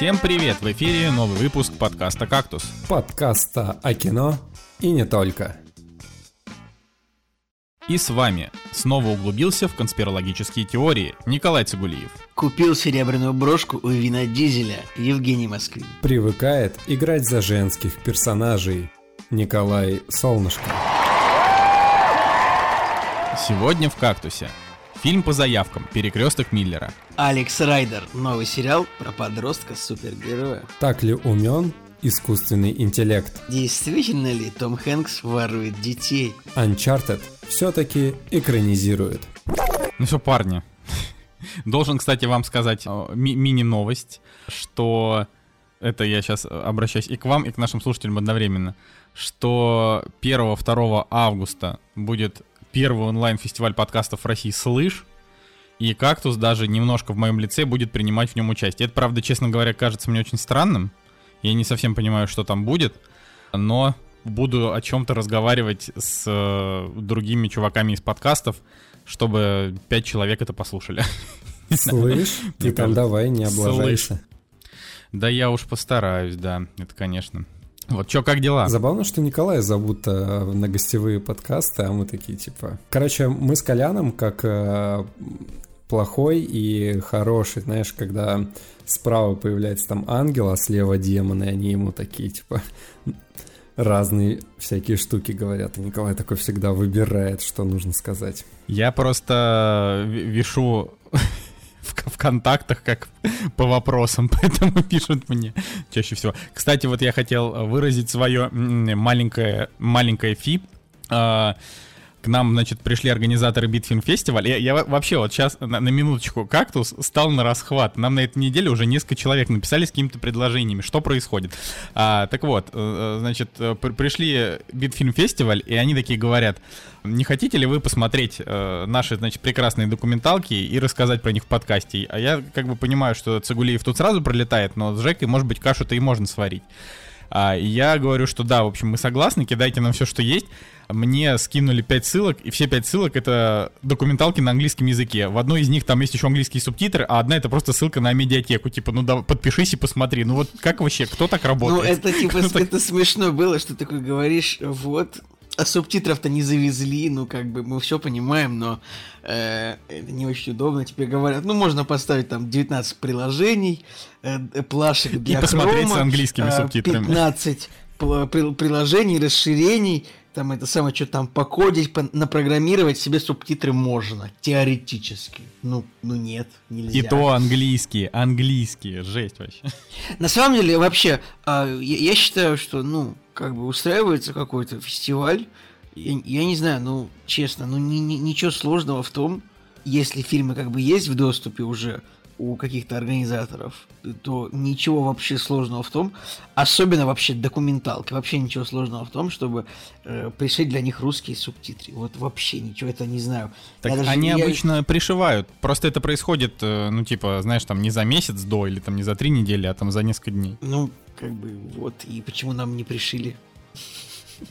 Всем привет! В эфире новый выпуск подкаста «Кактус». Подкаста о кино и не только. И с вами снова углубился в конспирологические теории Николай Цигулиев. Купил серебряную брошку у Вина Дизеля Евгений Москвин. Привыкает играть за женских персонажей Николай Солнышко. Сегодня в «Кактусе» Фильм по заявкам «Перекресток Миллера». Алекс Райдер. Новый сериал про подростка-супергероя. Так ли умен искусственный интеллект? Действительно ли Том Хэнкс ворует детей? Uncharted все-таки экранизирует. Ну все, парни. Должен, кстати, вам сказать ми- мини-новость, что это я сейчас обращаюсь и к вам, и к нашим слушателям одновременно, что 1-2 августа будет первый онлайн-фестиваль подкастов в России «Слышь», и «Кактус» даже немножко в моем лице будет принимать в нем участие. Это, правда, честно говоря, кажется мне очень странным. Я не совсем понимаю, что там будет, но буду о чем-то разговаривать с э, другими чуваками из подкастов, чтобы пять человек это послушали. Слышь, ты там давай не облажайся. Да я уж постараюсь, да, это конечно. Вот что, как дела? Забавно, что Николая зовут э, на гостевые подкасты, а мы такие типа... Короче, мы с Коляном как э, плохой и хороший, знаешь, когда справа появляется там ангел, а слева демон, и они ему такие типа разные всякие штуки говорят. И Николай такой всегда выбирает, что нужно сказать. Я просто вешу в, в контактах, как по вопросам, поэтому пишут мне чаще всего. Кстати, вот я хотел выразить свое маленькое, маленькое фи. К нам, значит, пришли организаторы Битфильм фестиваль. Я, я вообще вот сейчас на, на минуточку кактус стал на расхват. Нам на этой неделе уже несколько человек написали с какими-то предложениями, что происходит. А, так вот, э, э, значит, э, пришли Битфильм фестиваль, и они такие говорят, не хотите ли вы посмотреть э, наши, значит, прекрасные документалки и рассказать про них в подкасте? А я как бы понимаю, что Цигулиев тут сразу пролетает, но с Жекой, может быть, кашу-то и можно сварить. А, я говорю, что да, в общем, мы согласны, кидайте нам все, что есть. Мне скинули 5 ссылок, и все 5 ссылок это документалки на английском языке. В одной из них там есть еще английские субтитры, а одна это просто ссылка на медиатеку. Типа, ну да, подпишись и посмотри. Ну вот как вообще, кто так работает? Ну это типа, это смешно было, что ты такой говоришь, вот, а субтитров-то не завезли, ну как бы мы все понимаем, но э, это не очень удобно. Тебе говорят, ну можно поставить там 19 приложений, э, плашек для И посмотреть хрома, с английскими э, субтитрами. 15 приложений, расширений, там это самое, что там покодить, напрограммировать себе субтитры можно, теоретически. Ну, ну нет, нельзя. И то английские, английские, жесть вообще. На самом деле, вообще, а, я считаю, что, ну, как бы устраивается какой-то фестиваль, я, я не знаю, ну, честно, ну, ни, ни, ничего сложного в том, если фильмы как бы есть в доступе уже, у каких-то организаторов, то ничего вообще сложного в том, особенно вообще документалки, вообще ничего сложного в том, чтобы э, пришить для них русские субтитры. Вот вообще ничего, это не знаю. Так даже, они я... обычно пришивают, просто это происходит, э, ну типа, знаешь, там не за месяц до или там не за три недели, а там за несколько дней. Ну, как бы вот, и почему нам не пришили?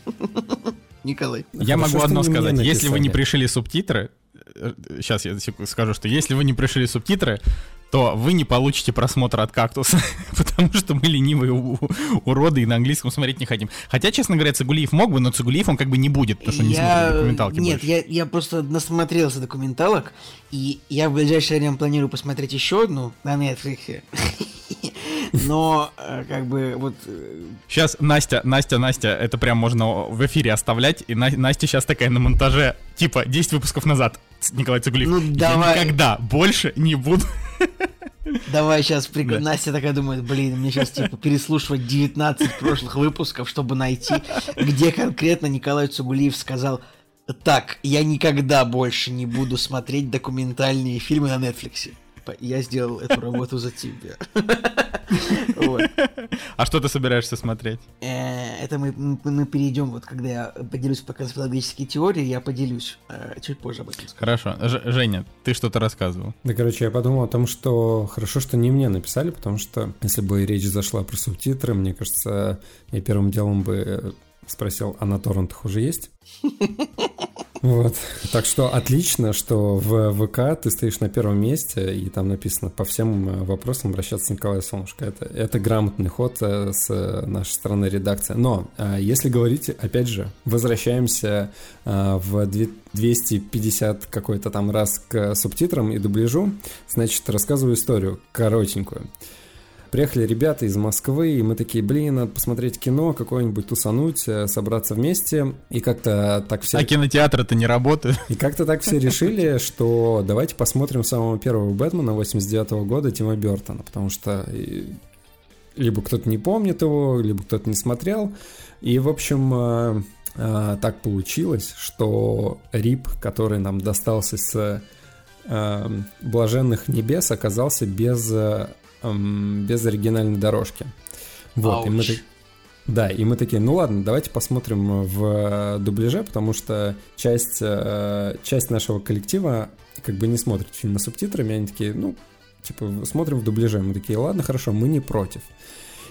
Николай. Я могу одно сказать. Если вы не пришили субтитры, сейчас э, я скажу, что если вы не пришили субтитры, то вы не получите просмотр от кактуса, потому что мы ленивые уроды и на английском смотреть не хотим. Хотя, честно говоря, Цигулиев мог бы, но Цигулиев он как бы не будет, потому что я... не смотрит документалки Нет, я, я просто насмотрелся документалок, и я в ближайшее время планирую посмотреть еще одну на Netflix. Но, э, как бы, вот... Сейчас Настя, Настя, Настя, это прям можно в эфире оставлять, и Настя сейчас такая на монтаже, типа, 10 выпусков назад, Николай Цигулиев. Ну, давай. Я никогда больше не буду Давай сейчас, прик... да. Настя такая думает, блин, мне сейчас типа переслушивать 19 прошлых выпусков, чтобы найти, где конкретно Николай Цугулиев сказал, так, я никогда больше не буду смотреть документальные фильмы на Netflix типа, я сделал эту работу за тебя. А что ты собираешься смотреть? Э, это мы, перейдем, вот когда я поделюсь по конспирологической теории, я поделюсь э, чуть позже об этом. Хорошо. Женя, ты что-то рассказывал. Да, короче, я подумал о том, что хорошо, что не мне написали, потому что если бы речь зашла про субтитры, мне кажется, я первым делом бы спросил, а на торрентах уже есть? Вот. Так что отлично, что в ВК ты стоишь на первом месте, и там написано по всем э, вопросам обращаться с Николаем Солнышко. Это, это грамотный ход э, с нашей стороны редакции. Но э, если говорить, опять же, возвращаемся в 250 какой-то там раз к субтитрам и дубляжу, значит, рассказываю историю коротенькую. Приехали ребята из Москвы, и мы такие, блин, надо посмотреть кино, какое-нибудь тусануть, э, собраться вместе. И как-то так все... А кинотеатры-то не работают. И как-то так все решили, что давайте посмотрим самого первого Бэтмена 89 -го года Тима Бертона, потому что э, либо кто-то не помнит его, либо кто-то не смотрел. И, в общем, э, так получилось, что Рип, который нам достался с блаженных небес, оказался без эм, без оригинальной дорожки. Вот, и мы так... Да, и мы такие, ну ладно, давайте посмотрим в э, дубляже, потому что часть, э, часть нашего коллектива как бы не смотрит фильмы с субтитрами, они такие, ну, типа, смотрим в дубляже. Мы такие, ладно, хорошо, мы не против.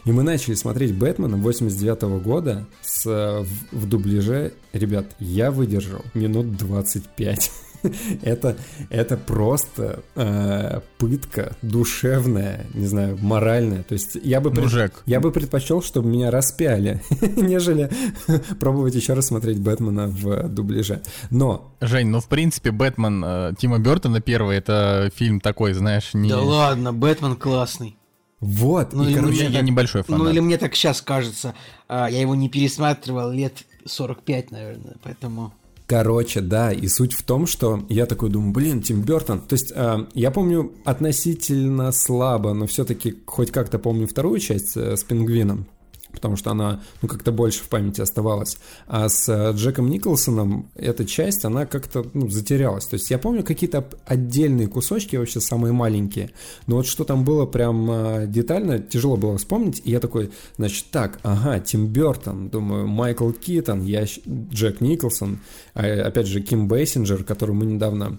И мы начали смотреть Бэтмена 89 -го года с, в, в дубляже. Ребят, я выдержал минут 25. это, это просто э, пытка душевная, не знаю, моральная. То есть я бы, пред... я бы предпочел, чтобы меня распяли, нежели пробовать еще раз смотреть Бэтмена в дубляже. Но... Жень, ну в принципе Бэтмен э, Тима Бертона первый, это фильм такой, знаешь, не... Да ладно, Бэтмен классный. Вот, ну, и, короче, я, так, небольшой фанат. Ну или мне так сейчас кажется, а, я его не пересматривал лет 45, наверное, поэтому... Короче, да, и суть в том, что я такой думаю, блин, Тим Бертон. То есть э, я помню относительно слабо, но все-таки хоть как-то помню вторую часть э, с пингвином потому что она, ну, как-то больше в памяти оставалась. А с э, Джеком Николсоном эта часть, она как-то, ну, затерялась. То есть я помню какие-то отдельные кусочки, вообще самые маленькие, но вот что там было прям э, детально, тяжело было вспомнить, и я такой, значит, так, ага, Тим Бертон, думаю, Майкл Китон, я Джек Николсон, а, опять же, Ким Бейсинджер, который мы недавно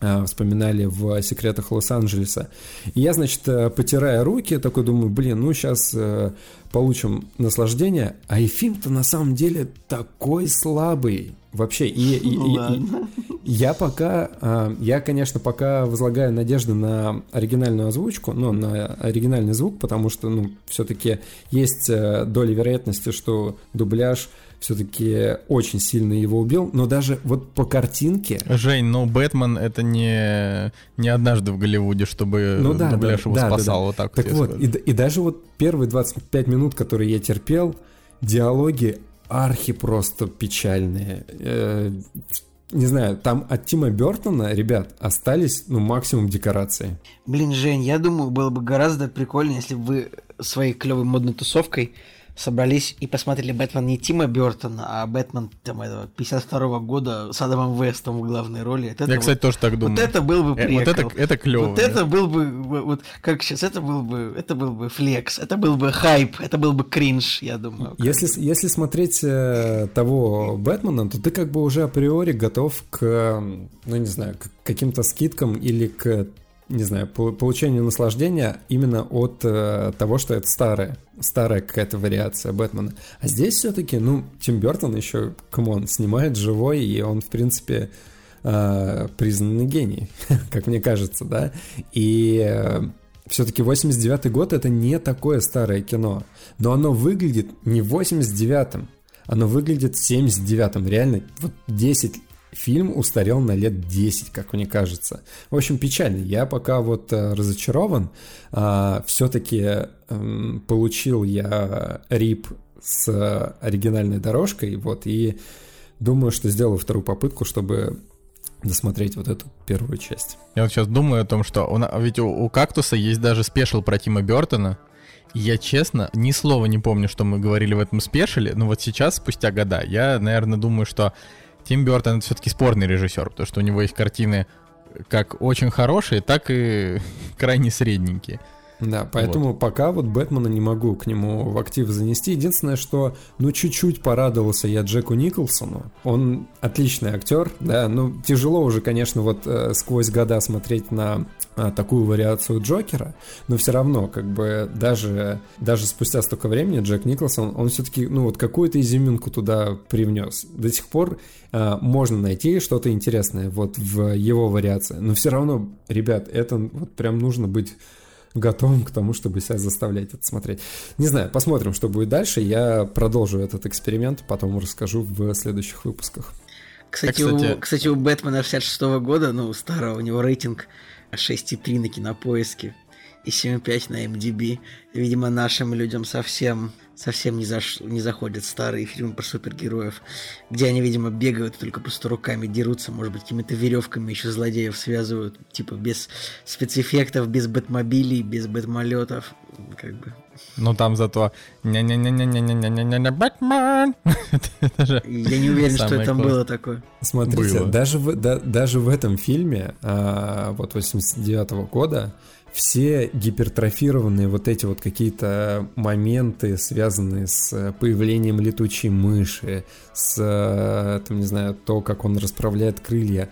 вспоминали в «Секретах Лос-Анджелеса». И я, значит, э, потирая руки, такой думаю, блин, ну сейчас э, получим наслаждение, а и фильм-то на самом деле такой слабый вообще. И, и, и, и я пока, я, конечно, пока возлагаю надежды на оригинальную озвучку, ну, на оригинальный звук, потому что, ну, все-таки есть доля вероятности, что дубляж – все-таки очень сильно его убил, но даже вот по картинке... Жень, ну Бэтмен это не, не однажды в Голливуде, чтобы ну, да, дубляж да, его да, спасал, да, да. вот так. Так вот, и, и даже вот первые 25 минут, которые я терпел, диалоги архи просто печальные. Э, не знаю, там от Тима Бертона, ребят, остались, ну, максимум декорации. Блин, Жень, я думаю, было бы гораздо прикольнее, если бы вы своей клевой модной тусовкой собрались и посмотрели Бэтмен не Тима Бертона, а Бэтмен там, этого, 52 -го года с Адамом Вестом в главной роли. Это, Я, кстати, вот, тоже так думаю. Вот это был бы прикол. Э, вот это, это клево. Вот да? это был бы, вот как сейчас, это был бы, это был бы флекс, это был бы хайп, это был бы кринж, я думаю. Если, если смотреть э, того Бэтмена, то ты как бы уже априори готов к, ну не знаю, к каким-то скидкам или к не знаю, получению наслаждения именно от э, того, что это старая, старая какая-то вариация Бэтмена. А здесь все-таки, ну, Тим Бертон еще, come on, снимает живой, и он, в принципе, э, признанный гений, как мне кажется, да. И э, все-таки 89-й год это не такое старое кино, но оно выглядит не 89-м, оно выглядит 79-м, реально, вот 10 фильм устарел на лет 10, как мне кажется. В общем, печально. Я пока вот э, разочарован. А, все-таки эм, получил я рип с оригинальной дорожкой, вот, и думаю, что сделаю вторую попытку, чтобы досмотреть вот эту первую часть. Я вот сейчас думаю о том, что у, ведь у, у «Кактуса» есть даже спешл про Тима Бертона, я честно ни слова не помню, что мы говорили в этом спешиле, но вот сейчас, спустя года, я, наверное, думаю, что Тим Бертон все-таки спорный режиссер, потому что у него есть картины как очень хорошие, так и крайне средненькие. Да, поэтому вот. пока вот Бэтмена не могу к нему в актив занести. Единственное, что, ну, чуть-чуть порадовался я Джеку Николсону. Он отличный актер, да, ну, тяжело уже, конечно, вот э, сквозь года смотреть на э, такую вариацию Джокера, но все равно, как бы, даже, даже спустя столько времени Джек Николсон, он все-таки, ну, вот какую-то изюминку туда привнес. До сих пор э, можно найти что-то интересное вот в его вариации, но все равно, ребят, это вот прям нужно быть готовым к тому, чтобы себя заставлять это смотреть. Не знаю, посмотрим, что будет дальше. Я продолжу этот эксперимент, потом расскажу в следующих выпусках. Кстати, а, кстати... У, кстати, у Бэтмена 66 -го года, ну, старого, у него рейтинг 6,3 на кинопоиске и 7,5 на MDB. Видимо, нашим людям совсем совсем не, заш... не заходят старые фильмы про супергероев, где они, видимо, бегают только просто руками дерутся, может быть, какими-то веревками еще злодеев связывают, типа без спецэффектов, без бэтмобилей, без бэтмолетов, как бы. Ну там зато не-не-не-не-не-не-не-не-не Бэтмен. Я не уверен, что там было такое. Смотрите, даже в даже в этом фильме вот 89 года все гипертрофированные вот эти вот какие-то моменты, связанные с появлением летучей мыши, с, э, там, не знаю, то, как он расправляет крылья,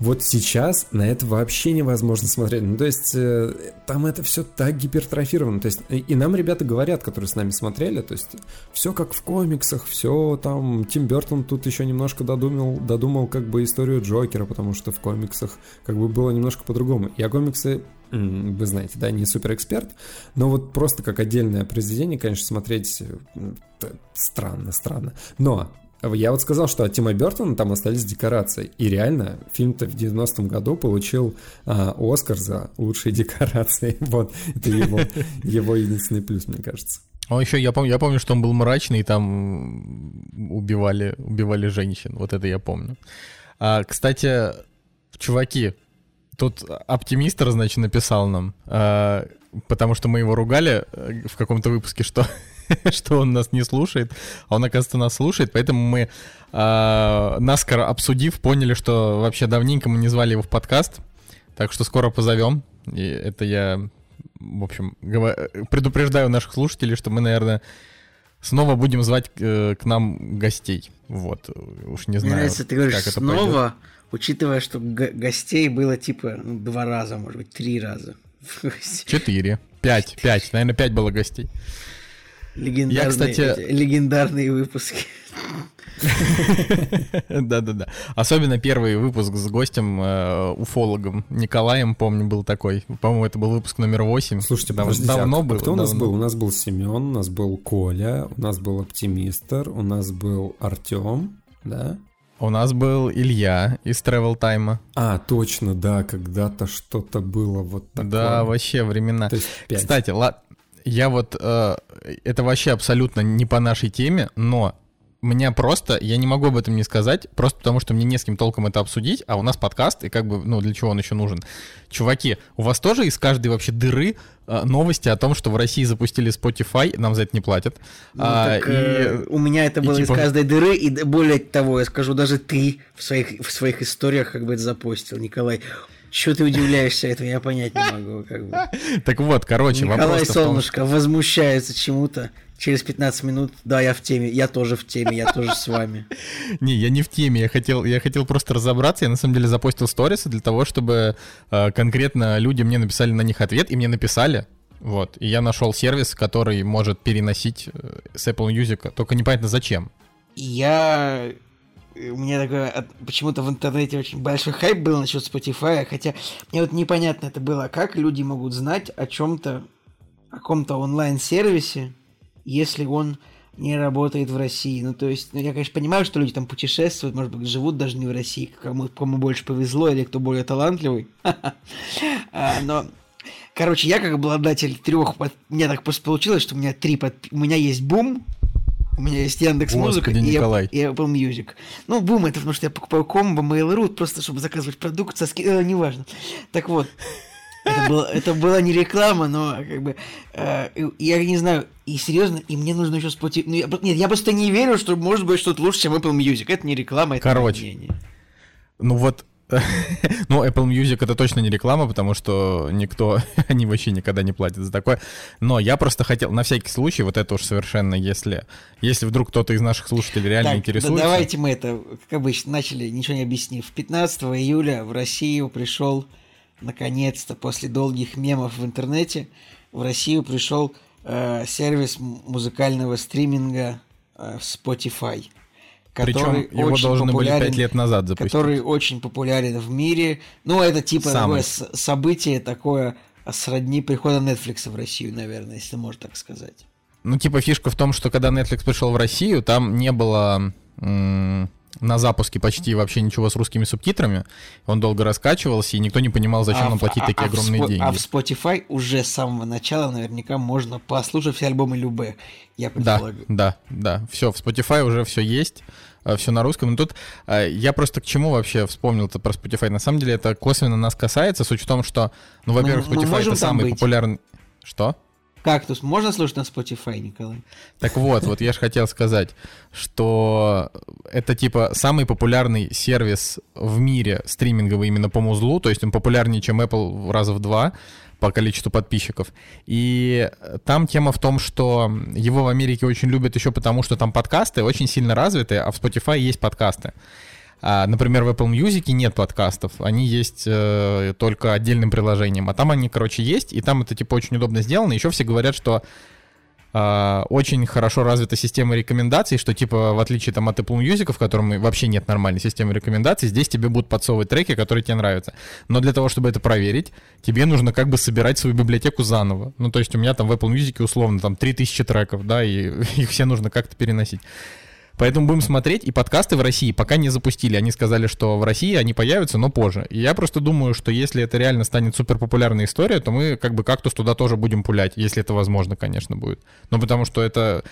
вот сейчас на это вообще невозможно смотреть. Ну, то есть, э, там это все так гипертрофировано. То есть, и нам ребята говорят, которые с нами смотрели, то есть, все как в комиксах, все там, Тим Бертон тут еще немножко додумал, додумал как бы историю Джокера, потому что в комиксах как бы было немножко по-другому. Я комиксы вы знаете, да, не супер эксперт, но вот просто как отдельное произведение, конечно, смотреть странно, странно. Но я вот сказал, что от Тима Бертона там остались декорации. И реально, фильм-то в 90-м году получил а, Оскар за лучшие декорации. Вот, это его, его единственный плюс, мне кажется. А еще я помню, я помню, что он был мрачный, и там убивали, убивали женщин. Вот это я помню. А, кстати, чуваки, Тут оптимистр, значит, написал нам, э, потому что мы его ругали э, в каком-то выпуске, что, что он нас не слушает, а он, оказывается, нас слушает, поэтому мы, э, наскоро обсудив, поняли, что вообще давненько мы не звали его в подкаст, так что скоро позовем, и это я, в общем, предупреждаю наших слушателей, что мы, наверное, снова будем звать э, к нам гостей. Вот, уж не знаю. Мне нравится, ты говоришь, снова, пойдет учитывая, что гостей было типа ну, два раза, может быть, три раза. Четыре, пять, пять, наверное, пять было гостей. Легендарные, Я, кстати... легендарные выпуски. Да-да-да. Особенно первый выпуск с гостем, э, уфологом Николаем, помню, был такой. По-моему, это был выпуск номер восемь. Слушайте, Дав- давно а был. Кто у нас был? У нас был Семен, у нас был Коля, у нас был Оптимистр, у нас был Артем, да? У нас был Илья из Travel Time. А, точно, да, когда-то что-то было вот такое. Да, вообще времена. То есть 5. Кстати, ла... я вот... Э, это вообще абсолютно не по нашей теме, но меня просто, я не могу об этом не сказать, просто потому что мне не с кем толком это обсудить, а у нас подкаст, и как бы, ну, для чего он еще нужен. Чуваки, у вас тоже из каждой вообще дыры э, новости о том, что в России запустили Spotify, нам за это не платят. Ну, а, так, и, э, у меня это было и, типа... из каждой дыры, и более того, я скажу, даже ты в своих, в своих историях как бы это запостил, Николай. Чего ты удивляешься этого, я понять не могу. Как бы. Так вот, короче, Николай Солнышко том... возмущается чему-то через 15 минут, да, я в теме, я тоже в теме, я тоже с вами. Не, я не в теме, я хотел, я хотел просто разобраться, я на самом деле запостил сторисы для того, чтобы э, конкретно люди мне написали на них ответ, и мне написали, вот, и я нашел сервис, который может переносить э, с Apple Music, только непонятно зачем. Я у меня такое почему-то в интернете очень большой хайп был насчет Spotify, хотя мне вот непонятно это было, как люди могут знать о чем-то, о каком-то онлайн-сервисе, если он не работает в России. Ну, то есть, ну, я, конечно, понимаю, что люди там путешествуют, может быть, живут даже не в России, кому, кому больше повезло или кто более талантливый. А, но, короче, я как обладатель трех, у меня так просто получилось, что у меня три, у меня есть бум, у меня есть Яндекс Музыка и, Николай. и Apple Music. Ну, бум, это потому что я покупаю комбо, Mail.ru, просто чтобы заказывать продукт, со ски... э, неважно. Так вот, это, было, это была не реклама, но как бы э, я не знаю, и серьезно, и мне нужно еще Spotify. Ну, я, нет, я просто не верю, что может быть что-то лучше, чем Apple Music. Это не реклама, это Короче, мнение. ну вот Ну, Apple Music это точно не реклама, потому что никто, они вообще никогда не платят за такое. Но я просто хотел, на всякий случай, вот это уж совершенно, если, если вдруг кто-то из наших слушателей реально Так, интересуется. да давайте мы это, как обычно, начали, ничего не объяснив. 15 июля в Россию пришел, наконец-то, после долгих мемов в интернете, в Россию пришел э, сервис музыкального стриминга э, Spotify. Причем его очень должны были популярен- 5 лет назад запустить. который очень популярен в мире. Ну, это типа Самый. такое событие такое сродни прихода Netflix в Россию, наверное, если можно так сказать. Ну, типа, фишка в том, что когда Netflix пришел в Россию, там не было на запуске почти вообще ничего с русскими субтитрами. Он долго раскачивался, и никто не понимал, зачем А нам платить а- такие а огромные Спо- деньги. А в Spotify уже с самого начала наверняка можно послушать все альбомы Любе, я Да, предполагаю. да, да. Все, в Spotify уже все есть, все на русском. Но тут э, я просто к чему вообще вспомнил-то про Spotify. На самом деле это косвенно нас касается. Суть в том, что, ну, во-первых, мы Spotify это самый быть? популярный... Что? Кактус можно слушать на Spotify, Николай? Так вот, вот я же хотел сказать, что это типа самый популярный сервис в мире стриминговый именно по музлу, то есть он популярнее, чем Apple раза в два по количеству подписчиков. И там тема в том, что его в Америке очень любят еще потому, что там подкасты очень сильно развиты, а в Spotify есть подкасты. А, например, в Apple Music нет подкастов, они есть э, только отдельным приложением, а там они, короче, есть, и там это типа очень удобно сделано. Еще все говорят, что а, очень хорошо развита система рекомендаций, что типа в отличие там от Apple Music, в котором вообще нет нормальной системы рекомендаций, здесь тебе будут подсовывать треки, которые тебе нравятся. Но для того, чтобы это проверить, тебе нужно как бы собирать свою библиотеку заново. Ну, то есть у меня там в Apple Music условно там 3000 треков, да, и их все нужно как-то переносить. Поэтому будем смотреть. И подкасты в России пока не запустили. Они сказали, что в России они появятся, но позже. И я просто думаю, что если это реально станет супер популярная история, то мы как бы кактус туда тоже будем пулять, если это возможно, конечно, будет. Ну, потому что это...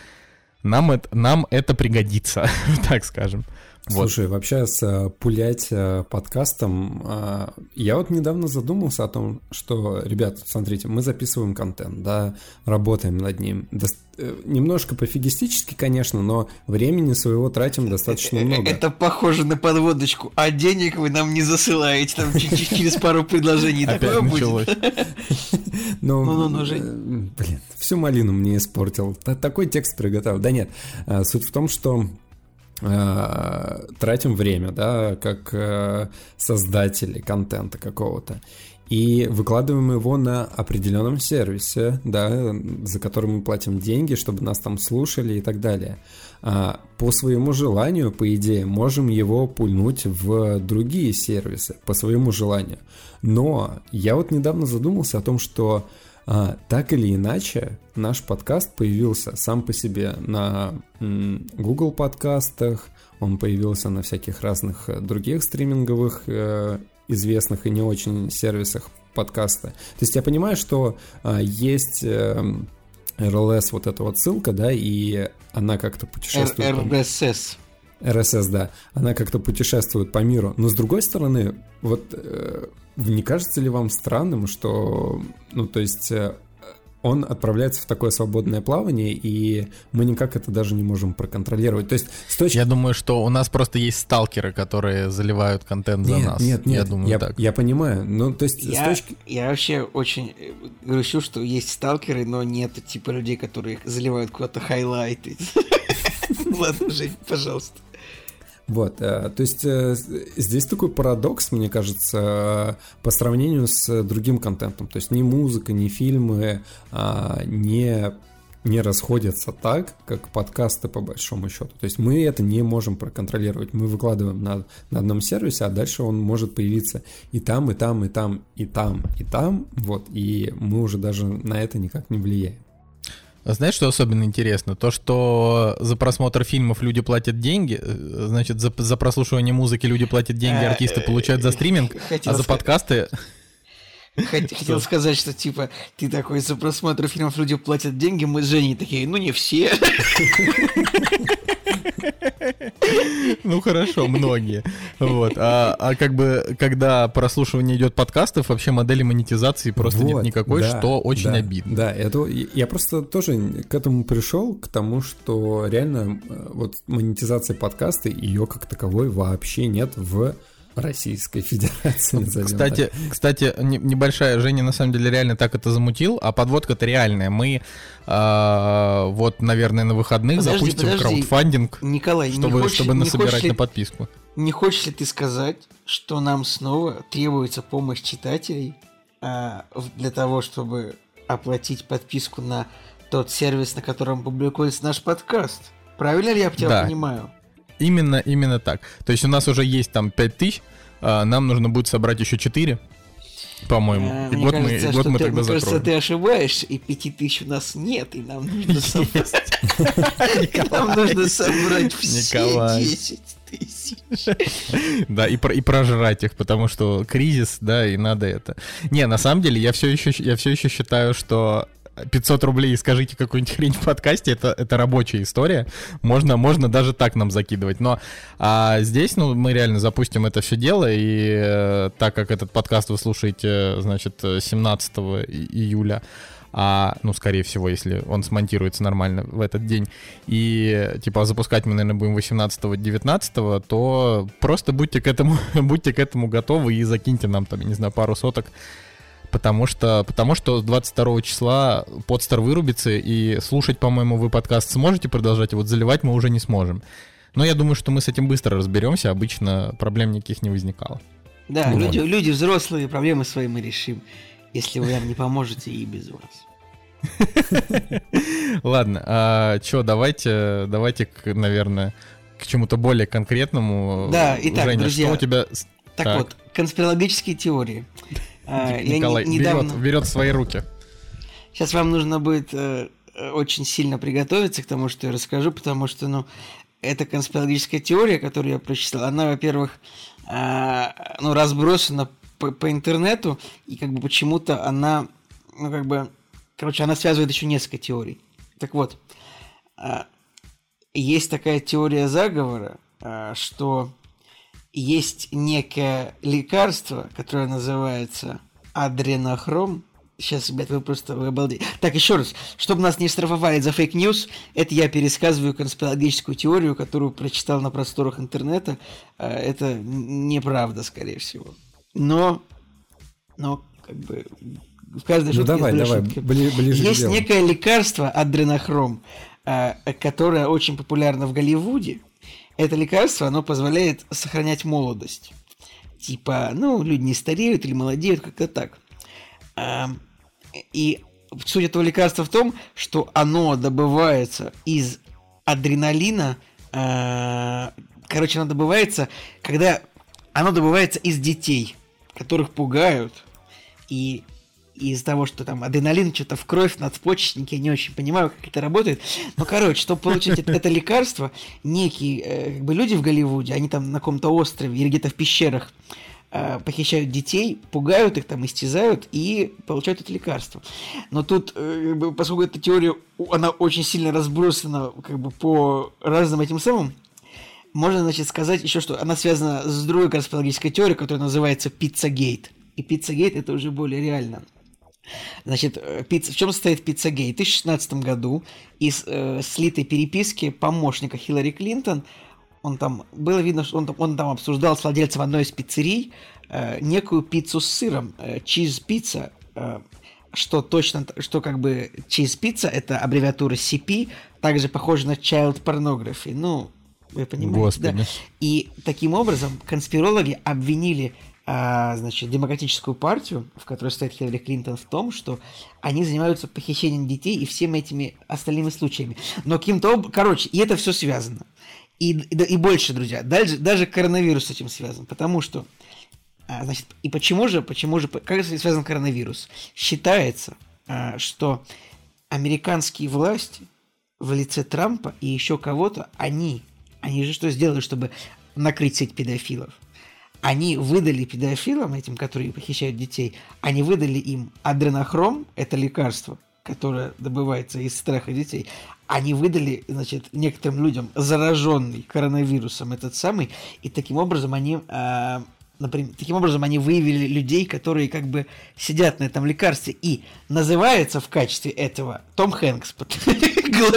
Нам это, нам это пригодится, так скажем. Вот. Слушай, вообще с э, пулять э, подкастом, э, я вот недавно задумался о том, что, ребят, смотрите, мы записываем контент, да, работаем над ним. Дос- э, немножко пофигистически, конечно, но времени своего тратим достаточно много. Это похоже на подводочку, а денег вы нам не засылаете, там через пару предложений такое будет. Ну, Ну-ну-ну, э, Жень. блин, всю малину мне испортил. Та- Такой текст приготовил. Да нет, суть в том, что тратим время, да, как э, создатели контента какого-то. И выкладываем его на определенном сервисе, да, за который мы платим деньги, чтобы нас там слушали и так далее. А по своему желанию, по идее, можем его пульнуть в другие сервисы, по своему желанию. Но я вот недавно задумался о том, что а, так или иначе наш подкаст появился сам по себе на Google подкастах, он появился на всяких разных э, других стриминговых э, известных и не очень сервисах подкаста. То есть я понимаю, что а, есть э, RLS вот эта вот ссылка, да, и она как-то путешествует. по- РСС. РСС, да, она как-то путешествует по миру. Но с другой стороны, вот э, не кажется ли вам странным, что, ну, то есть э, он отправляется в такое свободное плавание, и мы никак это даже не можем проконтролировать. То есть с точки Я думаю, что у нас просто есть сталкеры, которые заливают контент за нет, нас. нет, нет, Я думаю, я, так. я понимаю. Ну, то есть с Я, точки... я вообще очень э, грущу, что есть сталкеры, но нет типа людей, которые заливают куда-то хайлайты. Ладно, Жень, пожалуйста. Вот, э, то есть э, здесь такой парадокс, мне кажется, э, по сравнению с другим контентом. То есть ни музыка, ни фильмы не, не расходятся так, как подкасты по большому счету. То есть мы это не можем проконтролировать. Мы выкладываем на, на одном сервисе, а дальше он может появиться и там, и там, и там, и там, и там. Вот, и мы уже даже на это никак не влияем. А Знаешь, что особенно интересно? То, что за просмотр фильмов люди платят деньги, э, значит, за, за прослушивание музыки люди платят деньги, А, артисты э, получают за стриминг, а за подкасты... Хот- Хотел сказать, что типа ты такой за просмотр фильмов люди платят деньги, мы с Женей такие, ну не все. Ну хорошо, многие. Вот. А, а как бы, когда прослушивание идет подкастов, вообще модели монетизации просто нет Вот, никакой, да, что очень да, обидно. Да, это я просто тоже к этому пришел, к тому, что реально э, вот монетизация подкаста, ее как таковой вообще нет в Российской Федерации. назовем Кстати, кстати, не- небольшая, Женя на самом деле реально так это замутил, а подводка-то реальная. Мы а, вот, наверное, на выходных Подожди, запустим подожди. краудфандинг, Николай, не чтобы, хочешь, чтобы не насобирать ли- на подписку. Не хочешь ли ты сказать, что нам снова требуется помощь читателей в- для того, чтобы оплатить подписку на тот сервис, на котором публикуется наш подкаст? Правильно ли я тебя Да. понимаю? Именно, именно так. То есть у нас уже есть там 5000, а, нам нужно будет собрать еще 4, по-моему. А, и год мы, кажется, и год что мы ты, тогда мне кажется, закроем. ты ошибаешься, и пяти тысяч у нас нет, и нам нужно собрать, нам нужно собрать все Николай. 10 тысяч. Да, и, про- и прожрать их, потому что кризис, да, и надо это. Не, на самом деле, я все еще, я все еще считаю, что 500 рублей и скажите какую-нибудь хрень в подкасте, это, это рабочая история. Можно, можно даже так нам закидывать. Но а здесь, ну, мы реально запустим это все дело, и э, так как этот подкаст вы слушаете, значит, 17 и- июля, а, ну, скорее всего, если он смонтируется нормально в этот день, и, типа, запускать мы, наверное, будем 18-19, то просто будьте к этому, будьте к этому готовы и закиньте нам, там, я не знаю, пару соток, потому что, потому что с 22 числа подстер вырубится, и слушать, по-моему, вы подкаст сможете продолжать, а вот заливать мы уже не сможем. Но я думаю, что мы с этим быстро разберемся, обычно проблем никаких не возникало. Да, Ну, люди, люди взрослые, проблемы свои мы решим, если вы нам не поможете и без вас. Ладно, а чё, давайте, давайте, наверное, к чему-то более конкретному. Да, итак, Женя, друзья, что у тебя... Так, Так. вот, конспирологические теории. А, не- Николай недавно... берет, берет в свои руки. Сейчас вам нужно будет э, очень сильно приготовиться к тому, что я расскажу, потому что, ну, эта конспирологическая теория, которую я прочитал, она, во-первых, а, ну, разбросана по, по интернету, и как бы почему-то она, ну, как бы, короче, она связывает еще несколько теорий. Так вот, а, есть такая теория заговора, что есть некое лекарство, которое называется адренохром. Сейчас, ребят, вы просто вы обалдеете. Так, еще раз, чтобы нас не штрафовали за fake news, это я пересказываю конспирологическую теорию, которую прочитал на просторах интернета. А, Это неправда, скорее всего. Но, но, как бы, в каждой Ну шутке давай, доля давай, шутки. бли- ближе Есть некое лекарство адренохром, а, которое очень популярно в Голливуде. Это лекарство, оно позволяет сохранять молодость. Типа, ну, люди не стареют или молодеют, как-то так. А, И суть этого лекарства в том, что оно добывается из адреналина. а, Короче, оно добывается, когда оно добывается из детей, которых пугают. И из-за того, что там адреналин что-то в кровь, надпочечники, я не очень понимаю, как это работает. Но, короче, чтобы получить это, лекарство, некие э, как бы люди в Голливуде, они там на каком-то острове или где-то в пещерах э, похищают детей, пугают их, там истязают и получают это лекарство. Но тут, э, поскольку эта теория, она очень сильно разбросана как бы по разным этим самым, можно, значит, сказать еще, что она связана с другой конспирологической теорией, которая называется Пиццагейт. И Пиццагейт это уже более реально. Значит, э, пицца, в чем состоит Пиццагейт? В 2016 году из э, слитой переписки помощника Хиллари Клинтон, он там, было видно, что он, там- он там обсуждал с владельцем одной из пиццерий э, некую пиццу с сыром, чиз-пицца, что точно, что как бы чиз-пицца, это аббревиатура CP, также похоже на child pornography. Ну, вы понимаете, Господи. да? И таким образом конспирологи обвинили а, значит, демократическую партию, в которой стоит Хиллари Клинтон, в том, что они занимаются похищением детей и всеми этими остальными случаями. Но каким-то об... Короче, и это все связано. И, и, и больше, друзья, даже, даже коронавирус с этим связан, потому что а, значит, и почему же, почему же, как связан коронавирус? Считается, а, что американские власти в лице Трампа и еще кого-то, они, они же что сделали, чтобы накрыть сеть педофилов? Они выдали педофилам, этим, которые похищают детей, они выдали им адренохром, это лекарство, которое добывается из страха детей, они выдали, значит, некоторым людям зараженный коронавирусом этот самый, и таким образом они, а, например, таким образом они выявили людей, которые как бы сидят на этом лекарстве, и называется в качестве этого Том Хэнкс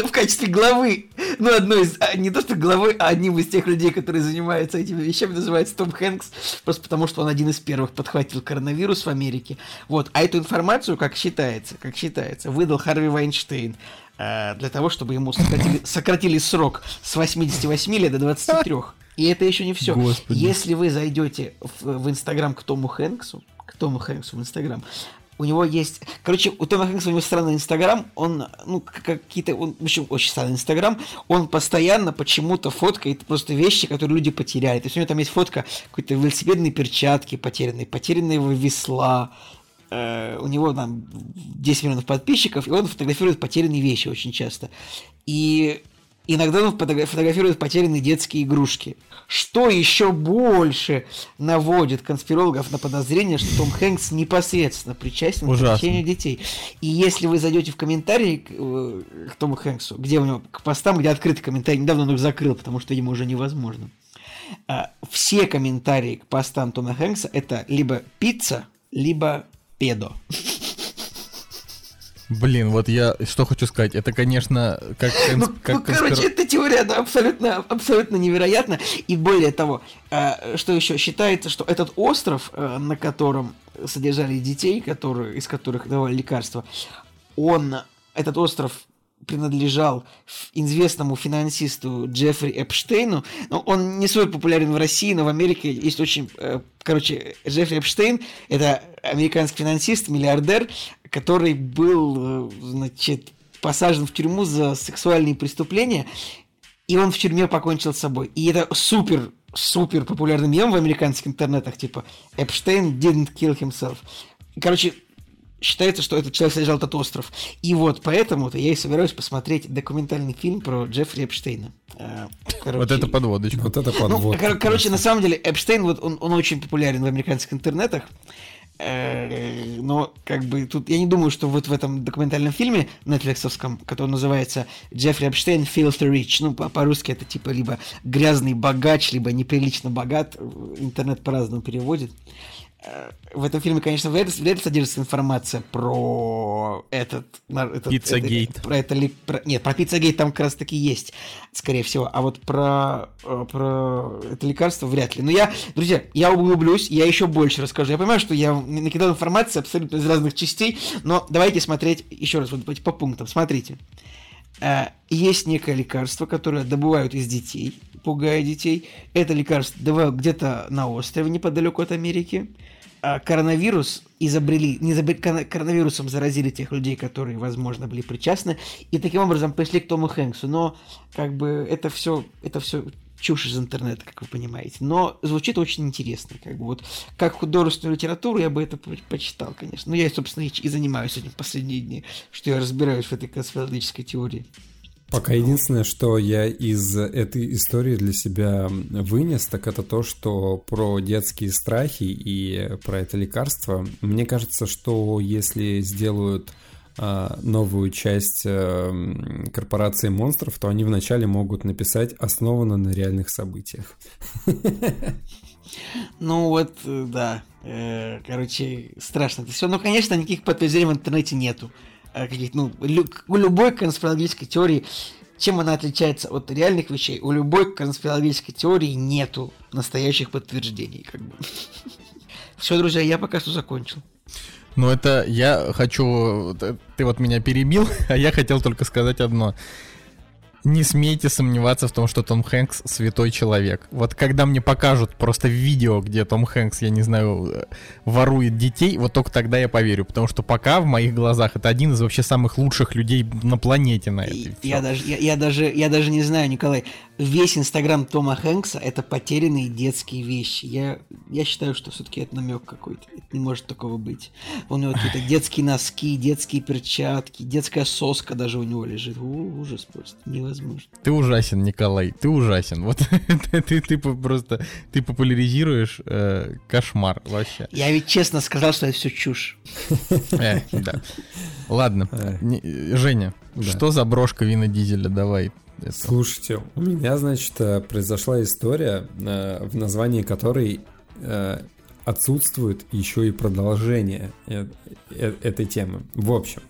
в качестве главы ну, одной из, а, не то что главой, а одним из тех людей, которые занимаются этими вещами, называется Том Хэнкс, просто потому что он один из первых подхватил коронавирус в Америке. Вот, а эту информацию, как считается, как считается, выдал Харви Вайнштейн э, для того, чтобы ему сократили, сократили срок с 88 лет до 23. И это еще не все. Господи. Если вы зайдете в, Инстаграм к Тому Хэнксу, к Тому Хэнксу в Инстаграм, у него есть... Короче, у Тома Хэнкса у него странный Инстаграм, он, ну, какие-то... Он, в общем, очень странный Инстаграм, он постоянно почему-то фоткает просто вещи, которые люди потеряли. То есть у него там есть фотка какой-то велосипедной перчатки потерянной, потерянного весла, э, у него там 10 миллионов подписчиков, и он фотографирует потерянные вещи очень часто. И Иногда он фотографирует потерянные детские игрушки. Что еще больше наводит конспирологов на подозрение, что Том Хэнкс непосредственно причастен Ужасно. к похищению детей. И если вы зайдете в комментарии к, э, к Тому Хэнксу, где у него к постам, где открытый комментарий, недавно он их закрыл, потому что ему уже невозможно. А, все комментарии к постам Тома Хэнкса это либо пицца, либо педо. Блин, вот я что хочу сказать, это, конечно, как... Ну, как ну короче, эта теория она абсолютно, абсолютно невероятна. И более того, э, что еще считается, что этот остров, э, на котором содержали детей, которые, из которых давали лекарства, он, этот остров принадлежал известному финансисту Джеффри Эпштейну. Но он не свой популярен в России, но в Америке есть очень... Э, короче, Джеффри Эпштейн – это американский финансист, миллиардер, который был, э, значит, посажен в тюрьму за сексуальные преступления, и он в тюрьме покончил с собой. И это супер супер популярный мем в американских интернетах, типа Эпштейн didn't kill himself. Короче, считается, что этот человек содержал этот остров. И вот поэтому-то я и собираюсь посмотреть документальный фильм про Джеффри Эпштейна. Э, короче, вот это подводочка. Вот это подводка. Ну, короче, на самом деле, Эпштейн, вот он, он очень популярен в американских интернетах. Э, но как бы тут я не думаю, что вот в этом документальном фильме нетфликсовском, который называется Джеффри Эпштейн Filthy Rich, ну по-русски это типа либо грязный богач, либо неприлично богат, интернет по-разному переводит в этом фильме, конечно, вряд ли, вряд ли содержится информация про этот... этот Пиццагейт. Про это ли... Про, нет, про Пиццагейт там как раз таки есть, скорее всего. А вот про, э, про это лекарство вряд ли. Но я, друзья, я углублюсь, я еще больше расскажу. Я понимаю, что я накидал информации абсолютно из разных частей, но давайте смотреть еще раз, вот по пунктам. Смотрите. Э, есть некое лекарство, которое добывают из детей, пугая детей. Это лекарство добывают где-то на острове неподалеку от Америки. А, коронавирус изобрели, не забыли, коронавирусом заразили тех людей, которые, возможно, были причастны, и таким образом пришли к Тому Хэнксу. Но, как бы, это все, это все чушь из интернета, как вы понимаете. Но звучит очень интересно. Как бы вот как художественную литературу я бы это почитал, конечно. Но я, собственно, и занимаюсь этим последние дни, что я разбираюсь в этой конспирологической теории. Пока единственное, что я из этой истории для себя вынес, так это то, что про детские страхи и про это лекарство. Мне кажется, что если сделают а, новую часть а, корпорации монстров, то они вначале могут написать основано на реальных событиях. Ну вот, да. Э, короче, страшно это все. Но, конечно, никаких подтверждений в интернете нету. Э, каких ну, лю- любой конспирологической теории, чем она отличается от реальных вещей, у любой конспирологической теории нету настоящих подтверждений, как бы. Все, друзья, я пока что закончил. Ну, это я хочу... Ты вот меня перебил, а я хотел только сказать одно не смейте сомневаться в том, что Том Хэнкс святой человек. Вот когда мне покажут просто видео, где Том Хэнкс, я не знаю, э, ворует детей, вот только тогда я поверю. Потому что пока в моих глазах это один из вообще самых лучших людей на планете на этой. Я даже, я, я, даже, я даже не знаю, Николай, весь инстаграм Тома Хэнкса это потерянные детские вещи. Я, я считаю, что все-таки это намек какой-то. Это не может такого быть. У него какие-то детские носки, детские перчатки, детская соска даже у него лежит. У, ужас просто. Невозможно. Ты ужасен, Николай, ты ужасен. Вот ты, ты просто ты популяризируешь э, кошмар вообще. Я ведь честно сказал, что это все чушь. Э, да. Ладно, Женя, что за брошка вина дизеля? Давай. Это. Слушайте, у меня, значит, э, произошла история, э, в названии которой э, отсутствует еще и продолжение этой темы. В общем,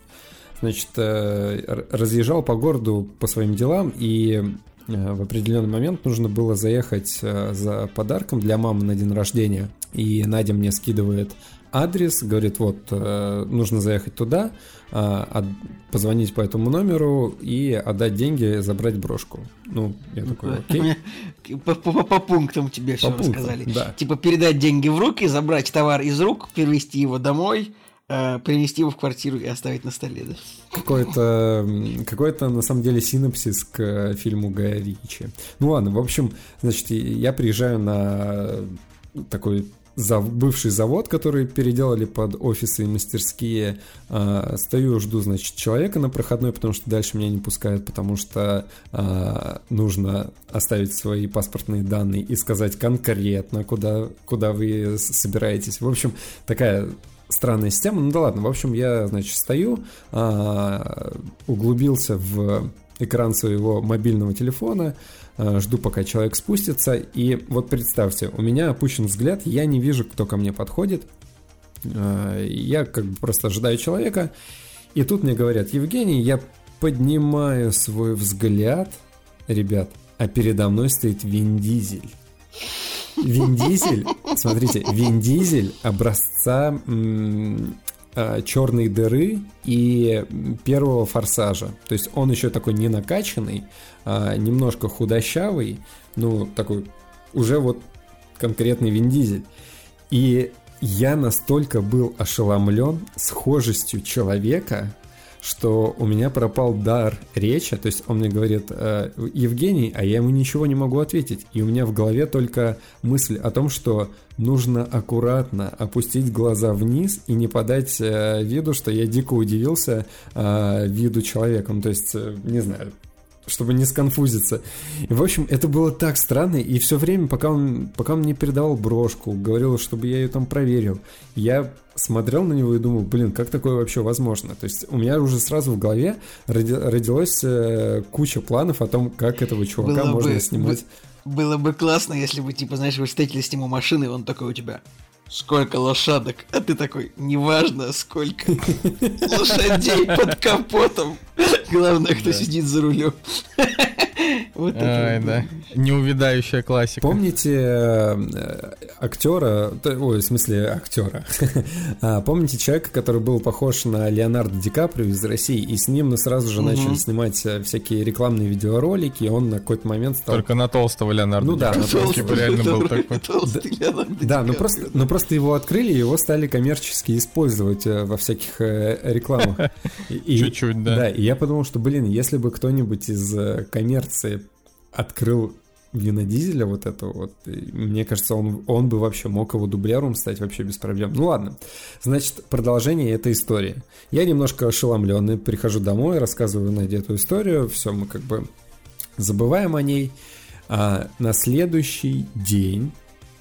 значит, разъезжал по городу по своим делам, и в определенный момент нужно было заехать за подарком для мамы на день рождения. И Надя мне скидывает адрес, говорит, вот, нужно заехать туда, позвонить по этому номеру и отдать деньги, забрать брошку. Ну, я такой, окей. По, по, по пунктам тебе все рассказали. Да. Типа передать деньги в руки, забрать товар из рук, перевести его домой, э, принести его в квартиру и оставить на столе, да? Какой-то, какой-то на самом деле синапсис к фильму Гая Ричи. Ну ладно, в общем, значит, я приезжаю на такой за бывший завод, который переделали под офисы и мастерские. Э, стою, жду, значит, человека на проходной, потому что дальше меня не пускают, потому что э, нужно оставить свои паспортные данные и сказать конкретно, куда, куда вы собираетесь. В общем, такая странная система. Ну да ладно, в общем, я, значит, стою, а, углубился в экран своего мобильного телефона, а, жду, пока человек спустится, и вот представьте, у меня опущен взгляд, я не вижу, кто ко мне подходит, а, я как бы просто ожидаю человека, и тут мне говорят, Евгений, я поднимаю свой взгляд, ребят, а передо мной стоит Вин Дизель. Вин Дизель, смотрите, Вин Дизель образца а, черной дыры и первого форсажа. То есть он еще такой не накачанный, а немножко худощавый, ну, такой уже вот конкретный Вин Дизель. И я настолько был ошеломлен схожестью человека, что у меня пропал дар речи, то есть он мне говорит, э, Евгений, а я ему ничего не могу ответить. И у меня в голове только мысль о том, что нужно аккуратно опустить глаза вниз и не подать э, виду, что я дико удивился э, виду человека. Ну, то есть, не знаю, чтобы не сконфузиться. И, в общем, это было так странно, и все время, пока он, пока он мне передавал брошку, говорил, чтобы я ее там проверил, я смотрел на него и думал, блин, как такое вообще возможно? То есть у меня уже сразу в голове роди, родилась э, куча планов о том, как этого чувака было можно бы, снимать. Было бы классно, если бы, типа, знаешь, вы встретились с ним у машины, и он такой у тебя сколько лошадок, а ты такой, неважно сколько лошадей под капотом, главное, кто сидит за рулем. Вот это. да. Неувидающая классика. Помните э, актера, ой, в смысле актера, а, помните человека, который был похож на Леонардо Ди Каприо из России, и с ним мы сразу же начали снимать э, всякие рекламные видеоролики, и он на какой-то момент стал... Только на толстого Леонардо Ну да, на толстого реально был такой. Да, но просто, но просто его открыли, и его стали коммерчески использовать э, во всяких рекламах. Чуть-чуть, да. Да, и я подумал, что, блин, если бы кто-нибудь из коммерции открыл Вина Дизеля вот это вот, мне кажется, он, он бы вообще мог его дублером стать вообще без проблем. Ну ладно, значит, продолжение этой истории. Я немножко ошеломленный, прихожу домой, рассказываю Наде эту историю, все, мы как бы забываем о ней. А на следующий день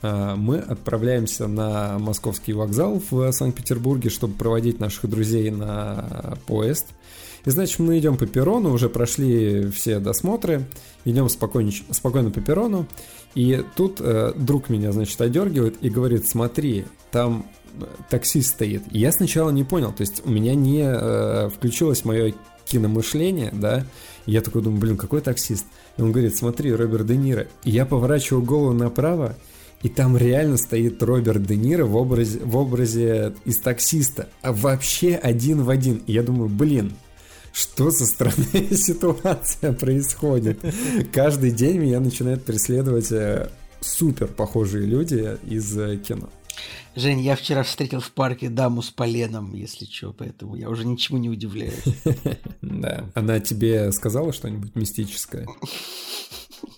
а, мы отправляемся на московский вокзал в Санкт-Петербурге, чтобы проводить наших друзей на поезд – и значит, мы идем по перрону, уже прошли все досмотры, идем спокойно, спокойно по перрону, и тут э, друг меня, значит, одергивает и говорит, смотри, там э, таксист стоит. И я сначала не понял, то есть у меня не э, включилось мое киномышление, да, и я такой думаю, блин, какой таксист? И он говорит, смотри, Роберт Де Ниро. И я поворачиваю голову направо, и там реально стоит Роберт Де Ниро в образе, в образе из таксиста, а вообще один в один. И я думаю, блин, что за странная ситуация происходит. Каждый день меня начинают преследовать э, супер похожие люди из э, кино. Жень, я вчера встретил в парке даму с поленом, если что, поэтому я уже ничему не удивляюсь. Да. Она тебе сказала что-нибудь мистическое?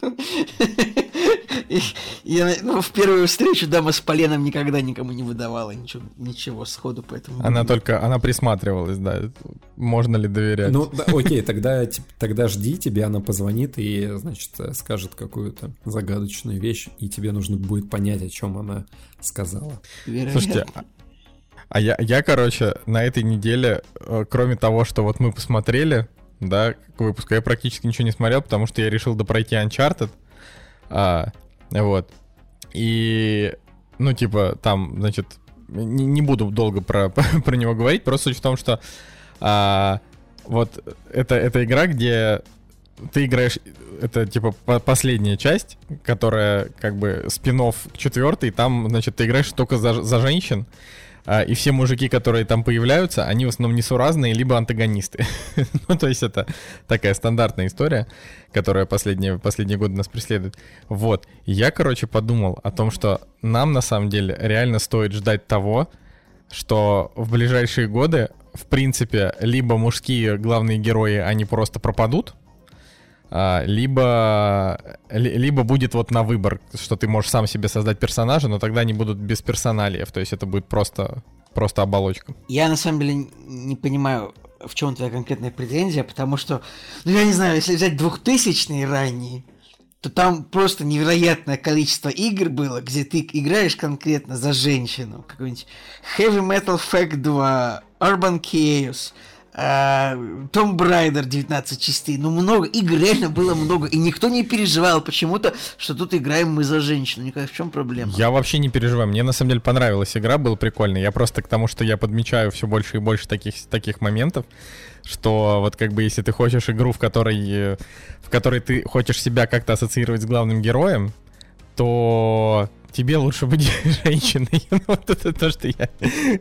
Я, ну, в первую встречу дама с поленом никогда никому не выдавала ничего, ничего сходу, поэтому... Она только, она присматривалась, да, можно ли доверять. Ну, да, окей, тогда, тогда жди, тебе она позвонит и, значит, скажет какую-то загадочную вещь, и тебе нужно будет понять, о чем она сказала. Вероятно. Слушайте, а я, я, короче, на этой неделе, э, кроме того, что вот мы посмотрели, да, к выпуску, я практически ничего не смотрел, потому что я решил допройти Uncharted. А, вот. И, ну, типа, там, значит, не, не буду долго про, про него говорить, просто суть в том, что а, Вот это, это игра, где ты играешь, это типа последняя часть, которая как бы спин к четвертой, там, значит, ты играешь только за, за женщин, и все мужики, которые там появляются, они в основном несуразные, либо антагонисты. ну, то есть это такая стандартная история, которая последние, последние годы нас преследует. Вот. Я, короче, подумал о том, что нам, на самом деле, реально стоит ждать того, что в ближайшие годы, в принципе, либо мужские главные герои, они просто пропадут, а, либо, либо будет вот на выбор, что ты можешь сам себе создать персонажа, но тогда они будут без персоналиев, то есть это будет просто, просто оболочка. Я на самом деле не понимаю, в чем твоя конкретная претензия, потому что, ну я не знаю, если взять двухтысячные ранние, то там просто невероятное количество игр было, где ты играешь конкретно за женщину. Какой-нибудь Heavy Metal Fact 2, Urban Chaos, том Брайдер 19 частей. Ну, много, игр реально было много. И никто не переживал почему-то, что тут играем мы за женщину. Никак, в чем проблема? Я вообще не переживаю. Мне на самом деле понравилась игра, было прикольно. Я просто к тому, что я подмечаю все больше и больше таких, таких моментов, что вот как бы если ты хочешь игру, в которой, в которой ты хочешь себя как-то ассоциировать с главным героем, то тебе лучше быть женщиной. Ну, вот это то, что я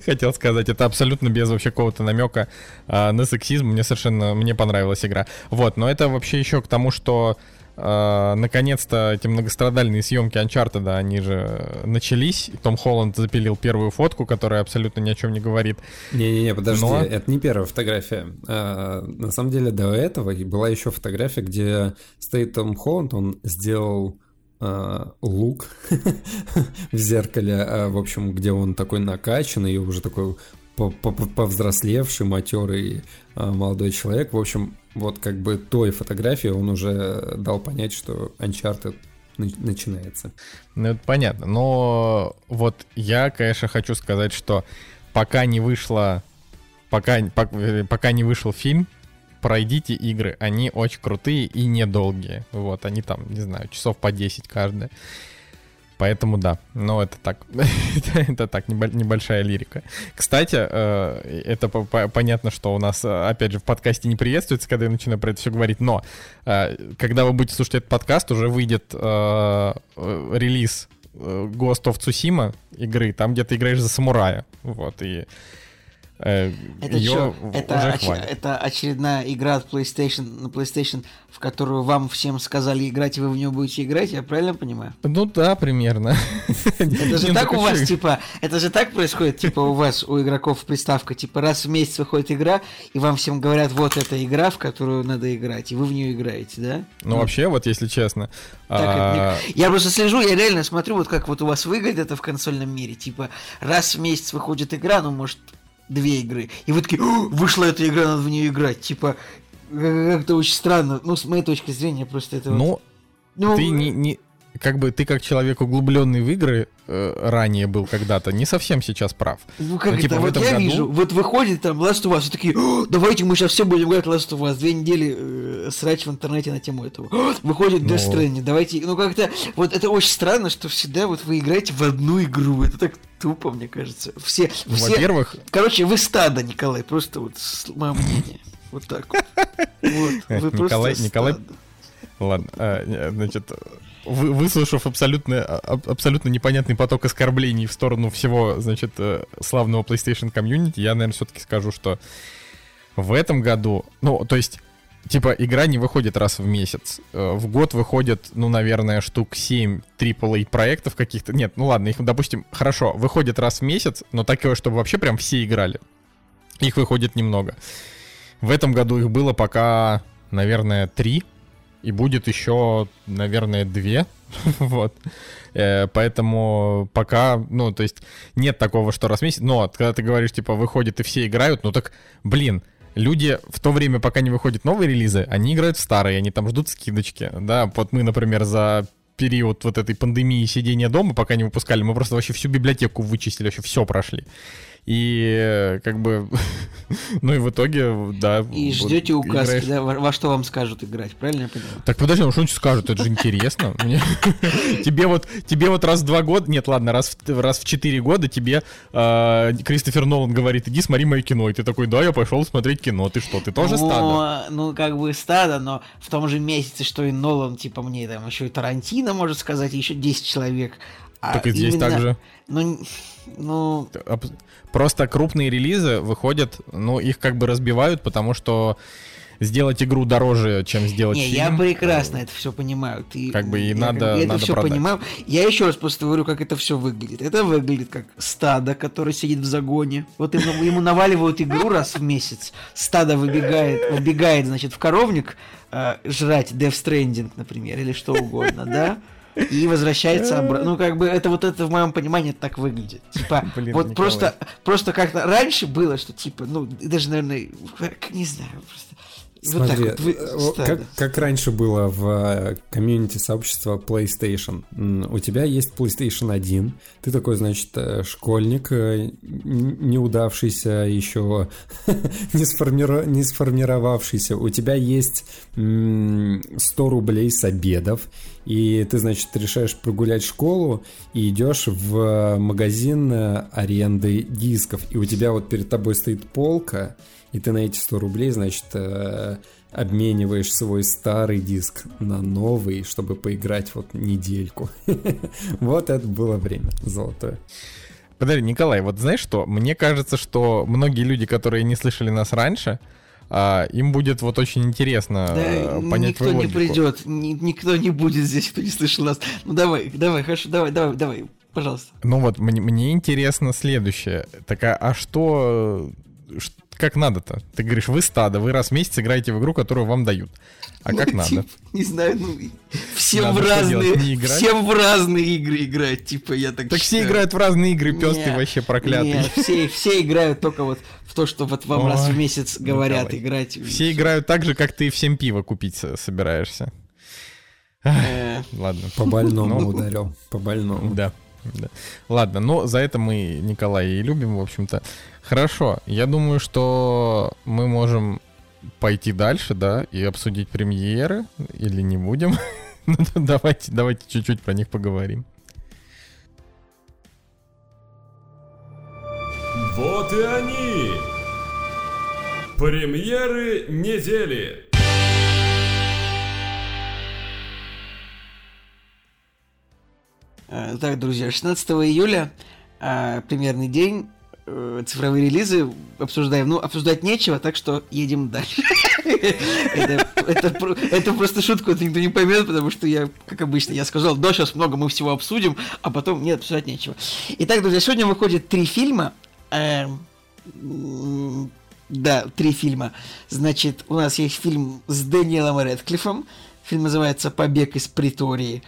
хотел сказать. Это абсолютно без вообще какого-то намека а, на сексизм. Мне совершенно, мне понравилась игра. Вот, но это вообще еще к тому, что Uh, наконец-то эти многострадальные съемки Uncharted, они же начались. Том Холланд запилил первую фотку, которая абсолютно ни о чем не говорит. Не-не-не, подожди, Но... это не первая фотография. А, на самом деле до этого была еще фотография, где стоит Том Холланд, он сделал Э, лук в зеркале, э, в общем, где он такой накачанный и уже такой повзрослевший, матерый э, молодой человек. В общем, вот как бы той фотографии он уже дал понять, что Uncharted начинается. Ну, это понятно. Но вот я, конечно, хочу сказать, что пока не вышло, пока, пока не вышел фильм, пройдите игры, они очень крутые и недолгие. Вот, они там, не знаю, часов по 10 каждая. Поэтому да, но это так, это, так, небольшая лирика. Кстати, э, это понятно, что у нас, э, опять же, в подкасте не приветствуется, когда я начинаю про это все говорить, но э, когда вы будете слушать этот подкаст, уже выйдет релиз Ghost of Tsushima игры, там, где ты играешь за самурая, вот, и Э, это что? Это, оч- это очередная игра от PlayStation на PlayStation, в которую вам всем сказали играть, и вы в нее будете играть, я правильно понимаю? Ну да, примерно. Это же так у вас, типа, это же так происходит, типа, у вас, у игроков приставка, типа, раз в месяц выходит игра, и вам всем говорят, вот эта игра, в которую надо играть, и вы в нее играете, да? Ну, вообще, вот если честно. А, я просто слежу, я реально смотрю, вот как вот у вас выглядит это в консольном мире, типа, раз в месяц выходит игра, ну, может, две игры. И вы такие, вышла эта игра, надо в нее играть. Типа, как-то очень странно. Ну, с моей точки зрения, просто это... Ну, вот... ну ты не, не, как бы ты как человек углубленный в игры э, ранее был когда-то, не совсем сейчас прав. Ну как Но, типа, это? Вот я году... вижу, вот выходит там Last of Us, и такие, давайте мы сейчас все будем играть Last of Us. Две недели э, срач в интернете на тему этого. выходит Но... Death Stranding, давайте... Ну как-то, вот это очень странно, что всегда вот вы играете в одну игру. Это так тупо, мне кажется. Все, все... Во-первых... Короче, вы стадо, Николай, просто вот мое мнение. Вот так вот. вот. Вы Николай, Николай... Ладно, а, значит, вы, выслушав абсолютно, а, абсолютно непонятный поток оскорблений в сторону всего, значит, э, славного PlayStation комьюнити, я, наверное, все-таки скажу, что в этом году, ну, то есть, типа, игра не выходит раз в месяц. Э, в год выходит, ну, наверное, штук 7 AAA проектов каких-то. Нет, ну ладно, их, допустим, хорошо, выходит раз в месяц, но такое, чтобы вообще прям все играли. Их выходит немного. В этом году их было пока, наверное, три и будет еще, наверное, две. вот. Э, поэтому пока, ну, то есть нет такого, что раз в месяц. Но когда ты говоришь, типа, выходит и все играют, ну так, блин, люди в то время, пока не выходят новые релизы, они играют в старые, они там ждут скидочки, да, вот мы, например, за период вот этой пандемии сидения дома, пока не выпускали, мы просто вообще всю библиотеку вычистили, вообще все прошли. И э, как бы, ну и в итоге, да. И ждете указки, играешь. да, во, во что вам скажут играть, правильно я понял? Так подожди, ну что-нибудь скажут, это же интересно. Тебе вот, тебе вот раз в два года, нет, ладно, раз в, раз в четыре года тебе э, Кристофер Нолан говорит, иди смотри мое кино. И ты такой, да, я пошел смотреть кино. Ты что, ты тоже стадо? Ну, как бы стадо, но в том же месяце, что и Нолан, типа, мне там еще и Тарантино может сказать, еще 10 человек. А Так и здесь именно- так же. Ну, ну, Просто крупные релизы выходят, ну, их как бы разбивают, потому что сделать игру дороже, чем сделать не, фильм. я прекрасно это все понимаю. Ты, Как бы и я надо- я это надо все продать. понимаю. Я еще раз просто говорю, как это все выглядит. Это выглядит как стадо, которое сидит в загоне. Вот ему, ему наваливают игру раз в месяц. Стадо выбегает, выбегает, значит, в коровник э, жрать Death Stranding, например, или что угодно, да? И возвращается обратно. Ну, как бы это вот это в моем понимании так выглядит. Типа, Блин, вот Николай. просто, просто как-то раньше было, что типа, ну, даже, наверное, не знаю, просто. Вот так Смотри, вот вы- э, вот стадо. как, как раньше было в э, комьюнити сообщества PlayStation. У тебя есть PlayStation 1, ты такой, значит, э, школьник, неудавшийся еще, не, сформиро- не сформировавшийся. У тебя есть м, 100 рублей с обедов, и ты, значит, решаешь прогулять школу и идешь в магазин аренды дисков, и у тебя вот перед тобой стоит полка, и ты на эти 100 рублей, значит, э, обмениваешь свой старый диск на новый, чтобы поиграть вот недельку. Вот это было время золотое. Подожди, Николай, вот знаешь что? Мне кажется, что многие люди, которые не слышали нас раньше, а, им будет вот очень интересно Да, э, понять никто твою не придет, ни- никто не будет здесь, кто не слышал нас. Ну давай, давай, хорошо, давай, давай, давай, пожалуйста. Ну вот, мне, мне интересно следующее. Такая, а что... э, ш- Как надо-то? Ты говоришь, вы стадо, вы раз в месяц играете в игру, которую вам дают. А Ну, как типа, надо? Не знаю, ну всем Надо в разные, делать, всем в разные игры играть, типа я так. Так все считаю. играют в разные игры, пес ты вообще проклятый. не, все, все играют только вот в то, что вот вам раз в Ой, месяц говорят Николай. играть. Все играют так же, как ты всем пиво купить со- собираешься. Э, Ладно. По больному Ну, ударил, по больному. Да, да. Ладно, но за это мы Николая и любим, в общем-то. Хорошо, я думаю, что мы можем пойти дальше, да, и обсудить премьеры, или не будем. Ну, да, давайте, давайте чуть-чуть про них поговорим. Вот и они! Премьеры недели! Так, друзья, 16 июля, э, примерный день, э, цифровые релизы обсуждаем. Ну, обсуждать нечего, так что едем дальше. Это это про- это просто шутку, это никто не поймет, потому что я, как обычно, я сказал, да, сейчас много мы всего обсудим, а потом нет, обсуждать нечего. Итак, друзья, сегодня выходит три фильма. Эм, Да, три фильма. Значит, у нас есть фильм с Дэниелом Рэдклиффом. Фильм называется «Побег из Притории».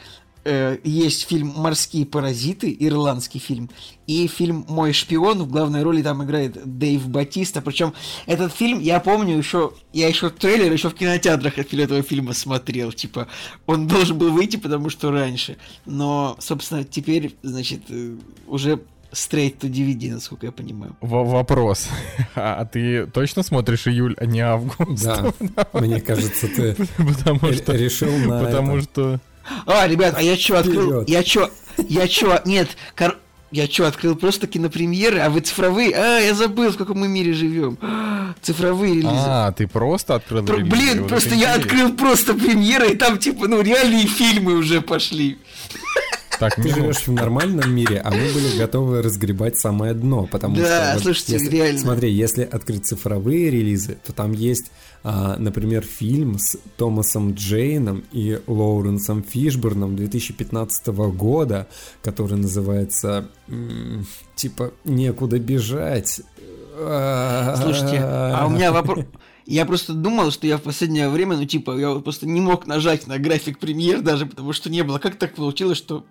Э, Есть фильм «Морские паразиты», ирландский фильм. И фильм «Мой шпион». В главной роли там играет Дэйв Батиста. Причем этот фильм, я помню еще... Я еще трейлер еще в кинотеатрах от этого фильма смотрел. Типа, он должен был выйти, потому что раньше. Но, собственно, теперь, значит, э, уже straight to DVD, насколько я понимаю. В- вопрос. А, а ты точно смотришь июль, а не август? Да, мне кажется, ты Потому что... решил на Потому это. что... А, ребят, а я чё открыл? Я чё? Я чё? Нет, кор- я чё, открыл просто кинопремьеры, а вы цифровые? А, я забыл, в каком мы мире живем. Цифровые релизы. А, ты просто открыл Про- релизы, блин, просто я открыл просто премьеры, и там типа, ну, реальные фильмы уже пошли. Так, Ты живешь в нормальном мире, а мы были готовы разгребать самое дно, потому Да, что... вот слушайте, если- реально. Смотри, если открыть цифровые релизы, то там есть, а, например, фильм с Томасом Джейном и Лоуренсом Фишберном 2015 года, который называется, типа, «Некуда бежать». Слушайте, а у меня вопрос... Я просто думал, что я в последнее время, ну, типа, я просто не мог нажать на график премьер даже, потому что не было. Как так получилось, что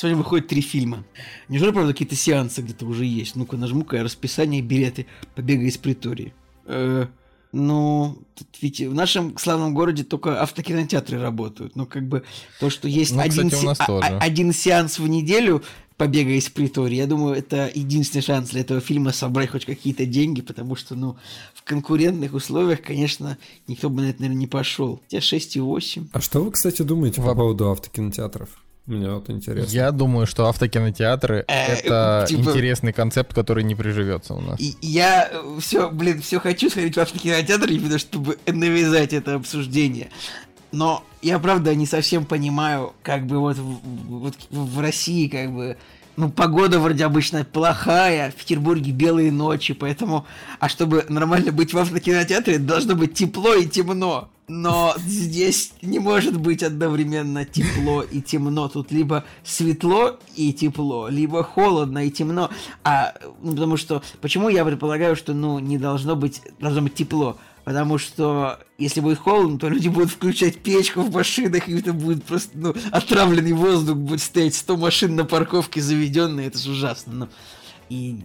сегодня выходит три фильма? Неужели, правда, какие-то сеансы где-то уже есть? Ну-ка, нажму-ка я расписание билеты «Побега из притории». Э, ну, тут ведь в нашем славном городе только автокинотеатры работают. Ну, как бы то, что есть Ну, один, кстати, у се- а- а- один сеанс в неделю побега из притории. Я думаю, это единственный шанс для этого фильма собрать хоть какие-то деньги, потому что, ну, в конкурентных условиях, конечно, никто бы на это, наверное, не пошел. Хотя 6,8. А что вы, кстати, думаете по Во- поводу автокинотеатров? Мне вот интересно. Я думаю, что автокинотеатры Э, это типа- интересный концепт, который не приживется у нас. И я все, блин, все хочу сходить в автокинотеатр, именно чтобы навязать это обсуждение. Но я, правда, не совсем понимаю, как бы вот, в- вот в России, как бы, ну, погода вроде обычно плохая, в Петербурге белые ночи, поэтому, а чтобы нормально быть в автокинотеатре, должно быть тепло и темно. Но здесь не может быть одновременно тепло и темно. Тут либо светло и тепло, либо холодно и темно. А, ну, потому что, почему я предполагаю, что, ну, не должно быть, должно быть тепло? Потому что если будет холодно, то люди будут включать печку в машинах, и это будет просто, ну, отравленный воздух, будет стоять 100 машин на парковке заведенные, это же ужасно. Ну, и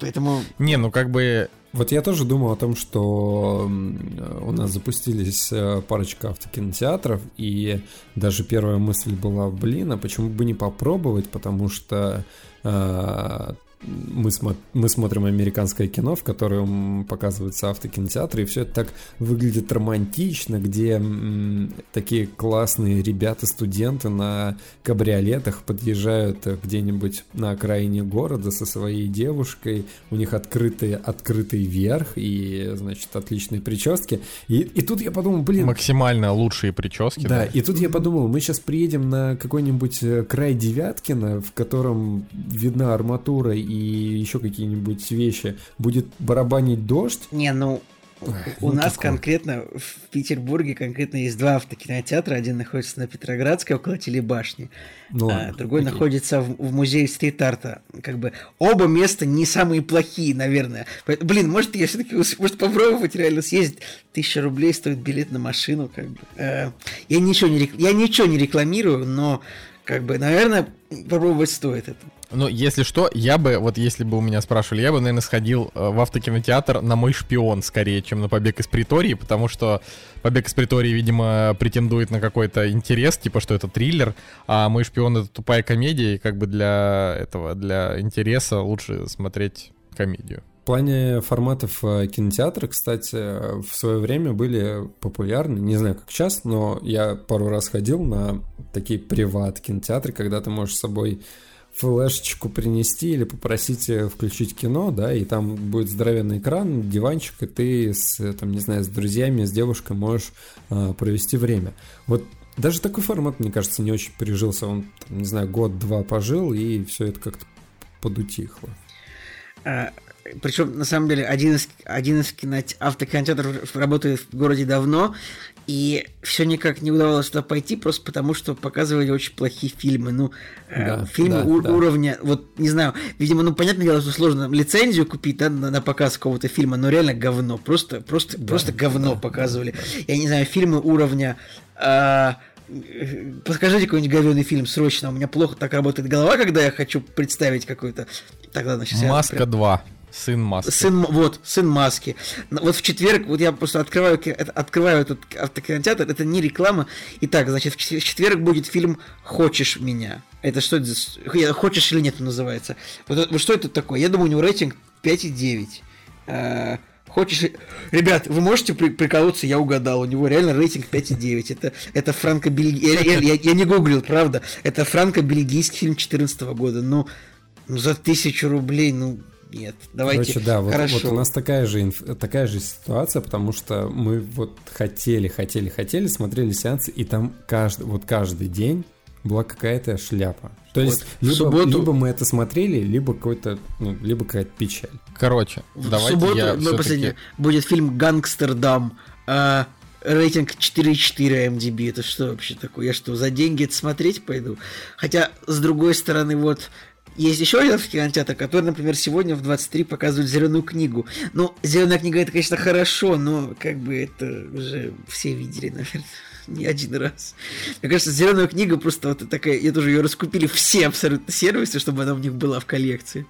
поэтому Не, ну как бы Вот я тоже думал о том, что у нас запустились э, парочка автокинотеатров, и даже первая мысль была, блин, а почему бы не попробовать, потому что э, мы, смо- мы смотрим американское кино, в котором показываются автокинотеатры, и все это так выглядит романтично, где м, такие классные ребята-студенты на кабриолетах подъезжают где-нибудь на окраине города со своей девушкой, у них открытый, открытый верх и, значит, отличные прически. И, и тут я подумал, блин, максимально лучшие прически. да, и тут я подумал, мы сейчас приедем на какой-нибудь э, край Девяткина, в котором видна арматура и еще какие-нибудь вещи, будет барабанить дождь. Не, ну, у ну нас такое. конкретно в Петербурге конкретно есть два автокинотеатра. Один находится на Петроградской, около телебашни, Ну, а другой окей. находится в, в музее стрит-арта. Как бы оба места не самые плохие, наверное. Блин, может, я все-таки может попробовать реально съездить. Тысяча рублей стоит билет на машину, как бы. Э, я ничего не рек- я ничего не рекламирую, но как бы, наверное, попробовать стоит это. Ну, если что, я бы, вот если бы у меня спрашивали, я бы, наверное, сходил э, в автокинотеатр на мой шпион скорее, чем на побег из притории, потому что побег из притории, видимо, претендует на какой-то интерес, типа, что это триллер, а мой шпион это тупая комедия, и как бы для этого, для интереса лучше смотреть комедию. В плане форматов э, кинотеатра, кстати, в свое время были популярны, не знаю как сейчас, но я пару раз ходил на такие приват-кинотеатры, когда ты можешь с собой флешечку принести или попросить э, включить кино, да, и там будет здоровенный экран, диванчик, и ты с, э, там, не знаю, с друзьями, с девушкой можешь э, провести время. Вот даже такой формат, мне кажется, не очень прижился. Он, там, не знаю, год-два пожил, и все это как-то подутихло. причем, на самом деле, один из, один из кинот- автокинотеатров работает в городе давно, и все никак не удавалось туда пойти, просто потому что показывали очень плохие фильмы. Ну, э, Да, фильмы да, у- да. уровня, вот, не знаю, видимо, ну, понятное дело, что сложно лицензию купить, да, на, на показ какого-то фильма, но реально говно, просто, просто, просто говно показывали. Я не знаю, фильмы уровня... э, Подскажите какой-нибудь говёный фильм срочно. У меня плохо так работает голова, когда я хочу представить какой-то... Так, ладно, сейчас я Маска прям- 2. Сын маски. Сын, вот, сын маски. Вот в четверг, вот я просто открываю, открываю этот автокинотеатр, это не реклама. Итак, значит, в чет- в четверг будет фильм «Хочешь меня». Это что это «Хочешь или нет» называется. Вот, вот что это такое? Я думаю, у него рейтинг 5,9. Э, Хочешь... Ребят, вы можете при- приколоться, я угадал. У него реально рейтинг 5,9. Это, это франко-бельгийский... Я- я- я не гуглил, правда. Это франко-бельгийский фильм 2014 года. Ну, ну, за тысячу рублей, ну, нет. Давайте. Короче, да, вот, Хорошо. вот у нас такая же, инф- такая же ситуация, потому что мы вот хотели, хотели, хотели, смотрели сеансы, и там каждый, вот каждый день была какая-то шляпа. То есть, в либо, субботу- либо мы это смотрели, либо какой-то, ну, либо какая-то печаль. Короче, В давайте субботу, я ну, последнее, будет фильм «Гангстердам». а, рейтинг 4,4 MDB. Это что вообще такое? Я что, за деньги это смотреть пойду? Хотя, с другой стороны, вот есть еще один кинотеатр, который, например, сегодня в 23 показывает зеленую книгу. Ну, зеленая книга это, конечно, хорошо, но как бы это уже все видели, наверное. Не один раз. Мне кажется, зеленая книга просто вот такая, я тоже ее раскупили все абсолютно сервисы, чтобы она у них была в коллекции.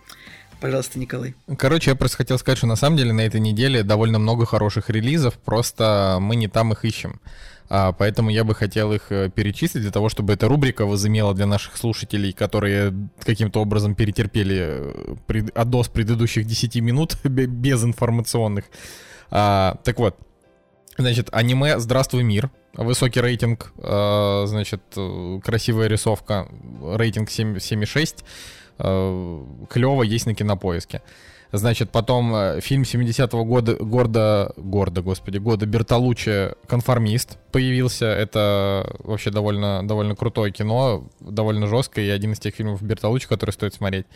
Пожалуйста, Николай. Короче, я просто хотел сказать, что на самом деле на этой неделе довольно много хороших релизов, просто мы не там их ищем. А, поэтому я бы хотел их э, перечислить для того, чтобы эта рубрика возымела для наших слушателей, которые каким-то образом перетерпели э, пред, отдос предыдущих 10 минут без информационных. А, так вот, значит, аниме «Здравствуй, мир». Высокий рейтинг, а, значит, э, красивая рисовка, рейтинг 7,6. А, клево, есть на кинопоиске. Значит, потом э, фильм 70-го года, гордо, гордо, господи, года Бертолуччи «Конформист» появился. Это вообще довольно, довольно крутое кино, довольно жесткое, и один из тех фильмов Бертолуччи, который стоит смотреть.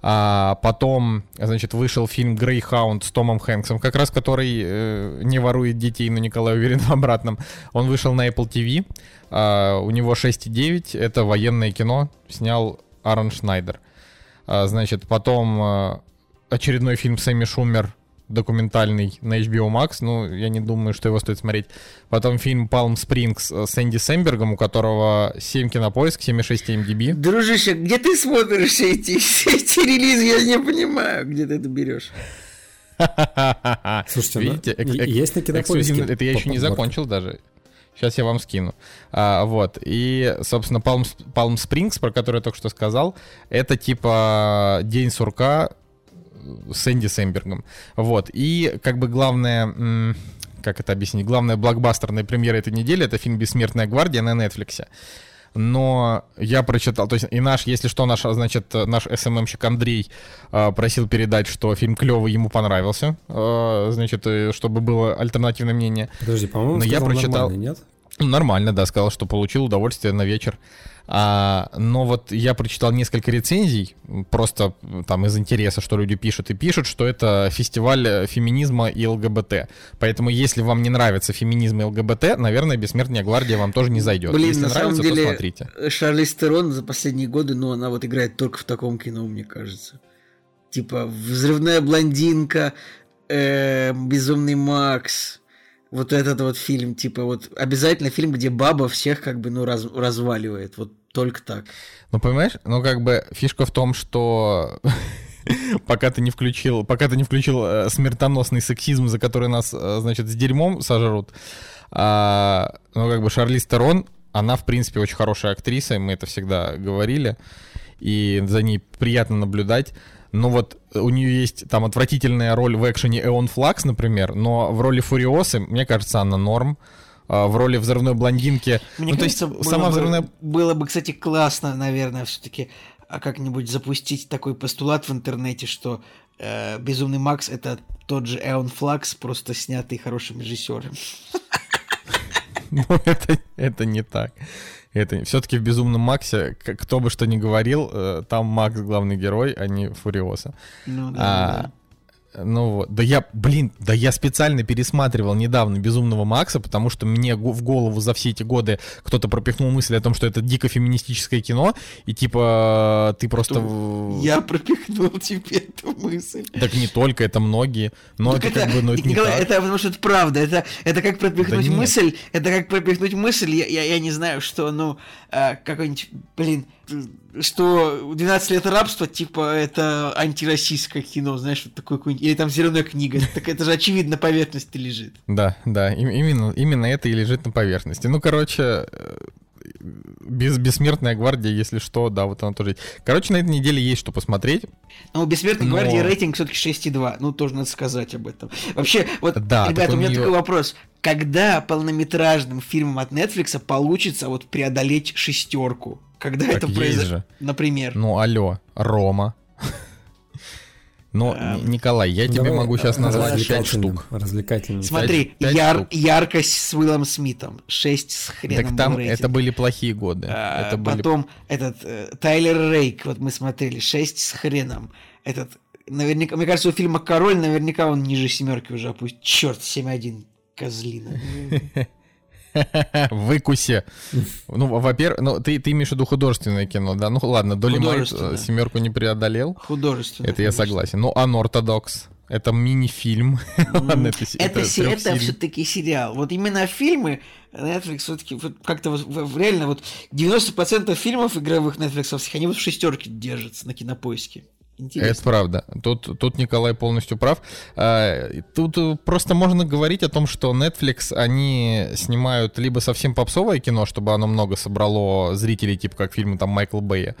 А потом, значит, вышел фильм «Грейхаунд» с Томом Хэнксом, как раз который э, не ворует детей, но Николай уверен в обратном. Он вышел на Apple TV, а, у него 6,9, это военное кино, снял Аарон Шнайдер. А, значит, потом э, очередной фильм Сэмми Шумер, документальный на HBO Max, ну, я не думаю, что его стоит смотреть. Потом фильм Palm Springs с Энди Сэмбергом, у которого 7 кинопоиск, 7,6 MDB. Дружище, где ты смотришь эти, все эти релизы? Я не понимаю, где ты это берешь. Слушайте, Видите, ну, эк- эк- есть на кинопоиске. это я еще не закончил даже. Сейчас я вам скину. А, вот. И, собственно, Palm, Palm Springs, про который я только что сказал, это типа День сурка с Энди Сэмбергом. Вот. И как бы главное... Как это объяснить? Главная блокбастерная премьера этой недели это фильм «Бессмертная гвардия» на Netflix. Но я прочитал, то есть и наш, если что, наш, значит, наш СММщик Андрей э, просил передать, что фильм клевый, ему понравился, э, значит, чтобы было альтернативное мнение. Подожди, по-моему, Но я прочитал- нормально, нет? Нормально, да, сказал, что получил удовольствие на вечер. А, но вот я прочитал несколько рецензий, просто там из интереса, что люди пишут, и пишут, что это фестиваль э, феминизма и ЛГБТ. Поэтому, если вам не нравится феминизм и ЛГБТ, наверное, «Бессмертная гвардия» вам тоже не зайдет. Блин, если на самом нравится, деле, то смотрите. Шарлиз Терон за последние годы, ну, она вот играет только в таком кино, мне кажется. Типа «Взрывная блондинка», э, «Безумный Макс», вот этот вот фильм, типа вот обязательно фильм, где баба всех как бы, ну, раз- разваливает, вот только так. Ну, понимаешь, ну, как бы фишка в том, что пока ты не включил, пока ты не включил э, смертоносный сексизм, за который нас, э, значит, с дерьмом сожрут, а, ну, как бы Шарлиз Терон, она, в принципе, очень хорошая актриса, и мы это всегда говорили, и за ней приятно наблюдать. Но вот у нее есть там отвратительная роль в экшене Эон Флакс, например, но в роли Фуриосы, мне кажется, она норм. А В роли взрывной блондинки. Мне ну, кажется, то есть было сама бы- взрывная Было бы, кстати, классно, наверное, все-таки как-нибудь запустить такой постулат в интернете, что э, Безумный Макс это тот же Эон Флакс, просто снятый хорошим режиссером. Ну, это, это не так. Это все-таки в Безумном Максе, кто бы что ни говорил, э, там Макс главный герой, а не Фуриоса. Ну, да, А, да. Ну вот, да я, блин, да я специально пересматривал недавно Безумного Макса, потому что мне в голову за все эти годы кто-то пропихнул мысль о том, что это дико феминистическое кино, и типа ты просто... Я пропихнул тебе эту мысль. Так не только, это многие, но Так это, как бы, ну это не Николай, так. это потому что это правда. Это, это как пропихнуть Да нет. мысль. Это как пропихнуть мысль. Я, я, я не знаю, что, ну, а, какой-нибудь, блин, что 12 лет рабства, типа, это антироссийское кино, знаешь, вот такое какое-нибудь. Или там зеленая книга. Так это же очевидно на поверхности лежит. Да, да, им- именно, именно это и лежит на поверхности. Ну, короче, э, без, бессмертная гвардия, если что, да, вот она тоже есть. Короче, на этой неделе есть что посмотреть. Но у Бессмертной Но- гвардии рейтинг все-таки 6,2. Ну, тоже надо сказать об этом. Вообще, вот, Да, ребята, у меня неё- такой вопрос. Когда полнометражным фильмом от Netflix получится вот преодолеть шестерку? Когда Так это произойдет? же. Например. Ну, алло, Рома. Но, Ни- Николай, я тебе могу сейчас э, назвать пять развлекательным, штук. Развлекательным. Смотри, пять яр- штук. яркость с Уиллом Смитом. 6 с хреном Так там это были плохие годы. А, это были... Потом этот э, Тайлер Рейк, вот мы смотрели, 6 с хреном. Этот, наверняка, мне кажется, у фильма Король наверняка он ниже семерки уже опустит. Черт, 7-1, козлина. Выкуси. Ну, во-первых, ну, ты, ты имеешь в виду художественное кино, да? Ну, ладно, Долли Майт Художественное. семерку не преодолел. Художественно. Это я согласен. Ну, Unorthodox. Это мини-фильм. Ладно, это, все-таки сериал. Вот именно фильмы Netflix все-таки вот как-то вот реально вот 90% фильмов игровых Netflix, они вот в шестерке держатся на кинопоиске. Интересно. Это правда. Тут, тут Николай полностью прав. А, Тут э, просто можно говорить о том, что Netflix, они снимают либо совсем попсовое кино, чтобы оно много собрало зрителей, типа как фильмы там Майкла Бэя,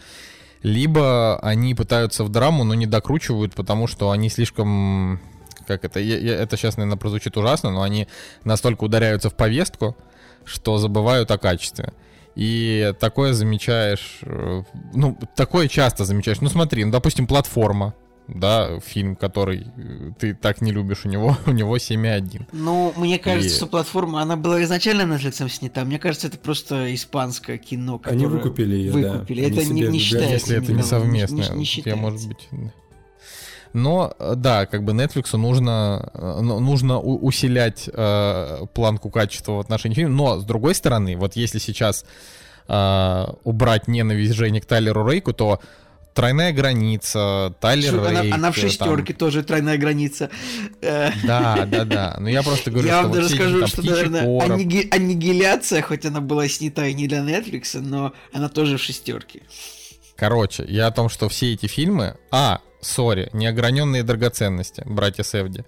либо они пытаются в драму, но не докручивают, потому что они слишком... Как это? я- я- это сейчас, наверное, прозвучит ужасно, но они настолько ударяются в повестку, что забывают о качестве. И такое замечаешь, э, ну, такое часто замечаешь. Ну, смотри, ну, допустим, платформа, да, фильм, который э, ты так не любишь, у него, у него 7,1. Ну, мне кажется, И- что платформа, она была изначально Netflix снята. Мне кажется, это просто испанское кино, которое Они выкупили её, да. выкупили. Это не, не считается. Если это не совместное, не я, считается. может быть... Но, э, да, как бы Netflix нужно, э, ну, нужно усилять э, планку качества в отношении фильма. Но, с другой стороны, вот если сейчас э, убрать ненависть Жени к Тайлеру Рейку, то тройная граница, Тайлер она, Рейк... она в э, там- шестерке тоже тройная граница. Да, да, да. Но я просто говорю, Я что вам вот даже скажу, там что, «Птичий наверное, короб», анниги- аннигиляция, хоть она была снята и не для Netflix, но она тоже в шестерке. Короче, я о том, что все эти фильмы... А, сори, неограненные драгоценности, братья Севди.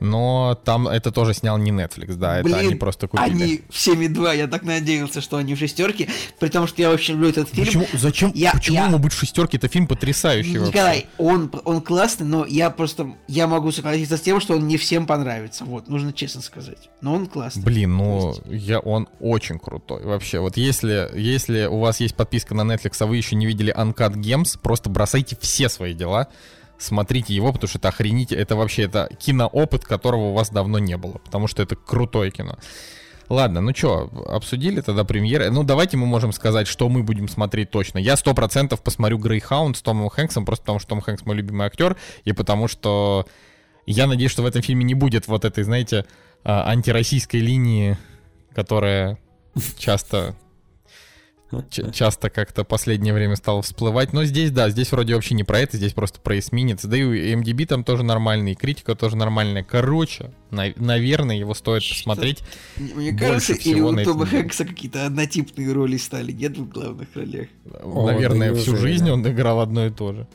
Но там это тоже снял не Netflix, да, это Блин, они просто купили. Они в 7,2, я так надеялся, что они в шестерке, при том, что я очень люблю этот фильм. Почему, зачем, Я- почему я- ему быть в шестерке? Это фильм потрясающий вообще. Николай, он, он классный, но я просто, я могу согласиться с тем, что он не всем понравится, вот, нужно честно сказать. Но он классный. Блин, ну, я, он очень крутой вообще. Вот если, если у вас есть подписка на Netflix, а вы еще не видели Uncut Gems, просто бросайте все свои дела, смотрите его, потому что это охрените, это вообще, это киноопыт, которого у вас давно не было, потому что это крутое кино. Ладно, ну что, обсудили тогда премьеры. Ну, давайте мы можем сказать, что мы будем смотреть точно. Я сто процентов посмотрю Грейхаунд с Томом Хэнксом, просто потому что Том Хэнкс мой любимый актер, и потому что я надеюсь, что в этом фильме не будет вот этой, знаете, а, антироссийской линии, которая часто часто как-то последнее время стало всплывать. Но здесь, да, здесь вроде вообще не про это, здесь просто про эсминец. Да и MDB там тоже нормальный, и критика тоже нормальная. Короче, на- наверное, его стоит посмотреть. Мне больше кажется, или у на Тома. Хэнкса какие-то однотипные роли стали, нет в главных ролях. О, наверное, всю жизнь он играл одно и то же.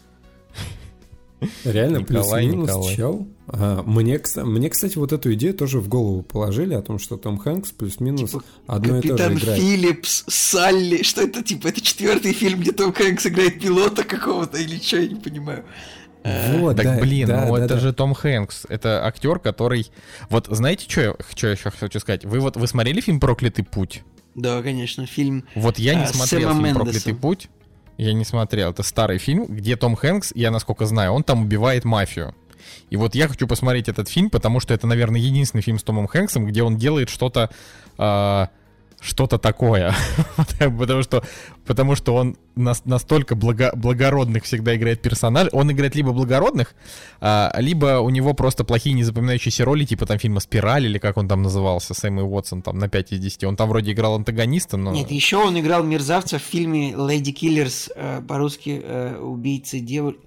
Реально, Николай, плюс-минус Николай. чел. А, мне, мне, кстати, вот эту идею тоже в голову положили о том, что Том Хэнкс плюс-минус Типа, одно и то же Капитан играет. Филлипс, Салли, что это типа, это четвертый фильм, где Том Хэнкс играет пилота какого-то или что, я не понимаю. Вот, Так, да, блин, да, ну да, это да. же Том Хэнкс. Это актер, который... Вот знаете, что я, что я еще хочу сказать? Вы вот вы смотрели фильм «Проклятый путь»? Да, конечно, фильм. Вот я не А, смотрел Сэмом фильм Мендесом. «Проклятый путь». Я не смотрел. Это старый фильм, где Том Хэнкс, я насколько знаю, он там убивает мафию. И вот я хочу посмотреть этот фильм, потому что это, наверное, единственный фильм с Томом Хэнксом, где он делает что-то... а, что-то такое. потому, что, потому что он нас- настолько благо- благородных всегда играет персонаж. Он играет либо благородных, а, либо у него просто плохие незапоминающиеся роли, типа там фильма «Спираль» или как он там назывался, Сэм и Уотсон, там на 5 из 10. Он там вроде играл антагониста, но... Нет, еще он играл мерзавца в фильме Lady Killers, э, по-русски э, убийцы девушек.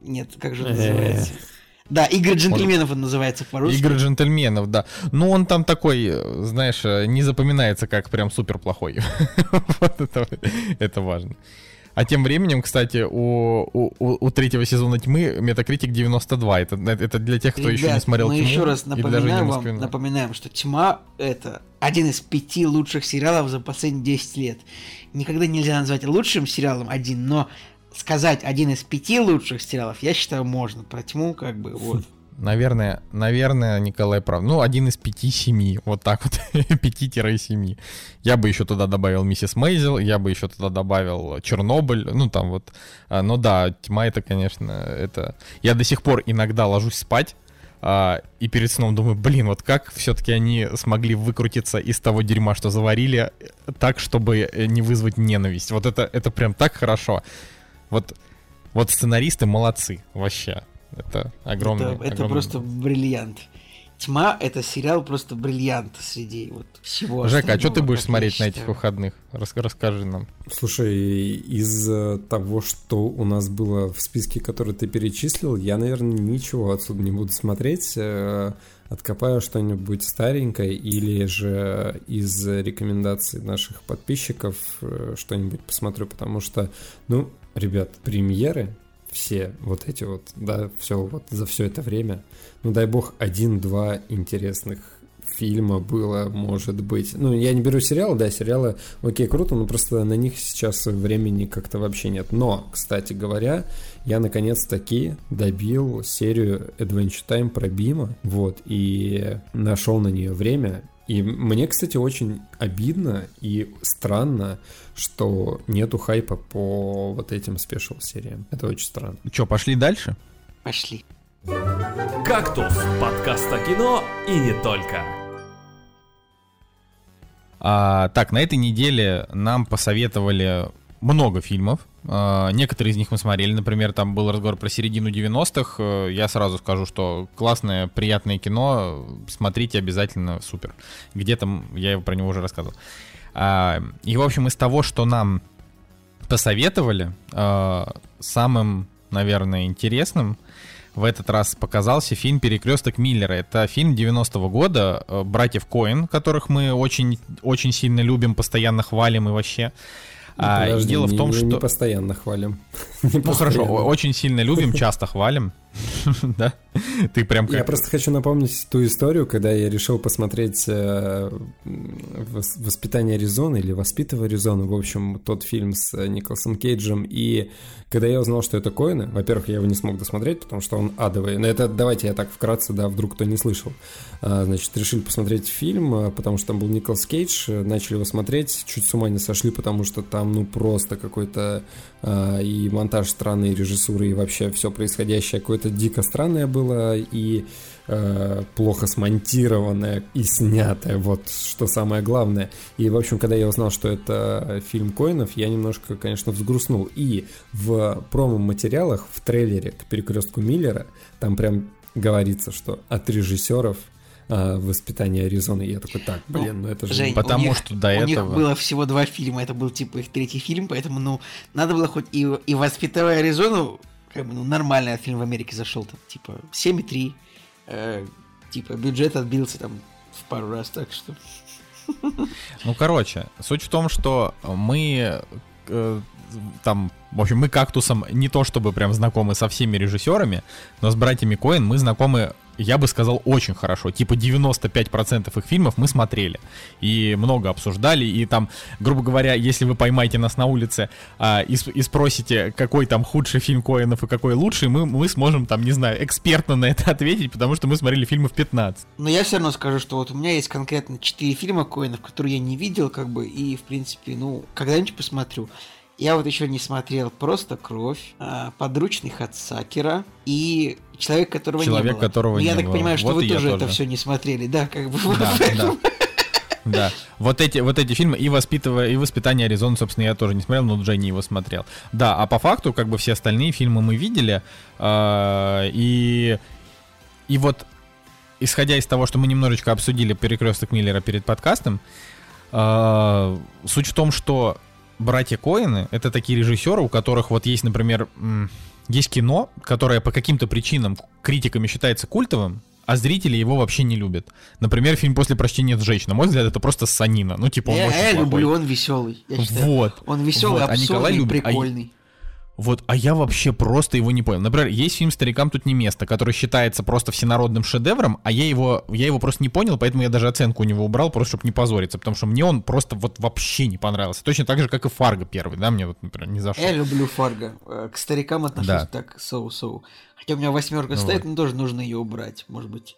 Нет, как же он Э. называется? Да, игры джентльменов он называется по-русски. Игры джентльменов, да. Ну, он там такой, э, знаешь, э, не запоминается как прям супер плохой. Вот это, это важно. А тем временем, кстати, у, у, у- третьего сезона тьмы метакритик 92. Это, это для тех, кто еще не Ребят, смотрел мы тьму. еще раз напоминаем вам, напоминаем, что «Тьма» — это один из пяти лучших сериалов за последние 10 лет. Никогда нельзя назвать лучшим сериалом один, но сказать один из пяти лучших сериалов, я считаю, можно. Про «Тьму» как бы вот. Наверное, наверное, Николай прав. Ну, один из пяти-семи. Вот так вот. Пяти-семи. Я бы еще туда добавил Миссис Мейзел, я бы еще туда добавил Чернобыль. Ну, там вот. Ну да, тьма это, конечно, это... Я до сих пор иногда ложусь спать, а, и перед сном думаю, блин, вот как все-таки они смогли выкрутиться из того дерьма, что заварили, э, так, чтобы э, не вызвать ненависть. Вот это, это прям так хорошо. Вот, вот сценаристы молодцы, вообще. Это огромный, это, это огромный- просто бриллиант. «Тьма» — это сериал просто бриллиант среди вот всего Жека, а что ты будешь смотреть на этих считаю. выходных? Рас- расскажи нам. Слушай, из э, того, что у нас было в списке, который ты перечислил, я, наверное, ничего отсюда не буду смотреть. Э, Откопаю что-нибудь старенькое или же из рекомендаций наших подписчиков э, что-нибудь посмотрю, потому что, ну, ребят, премьеры все вот эти вот, да, все вот за все это время, ну дай бог, один-два интересных фильма было, может быть. Ну, я не беру сериалы, да, сериалы, окей, круто, но просто на них сейчас времени как-то вообще нет. Но, кстати говоря, я наконец-таки добил серию Adventure Time про Бима, вот, и нашел на нее время, и мне, кстати, очень обидно и странно, что нету хайпа по вот этим спешл-сериям. Это очень странно. Че, пошли дальше? Пошли. «Кактус» — подкаст о кино и не только. А, так, на этой неделе нам посоветовали много фильмов. А, некоторые из них мы смотрели. Например, там был разговор про середину 90-х. Э, я сразу скажу, что классное, приятное кино. Смотрите обязательно, супер. Где-то я про него уже рассказывал. А, и, в общем, из того, что нам посоветовали, а, самым, наверное, интересным в этот раз показался фильм «Перекресток Миллера». Это фильм 90-го года э, братьев Коэн, которых мы очень, очень сильно любим, постоянно хвалим и вообще. Ну, а, подожди, дело в том, не, что... Не постоянно хвалим. Ну хорошо, очень сильно любим, часто хвалим. Да? Ты прям как... Я просто хочу напомнить ту историю, когда я решил посмотреть э, «Воспитание Аризоны» или «Воспитывая Аризону», в общем, тот фильм с э, Николасом Кейджем, и когда я узнал, что это Коины, во-первых, я его не смог досмотреть, потому что он адовый. Но это давайте я так вкратце, да, вдруг кто не слышал. А, значит, решили посмотреть фильм, а, потому что там был Николас Кейдж, начали его смотреть, чуть с ума не сошли, потому что там, ну, просто какой-то а, и монтаж странный, и режиссура, и вообще все происходящее какое-то дико странное было, и э, плохо смонтированное и снятое, вот что самое главное. И, в общем, когда я узнал, что это фильм Коинов, я немножко, конечно, взгрустнул. И в промо-материалах, в трейлере к перекрестку Миллера, там прям говорится, что от режиссеров а, воспитание Аризоны. я такой, так, ну, блин, ну, это же... Жень, Потому них, что до у этого... У них было всего два фильма, это был типа их третий фильм, поэтому, ну, надо было хоть и, и воспитывая Аризону, как бы, ну, нормальный фильм в Америке зашел, там, типа, 7,3, э, типа, бюджет отбился там в пару раз, так что... Ну, короче, суть в том, что мы э, там, в общем, мы кактусом не то чтобы прям знакомы со всеми режиссерами, но с братьями Коэн мы знакомы я бы сказал, очень хорошо. Типа 95% их фильмов мы смотрели. И много обсуждали. И там, грубо говоря, если вы поймаете нас на улице а, и, и спросите, какой там худший фильм Коэнов и какой лучший, мы, мы сможем там, не знаю, экспертно на это ответить, потому что мы смотрели фильмы в 15. Но я все равно скажу, что вот у меня есть конкретно 4 фильма Коэнов, которые я не видел, как бы, и, в принципе, ну, когда-нибудь посмотрю. Я вот еще не смотрел «Просто кровь», а, «Подручный Хатсакера» и «Человек, которого Человек, не было». которого Но не я было. так понимаю, что вот вы тоже, тоже это все не смотрели, да? Как бы. Да, да. Да, вот эти, вот эти фильмы, и воспитывая, и воспитание Аризоны, собственно, я тоже не смотрел, но Дженни его смотрел. Да, а по факту, как бы все остальные фильмы мы видели, э, и, и вот, исходя из того, что мы немножечко обсудили перекресток Миллера перед подкастом, э, суть в том, что братья Коины — это такие режиссеры, у которых вот есть, например, есть кино, которое по каким-то причинам критиками считается культовым, а зрители его вообще не любят. Например, фильм «После прощения сжечь». На мой взгляд, это просто санина. Ну, типа, он я, очень я плохой. люблю, он веселый. Я считаю. Вот. Он веселый, вот. абсурдный, а Николай любит, прикольный. А вот, а я вообще просто его не понял. Например, есть фильм «Старикам тут не место», который считается просто всенародным шедевром, а я его, я его просто не понял, поэтому я даже оценку у него убрал, просто чтобы не позориться, потому что мне он просто вот вообще не понравился. Точно так же, как и «Фарго» первый, да, мне вот, например, не зашел. Я люблю «Фарго». Э, к старикам отношусь да. так, соу-соу. Хотя у меня восьмерка ну стоит, вот. но тоже нужно ее убрать. Может быть,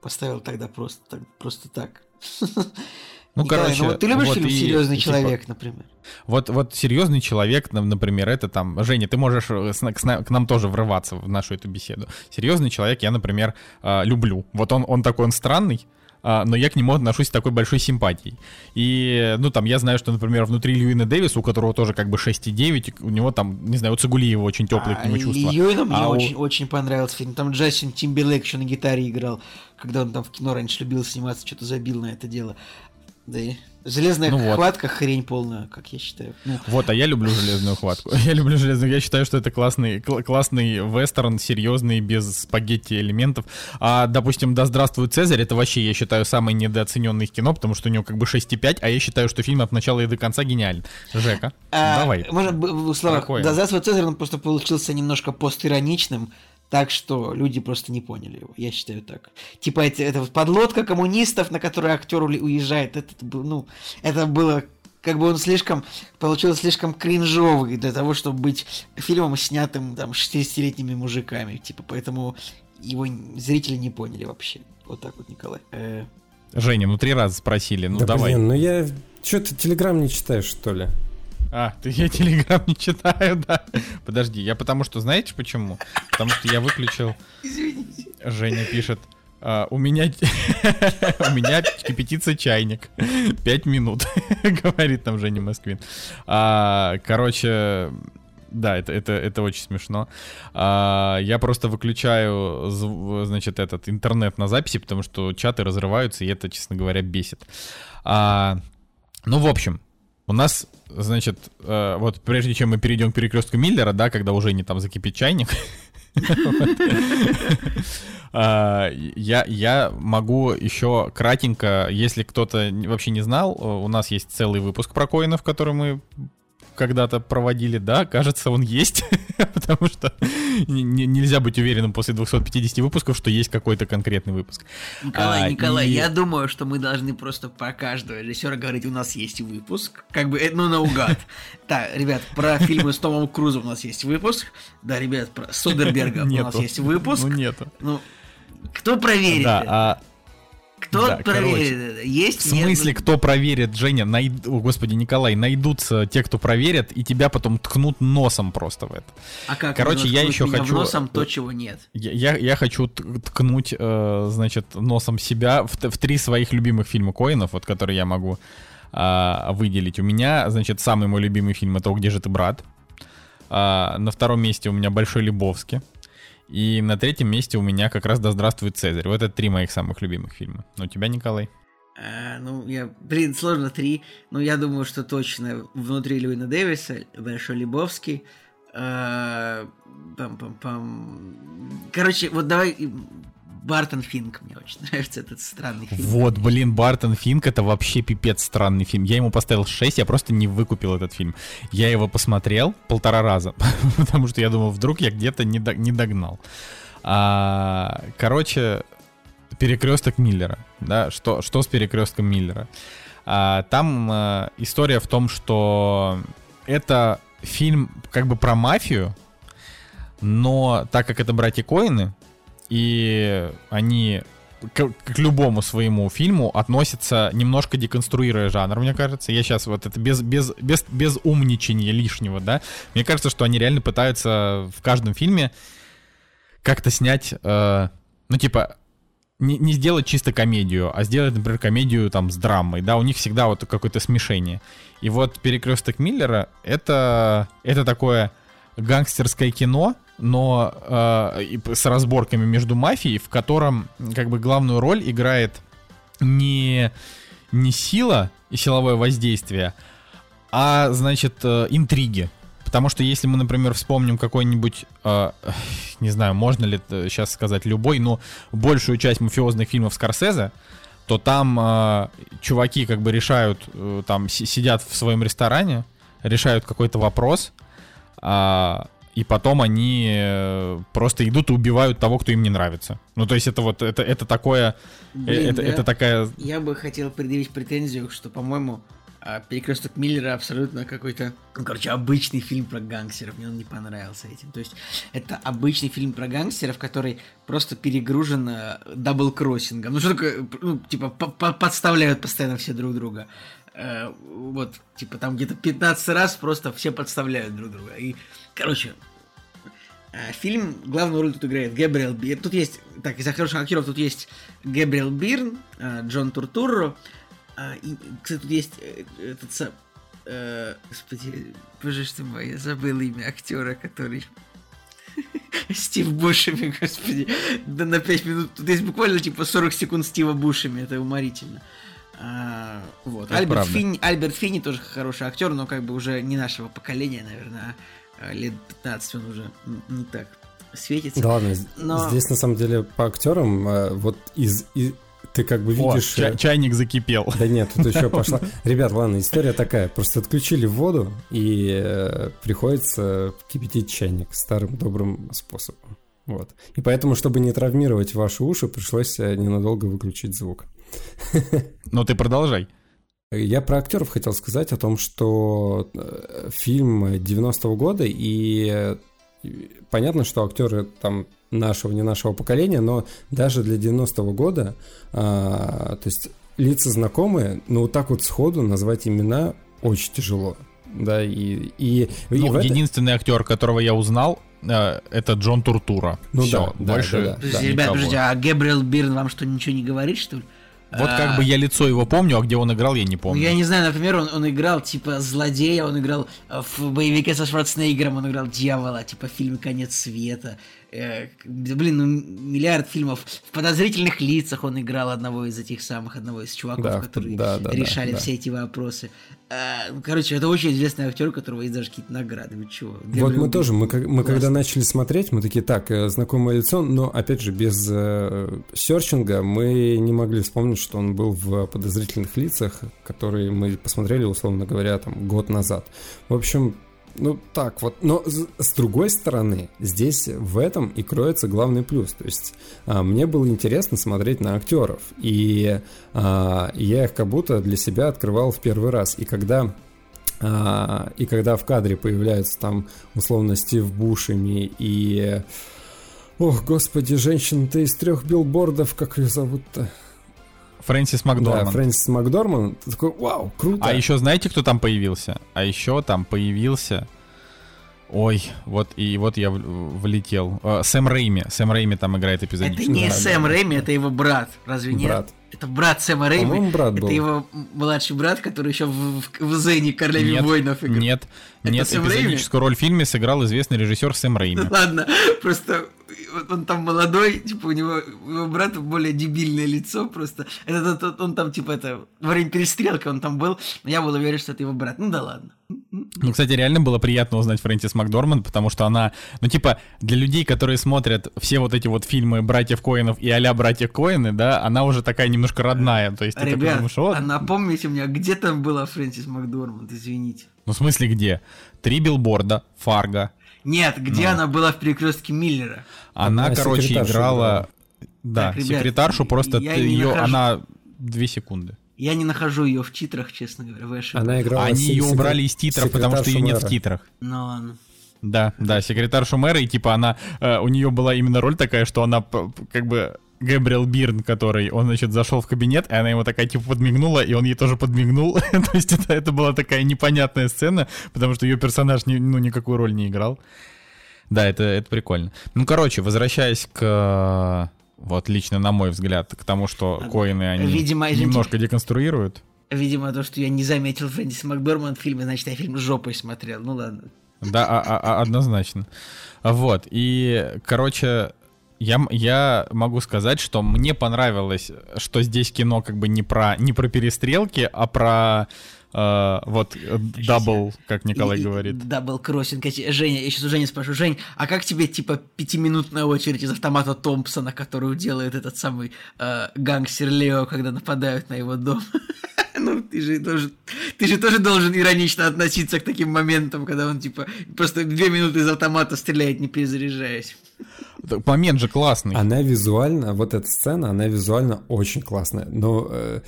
поставил тогда просто так. Просто так. Ну, Николай, короче, ну, вот ты любишь вот фильм и, «Серьезный и, человек», типа, например? Вот, вот «Серьезный человек», например, это там... Женя, ты можешь э, с, к, к нам тоже врываться в нашу эту беседу. «Серьезный человек» я, например, э, люблю. Вот он, он такой, он странный, а, но я к нему отношусь с такой большой симпатией. И, ну, там, я знаю, что, например, внутри Льюина Дэвиса, у которого тоже как бы 6,9, у него там, не знаю, у Цигулиева очень теплые а, к нему чувства. Льюина мне а очень, у... очень понравился фильм. Там Джастин Тимберлейк еще на гитаре играл, когда он там в кино раньше любил сниматься, что-то забил на это дело. Да и железная Ну вот. хватка хрень полная, как я считаю. Ну, Вот, а я люблю железную хватку. Я люблю железную. Я считаю, что это классный, кл- классный вестерн, серьезный, без спагетти элементов. А, допустим, Да здравствует Цезарь, это вообще, я считаю, самый недооцененный в кино, потому что у него как бы 6,5, а я считаю, что фильм от начала и до конца гениален. Жека, а, давай. Можно в словах. Какое? Да, здравствуй, Цезарь, он просто получился немножко постироничным, так что люди просто не поняли его. Я считаю так. Типа это, это вот подлодка коммунистов, на которой актер уезжает. Это, ну, это было как бы он слишком получился слишком кринжовый для того, чтобы быть фильмом, снятым там 60-летними мужиками. Типа, поэтому его зрители не поняли вообще. Вот так вот, Николай. Э, Женя, ну три раза спросили, ну да давай. блин, ну я... Че ты телеграм не читаешь, что ли? А, ты я телеграм не читаю, да. Подожди, я потому что, знаете почему? Потому что я выключил... Извините. Женя пишет, «А, у меня у меня кипятится чайник. Пять минут, говорит там Женя Москвин. А, короче, да, это, это, это очень смешно. А, я просто выключаю, значит, этот интернет на записи, потому что чаты разрываются, и это, честно говоря, бесит. А, ну, в общем, у нас, значит, э, вот прежде чем мы перейдем к перекрестку Миллера, да, когда уже не там закипит чайник, а, я, я могу еще кратенько, если кто-то вообще не знал, э, у нас есть целый выпуск про коинов, который мы когда-то проводили, да, кажется, он есть, потому что не- не- нельзя быть уверенным после 250 выпусков, что есть какой-то конкретный выпуск. Николай, А, Николай, и- я думаю, что мы должны просто про каждого режиссера говорить, у нас есть выпуск, как бы, э, ну, наугад. Так, ребят, про фильмы с Томом Крузом у нас есть выпуск. Да, ребят, про Содерберга у нас есть выпуск. Ну, нету. Ну, кто проверит? Да, а Кто да, проверит это? Есть? в нет? смысле, кто проверит, Женя, найд... О, господи, Николай, найдутся те, кто проверят, и тебя потом ткнут носом просто в это. А как короче, я еще хочу- носом то, чего нет. Я, я, я хочу ткнуть, э, значит, носом себя в, в три своих любимых фильма Коинов, вот которые я могу а, выделить. У меня, значит, самый мой любимый фильм это «О, где же ты, брат?». А, на втором месте у меня «Большой Лебовски». И на третьем месте у меня как раз «Да здравствует Цезарь». Вот это три моих самых любимых фильма. У тебя, Николай? А, ну, я, блин, сложно три, но я думаю, что точно внутри Льюина Дэвиса, Большой Лебовский, а, пам-пам-пам. Короче, вот давай Бартон Финк, мне очень нравится этот странный фильм. Вот, блин, Бартон Финк это вообще пипец странный фильм. Я ему поставил 6, я просто не выкупил этот фильм. Я его посмотрел полтора раза, потому что я думал, вдруг я где-то не, до- не догнал. А, короче, перекресток Миллера. Да, что, что с перекрестком Миллера? А, там а, история в том, что это фильм как бы про мафию, но так как это братья Коины, и они к, к любому своему фильму относятся немножко деконструируя жанр, мне кажется. Я сейчас вот это без, без, без, без умничания лишнего, да. Мне кажется, что они реально пытаются в каждом фильме как-то снять, э, ну, типа, не, не сделать чисто комедию, а сделать, например, комедию там с драмой, да, у них всегда вот какое-то смешение. И вот «Перекресток Миллера» — это, это такое гангстерское кино, но э, с разборками между мафией, в котором как бы главную роль играет не, не сила и силовое воздействие, а, значит, э, интриги. Потому что если мы, например, вспомним какой-нибудь, э, не знаю, можно ли сейчас сказать любой, но большую часть мафиозных фильмов Скорсезе, то там э, чуваки как бы решают, э, там си- сидят в своем ресторане, решают какой-то вопрос, а, и потом они э, просто идут и убивают того, кто им не нравится. Ну, то есть это вот, это, это такое, э, Блин, это, да. это такая... Я бы хотел предъявить претензию, что, по-моему, а, Перекресток Миллера абсолютно какой-то, ну, короче, обычный фильм про гангстеров. Мне он не понравился этим. То есть, это обычный фильм про гангстеров, который просто перегружен э, double-crossing ом. Ну, что такое, ну, типа, по- по- подставляют постоянно все друг друга. Э, вот, типа, там где-то 15 раз просто все подставляют друг друга. И, короче, Фильм, главную роль тут играет Гэбриэл Бирн. Тут есть, так, из хороших актеров тут есть Гэбриэл Бирн, а, Джон Туртурро. а, и, кстати, тут есть э, этот э, Господи, боже что мой, я забыл имя актера, который... Стив Бушеми, господи. Да на 5 минут. Тут есть буквально типа 40 секунд Стива Бушеми, это уморительно. А, вот. Это Альберт правда. Финни, Альберт Финни тоже хороший актер, но как бы уже не нашего поколения, наверное. а Лет 15 он уже не так светится. Да ладно, Но- здесь на самом деле по актерам э, вот из, и- ты как бы О, видишь... ча- э, чайник закипел. Да нет, тут еще пошла. Ребят, ладно, история такая. Просто отключили воду, и э, приходится кипятить чайник старым добрым способом. Вот. И поэтому, чтобы не травмировать ваши уши, пришлось э, ненадолго выключить звук. Ну ты продолжай. Я про актеров хотел сказать о том, что э, фильм 90-го года, и э, и понятно, что актеры там нашего, не нашего поколения, но даже для 90-го года, а, то есть лица знакомые, но вот так вот сходу назвать имена очень тяжело. Да, и, и, и Ну, это- единственный актер, которого я узнал, э, это Джон Туртура. Ну Всё, да, больше да, да. Подождите, да, ребят, никого. подождите, а Гэбриэл Бирн вам что, ничего не говорит, что ли? Вот как бы я лицо его помню, а где он играл, я не Ну, помню. я не знаю, например, он, он играл, типа, злодея, он играл э, в боевике со Шварценеггером, он играл дьявола, типа, в фильме «Конец света». Э, да, блин, ну, миллиард фильмов. В «Подозрительных лицах» он играл одного из этих самых, одного из чуваков, Да, которые да, да, да, решали да. все эти вопросы. Э, короче, это очень известный актер, у которого есть даже какие-то награды. Вы чего? Вот Гэбриэл мы тоже, мы, мы когда начали смотреть, мы такие, так, э, знакомое лицо, но, опять же, без э, серчинга мы не могли вспомнить, что он был в «Подозрительных лицах», которые мы посмотрели, условно говоря, там, год назад. В общем, ну, так вот. Но с, другой стороны, здесь в этом и кроется главный плюс. То есть а, мне было интересно смотреть на актеров, и а, я их как будто для себя открывал в первый раз. И когда а, и когда в кадре появляются там условно Стив Бушеми и... Ох, господи, женщина-то из трех билбордов, как ее зовут-то? Фрэнсис Да, Макдорманд. Фрэнсис Макдорман. Ты такой, вау, круто. А еще знаете, кто там появился? А еще там появился... Ой, вот и вот я влетел. Э, Сэм Рейми. Сэм Рейми там играет Это эпизодически. не Да, Сэм да, да. Рэйми, это его брат. Разве нет? Брат. Это брат Сэма Рэйми. По-моему, брат это был. его младший брат, который еще в, в, в Зене Королеве Нет, воинов играл. Нет, Это нет, Сэм Рэйми? эпизодическую роль в фильме сыграл известный режиссер Сэм Рейми. Ладно, просто он там молодой, типа у него у его брата более дебильное лицо просто. Это, тот- он там типа это во время перестрелки он там был, но я был уверен, что это его брат. Ну да ладно. Ну, кстати, реально было приятно узнать Фрэнсис Макдорманд, потому что она, ну, типа, для людей, которые смотрят все вот эти вот фильмы братьев Коинов и а-ля братьев Коины, да, она уже такая немножко родная, то есть ты такой Ребят, думаешь, «О, а напомните мне, где там была Фрэнсис Макдорманд, извините. ну, в смысле где? Три билборда, Фарго. Нет, где Ну. она была в перекрестке Миллера? Она, Она короче, играла... Да, Так, ребят, секретаршу, просто я ты ее, нахожу. она... Две секунды. Я не нахожу ее в титрах, честно говоря, вы ошибаетесь. Она играла Они ее секре- убрали из титров, потому что ее нет в титрах. Ну ладно. Да, да, секретаршу мэра, и типа она, э, у нее была именно роль такая, что она как бы Гэбриэл Бирн, который, он, значит, зашел в кабинет, и она ему такая, типа, подмигнула, и он ей тоже подмигнул. То есть это, это была такая непонятная сцена, потому что ее персонаж ни- ну, никакую роль не играл. Да, это, это прикольно. Ну, короче, возвращаясь к... Вот лично, на мой взгляд, к тому, что коины, они Видимо, немножко деконструируют. Видимо, то, что я не заметил Фрэнсис Макдорманд в фильме, значит, я фильм жопой смотрел. Ну ладно. Да, а- а- а- однозначно. Вот, и, короче, я, я могу сказать, что мне понравилось, что здесь кино как бы не про, не про перестрелки, а про э, вот э, double, как Николай И- говорит. Double crossing. Женя, я сейчас у Жени спрошу. Жень, а как тебе, типа, пятиминутная очередь из автомата Томпсона, которую делает этот самый э, гангстер Лео, когда нападают на его дом? Ну, ты же тоже, ты же тоже должен иронично относиться к таким моментам, когда он, типа, просто две минуты из автомата стреляет, не перезаряжаясь. Момент же классный. Она визуально, вот эта сцена, она визуально очень классная. Но, э,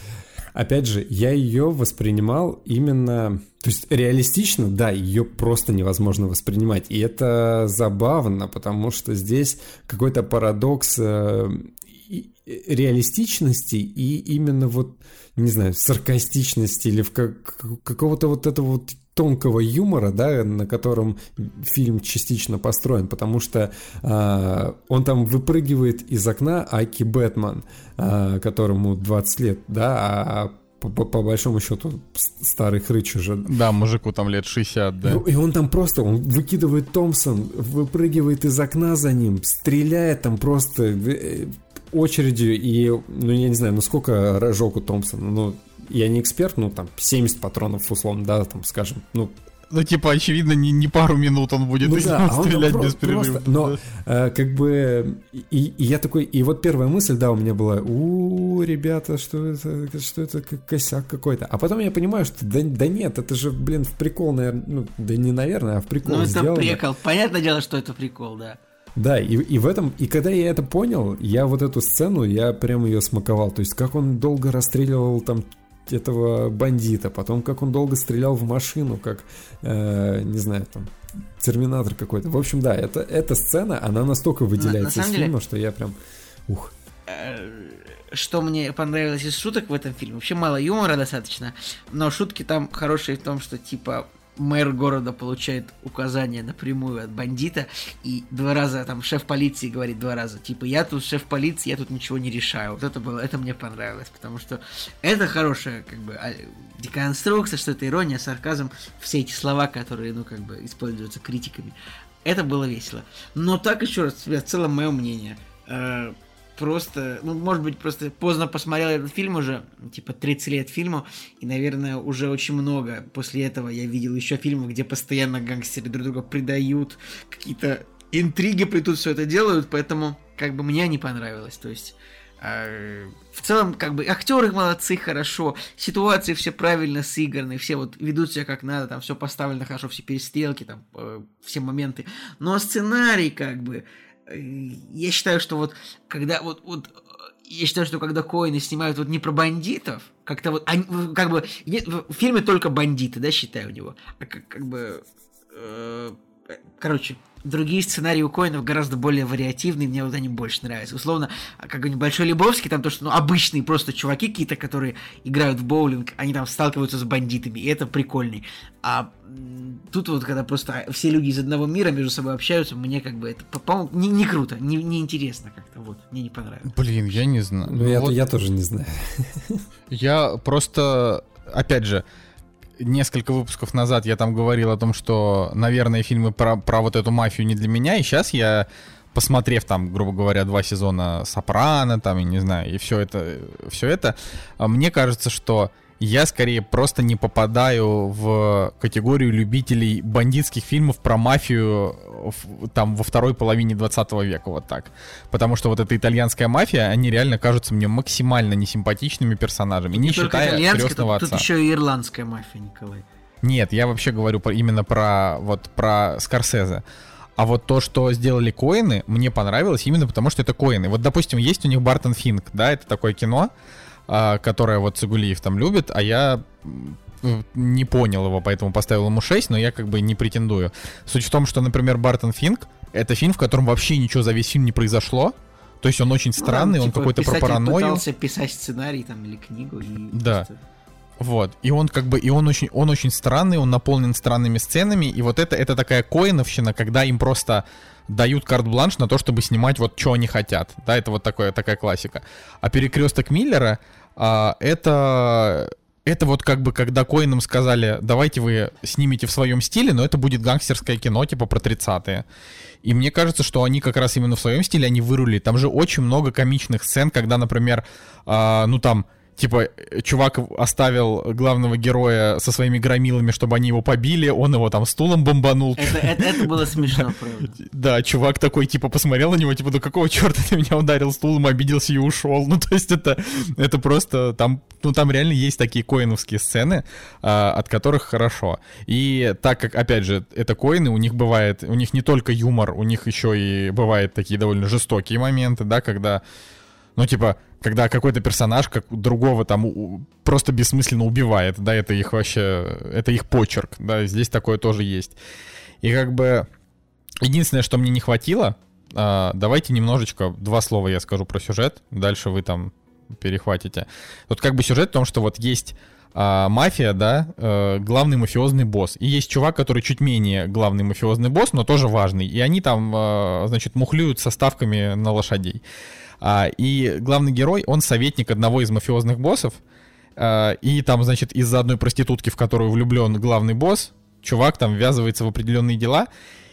опять же, я ее воспринимал именно... То есть реалистично, да, ее просто невозможно воспринимать. И это забавно, потому что здесь какой-то парадокс э, и- реалистичности и именно вот, не знаю, саркастичности или в как- какого-то вот этого вот тонкого юмора, да, на котором фильм частично построен, потому что а, он там выпрыгивает из окна Аки Бэтмен, а, которому 20 лет, да, а по, по- по большому счету старый хрыч уже. Да, мужику там лет 60, да. Ну, и он там просто, он выкидывает Томпсон, выпрыгивает из окна за ним, стреляет там просто э, очередью, и, ну, я не знаю, ну, сколько рожок у Томпсона, ну, я не эксперт, ну, там, 70 патронов, условно, да, там, скажем, ну, ну, типа, очевидно, не, не пару минут он будет ну, да, а он стрелять про- без перерыва. просто- но э, как бы и, и я такой, и вот первая мысль, да, у меня была, у ребята, что это, что это косяк какой-то. А потом я понимаю, что да, да нет, это же, блин, в прикол, наверное, ну, да не наверное, а в прикол Ну, это сделано. прикол. Понятное дело, что это прикол, да. Да, и, и в этом, и когда я это понял, я вот эту сцену, я прям ее смаковал. То есть, как он долго расстреливал там этого бандита, потом как он долго стрелял в машину, как, э, не знаю, там, терминатор какой-то. В общем, да, это, эта сцена, она настолько выделяется самом из деле- фильма, что я прям, ух. Э, Что мне понравилось из шуток в этом фильме? Вообще мало юмора достаточно, но шутки там хорошие в том, что типа мэр города получает указания напрямую от бандита, и два раза там шеф полиции говорит два раза, типа, я тут шеф полиции, я тут ничего не решаю. Вот это было, это мне понравилось, потому что это хорошая, как бы, а, деконструкция, что это ирония, сарказм, все эти слова, которые, ну, как бы, используются критиками. Это было весело. Но так еще раз, в целом мое мнение. Э, просто, ну, может быть, просто поздно посмотрел этот фильм уже, типа 30 лет фильму, и, наверное, уже очень много после этого я видел еще фильмов, где постоянно гангстеры друг друга предают, какие-то интриги плетут, все это делают, поэтому, как бы, мне не понравилось, то есть... э, В целом, как бы, актеры молодцы, хорошо, ситуации все правильно сыграны, все вот ведут себя как надо, там все поставлено хорошо, все перестрелки, там, э, все моменты. Но сценарий, как бы, я считаю, что вот, когда вот, вот, э, я считаю, что когда Коины снимают вот не про бандитов, как-то вот, они, как бы, нет, в фильме только бандиты, да, считаю у него, а как, как бы, э, короче, другие сценарии у Коинов гораздо более вариативные, мне вот они больше нравятся. Условно, а какой-нибудь Большой Лебовский, там то, что, ну, обычные просто чуваки какие-то, которые играют в боулинг, они там сталкиваются с бандитами, и это прикольный. А тут вот, когда просто все люди из одного мира между собой общаются, мне как бы это, по- по-моему, не, не круто, не, не интересно как-то, вот, мне не понравилось. Блин, я не знаю. Ну, я, Вот я тоже не знаю. Я просто, опять же, несколько выпусков назад я там говорил о том, что, наверное, фильмы про, про вот эту мафию не для меня, и сейчас я, посмотрев там, грубо говоря, два сезона Сопрано, там, я не знаю, и все это, все это, а, мне кажется, что я скорее просто не попадаю в категорию любителей бандитских фильмов про мафию в- там во второй половине 20 века, вот так. Потому что вот эта итальянская мафия, они реально кажутся мне максимально несимпатичными персонажами, не, только считая крестного тут, отца. тут еще и ирландская мафия, Николай. Нет, я вообще говорю про- именно про вот про Скорсезе. А вот то, что сделали Коины, мне понравилось именно потому, что это Коины. Вот, допустим, есть у них Бартон Финк, да, это такое кино, которое вот Цигулиев там любит, а я не понял его, поэтому поставил ему 6, но я как бы не претендую. Суть в том, что, например, Бартон Финк — это фильм, в котором вообще ничего за весь фильм не произошло. То есть он очень странный, Ну, он типа, какой-то про паранойю. пытался писать сценарий там или книгу. И Да. просто- Вот. И он как бы, и он очень, он очень странный, он наполнен странными сценами. И вот это, это такая коиновщина, когда им просто дают карт-бланш на то, чтобы снимать вот что они хотят. Да, это вот такое, такая классика. А перекресток Миллера, а, это, это вот как бы, когда Коинам сказали, давайте вы снимете в своем стиле, но это будет гангстерское кино, типа про 30-е. И мне кажется, что они как раз именно в своем стиле, они вырулили. Там же очень много комичных сцен, когда, например, а, ну там, типа, чувак оставил главного героя со своими громилами, чтобы они его побили, он его там стулом бомбанул. Это, это, это было смешно, правда. Да, чувак такой, типа, посмотрел на него, типа, да какого черта ты меня ударил стулом, обиделся и ушел. Ну, то есть это, это просто, там, ну, там реально есть такие коиновские сцены, а, от которых хорошо. И так как, опять же, это коины, у них бывает, у них не только юмор, у них еще и бывают такие довольно жестокие моменты, да, когда, ну, типа, когда какой-то персонаж как другого там просто бессмысленно убивает, да, это их вообще, это их почерк, да, здесь такое тоже есть. И как бы единственное, что мне не хватило, а, давайте немножечко, два слова я скажу про сюжет, дальше вы там перехватите. Вот как бы сюжет в том, что вот есть а, мафия, да, э, главный мафиозный босс. И есть чувак, который чуть менее главный мафиозный босс, но тоже важный. И они там, э, значит, мухлюют со ставками на лошадей. А, и главный герой, он советник одного из мафиозных боссов. А, и там, значит, из-за одной проститутки, в которую влюблен главный босс, чувак там ввязывается в определенные дела.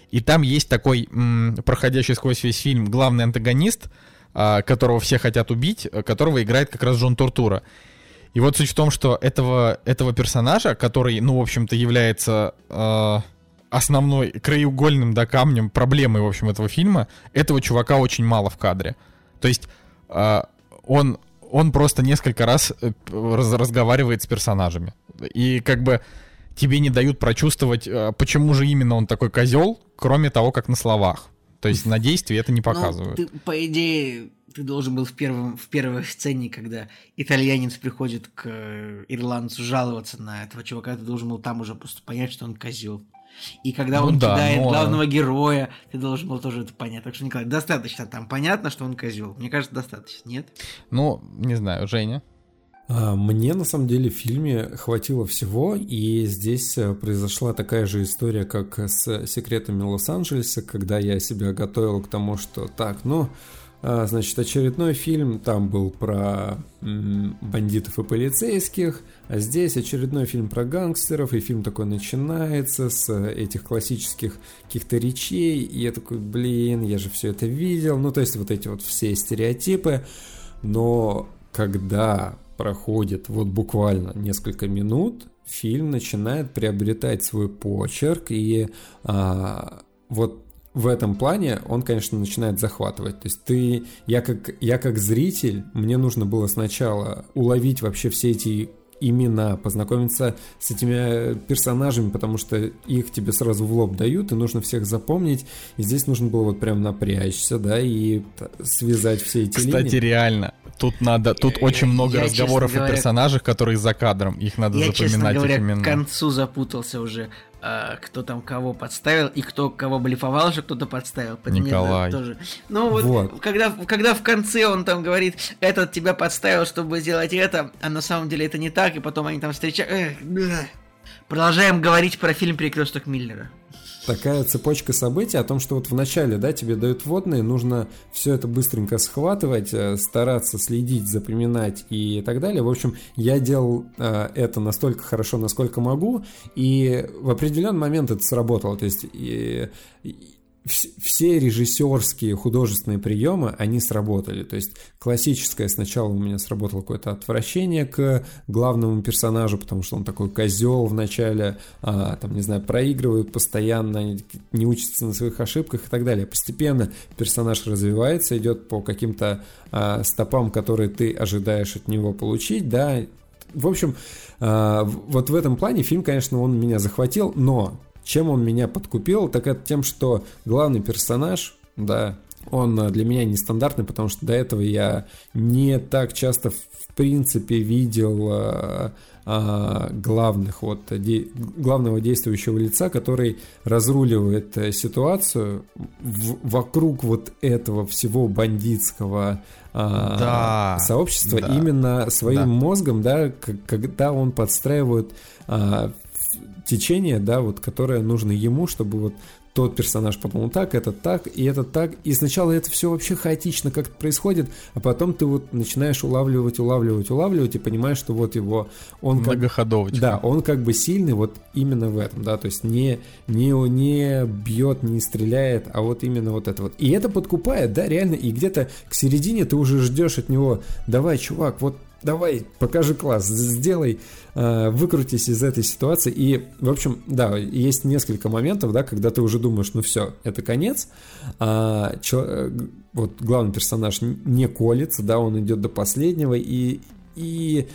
И там есть такой, проходящий сквозь весь фильм, главный антагонист, а, которого все хотят убить, которого играет как раз Джон Тортура. И вот суть в том, что этого, этого персонажа, который, ну, в общем-то, является э, основной краеугольным, да, камнем, проблемой, в общем, этого фильма, этого чувака очень мало в кадре. То есть э, он, он просто несколько раз э, раз, разговаривает с персонажами. И как бы тебе не дают прочувствовать, э, почему же именно он такой козел, кроме того, как на словах. То есть на действии это не показывают. Ну, ты, по идее, ты должен был в, первом, в первой сцене, когда итальянец приходит к э, ирландцу жаловаться на этого чувака, ты должен был там уже просто понять, что он козел. И когда ну, он да, кидает но... главного героя, ты должен был тоже это понять. Так что, Николай, достаточно там понятно, что он козел. Мне кажется, достаточно, нет? Ну, не знаю, Женя. А, мне на самом деле в фильме хватило всего, и здесь э, произошла такая же история, как с секретами Лос-Анджелеса, когда я себя готовил к тому, что так, ну, значит, очередной фильм, там был про бандитов и полицейских, а здесь очередной фильм про гангстеров, и фильм такой начинается с этих классических каких-то речей, и я такой, блин, я же все это видел, ну, то есть вот эти вот все стереотипы, но когда проходит вот буквально несколько минут, фильм начинает приобретать свой почерк, и а, вот в этом плане он, конечно, начинает захватывать. То есть ты, я как, я как зритель, мне нужно было сначала уловить вообще все эти имена, познакомиться с этими персонажами, потому что их тебе сразу в лоб дают, и нужно всех запомнить. И здесь нужно было вот прям напрячься, да, и связать все эти Кстати, линии. реально, тут надо, тут я, очень много я, разговоров говоря, о персонажах, которые за кадром, их надо я, запоминать честно говоря, их имена. к концу запутался уже. А, кто там кого подставил и кто кого блефовал, что кто-то подставил. Поэтому Николай. Тоже. Ну вот, вот, Когда, когда в конце он там говорит, этот тебя подставил, чтобы сделать это, а на самом деле это не так, и потом они там встречаются. Продолжаем говорить про фильм «Перекресток Миллера» такая цепочка событий о том, что вот в начале, да, тебе дают водные, нужно все это быстренько схватывать, э, стараться следить, запоминать и так далее. В общем, я делал э, это настолько хорошо, насколько могу, и в определенный момент это сработало. То есть и, все режиссерские художественные приемы, они сработали. То есть классическое сначала у меня сработало какое-то отвращение к главному персонажу, потому что он такой козел в начале, а, там, не знаю, проигрывает постоянно, не учится на своих ошибках и так далее. Постепенно персонаж развивается, идет по каким-то а, стопам, которые ты ожидаешь от него получить, да. В общем, а, вот в этом плане фильм, конечно, он меня захватил, но чем он меня подкупил, так это тем, что главный персонаж, да, он э, для меня нестандартный, потому что до этого я не так часто в принципе видел а, а, главных вот де, главного действующего лица, который разруливает ситуацию в, вокруг вот этого всего бандитского а, да, сообщества да, именно своим да. мозгом, да, когда он подстраивает а, течение, да, вот, которое нужно ему, чтобы вот тот персонаж подумал так, этот так, и этот так. И сначала это все вообще хаотично как-то происходит, а потом ты вот начинаешь улавливать, улавливать, улавливать и понимаешь, что вот его... Он Многоходовочка. Как, да, он как бы сильный вот именно в этом, да, то есть не, не, не бьет, не стреляет, а вот именно вот это вот. И это подкупает, да, реально, и где-то к середине ты уже ждешь от него, давай, чувак, вот давай, покажи класс, сделай, э, выкрутись из этой ситуации. И, в общем, да, есть несколько моментов, да, когда ты уже думаешь, ну все, это конец. А, чел, э, вот главный персонаж не колется, да, он идет до последнего, и, и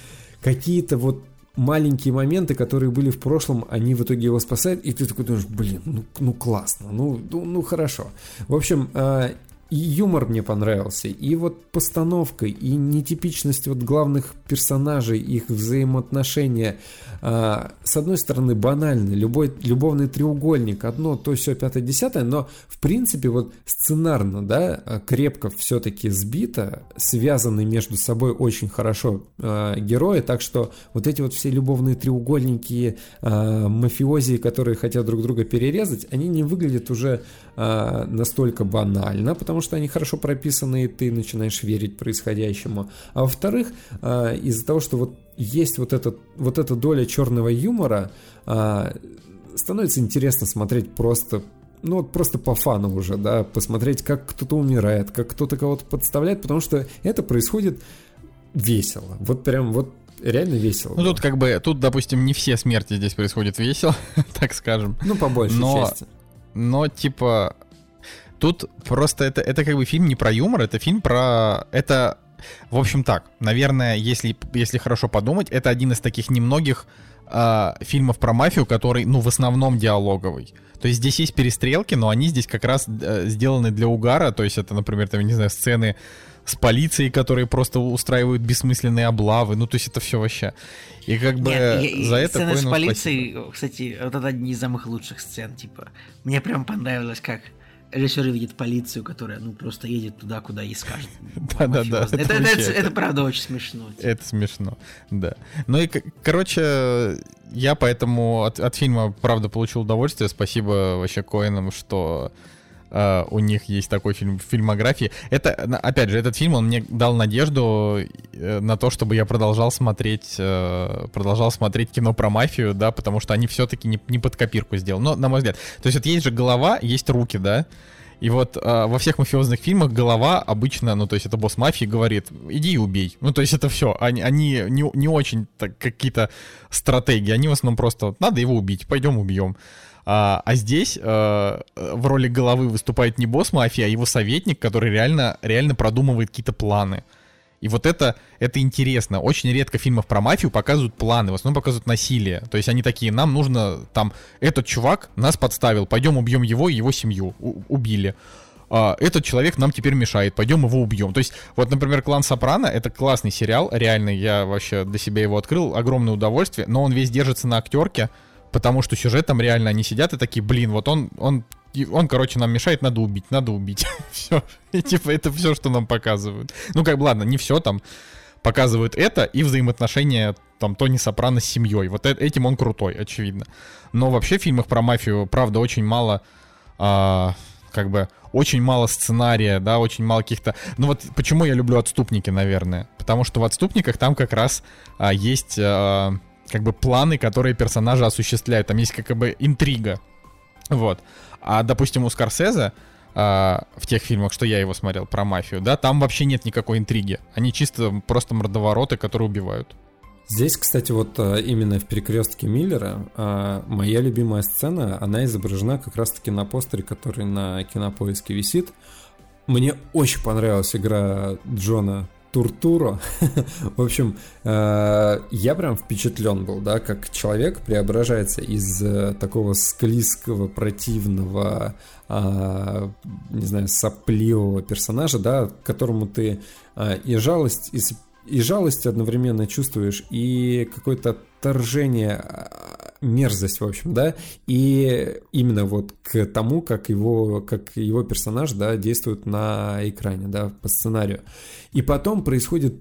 какие-то вот маленькие моменты, которые были в прошлом, они в итоге его спасают, и ты такой думаешь, блин, ну, ну классно, ну, ну, ну хорошо. В общем, э, и юмор мне понравился, и вот постановка, и нетипичность вот главных персонажей, их взаимоотношения. А, с одной стороны, банальный, любой, любовный треугольник, одно, то все, пятое, десятое, но в принципе вот сценарно, да, крепко все-таки сбито, связаны между собой очень хорошо э, герои, так что вот эти вот все любовные треугольники, э, мафиози, которые хотят друг друга перерезать, они не выглядят уже э, настолько банально, потому что они хорошо прописаны, и ты начинаешь верить происходящему. А во-вторых, э, из-за того, что вот есть вот, этот, вот эта доля черного юмора, э, становится интересно смотреть просто ну вот просто по фану уже, да, посмотреть, как кто-то умирает, как кто-то кого-то подставляет, потому что это происходит весело. Вот прям вот реально весело. Ну было. тут как бы, тут, допустим, не все смерти здесь происходят весело, так скажем. Ну, по большей Но- части. Но типа тут просто это это как бы фильм не про юмор, это фильм про это в общем так, наверное, если если хорошо подумать, это один из таких немногих а, фильмов про мафию, который, ну, в основном диалоговый. То есть здесь есть перестрелки, но они здесь как раз э, сделаны для угара. То есть это, например, там, не знаю, сцены с полицией, которые просто устраивают бессмысленные облавы. Ну, то есть это все вообще. И как бы Нет, я- за и это сцена с полицией, кстати, вот это одни из самых лучших сцен, типа. Мне прям понравилось, как режиссер видит полицию, которая, ну, просто едет туда, куда ей скажут. Да-да-да, это правда очень смешно. типа. Это смешно, да. Ну и, короче, я поэтому от фильма, правда, получил удовольствие. Спасибо вообще Коинам, что э, у них есть такой фильм в фильмографии. Это, опять же, этот фильм, он мне дал надежду э, на то, чтобы я продолжал смотреть, э, продолжал смотреть кино про мафию, да, потому что они все-таки не, не под копирку сделаны. Но, на мой взгляд, то есть вот есть же голова, есть руки, да, и вот э, во всех мафиозных фильмах голова обычно, ну то есть это босс мафии говорит, иди и убей. Ну то есть это все. Они, они не, не очень так, какие-то стратегии. Они в основном просто надо его убить, пойдем убьем. А, а здесь э, в роли головы выступает не босс мафии, а его советник, который реально, реально продумывает какие-то планы. И вот это, это интересно. Очень редко в фильмах про мафию показывают планы, в основном показывают насилие. То есть они такие, нам нужно, там, этот чувак нас подставил, пойдем убьем его и его семью. У- убили. А, этот человек нам теперь мешает, пойдем его убьем. То есть, вот, например, «Клан Сопрано» — это классный сериал, реально, я вообще для себя его открыл, огромное удовольствие, но он весь держится на актерке, потому что сюжет там реально, они сидят и такие, блин, вот он, он, он, короче, нам мешает, надо убить, надо убить. все. И типа это все, что нам показывают. Ну, как бы, ладно, не все там. Показывают это и взаимоотношения там Тони Сопрано с семьей. Вот э- этим он крутой, очевидно. Но вообще в фильмах про мафию, правда, очень мало а, как бы очень мало сценария, да, очень мало каких-то... Ну вот почему я люблю «Отступники», наверное. Потому что в «Отступниках» там как раз а, есть а, как бы планы, которые персонажи осуществляют. Там есть как бы интрига. Вот. А, допустим, у Скорсезе а, в тех фильмах, что я его смотрел про мафию, да, там вообще нет никакой интриги. Они чисто просто мордовороты, которые убивают. Здесь, кстати, вот а, именно в перекрестке Миллера а, моя любимая сцена, она изображена как раз-таки на постере, который на кинопоиске висит. Мне очень понравилась игра Джона Туртуро. В общем, э, я прям впечатлен был, да, как человек преображается из э, такого склизкого, противного, а, не знаю, сопливого персонажа, да, которому ты а, и жалость, и, и жалость одновременно чувствуешь, и какое-то отторжение, а, мерзость, в общем, да, и именно вот к тому, как его, как его персонаж, да, действует на экране, да, по сценарию. И потом происходит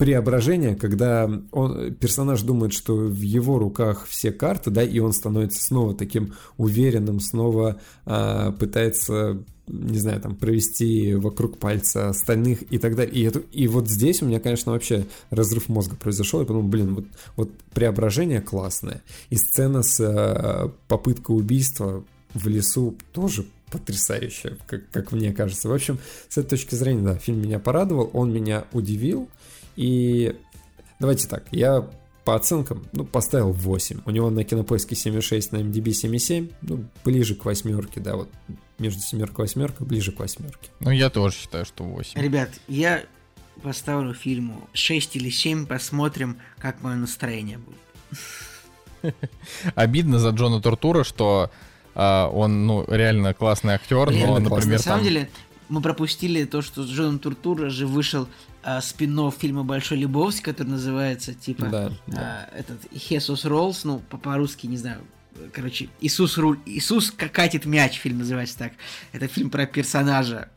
преображение, когда он, персонаж думает, что в его руках все карты, да, и он становится снова таким уверенным, снова а, пытается, не знаю, там, провести вокруг пальца остальных и так далее. И, это, и вот здесь у меня, конечно, вообще разрыв мозга произошел. Я подумал, блин, вот, вот преображение классное. И сцена с а, попыткой убийства в лесу тоже потрясающая, как, как мне кажется. В общем, с этой точки зрения, да, фильм меня порадовал, он меня удивил. И давайте так, я по оценкам, ну, поставил 8. У него на кинопоиске 7,6, на MDB 7,7. Ну, ближе к восьмерке, да, вот между семеркой и восьмеркой, ближе к восьмерке. Ну, я тоже считаю, что 8. Ребят, я поставлю фильму 6 или 7, посмотрим, как мое настроение будет. Обидно за Джона Тортура, что а, он, ну, реально классный актер, Блин, но, классный. например, На самом там... деле, мы пропустили то, что с Джоном Туртура же вышел а, спин фильма Большой Лебовский, который называется типа Да, да. а, этот Хесус Роллс, ну по- по-русски не знаю. Короче, Иисус руль, Иисус катит мяч, фильм называется так. Это фильм про персонажа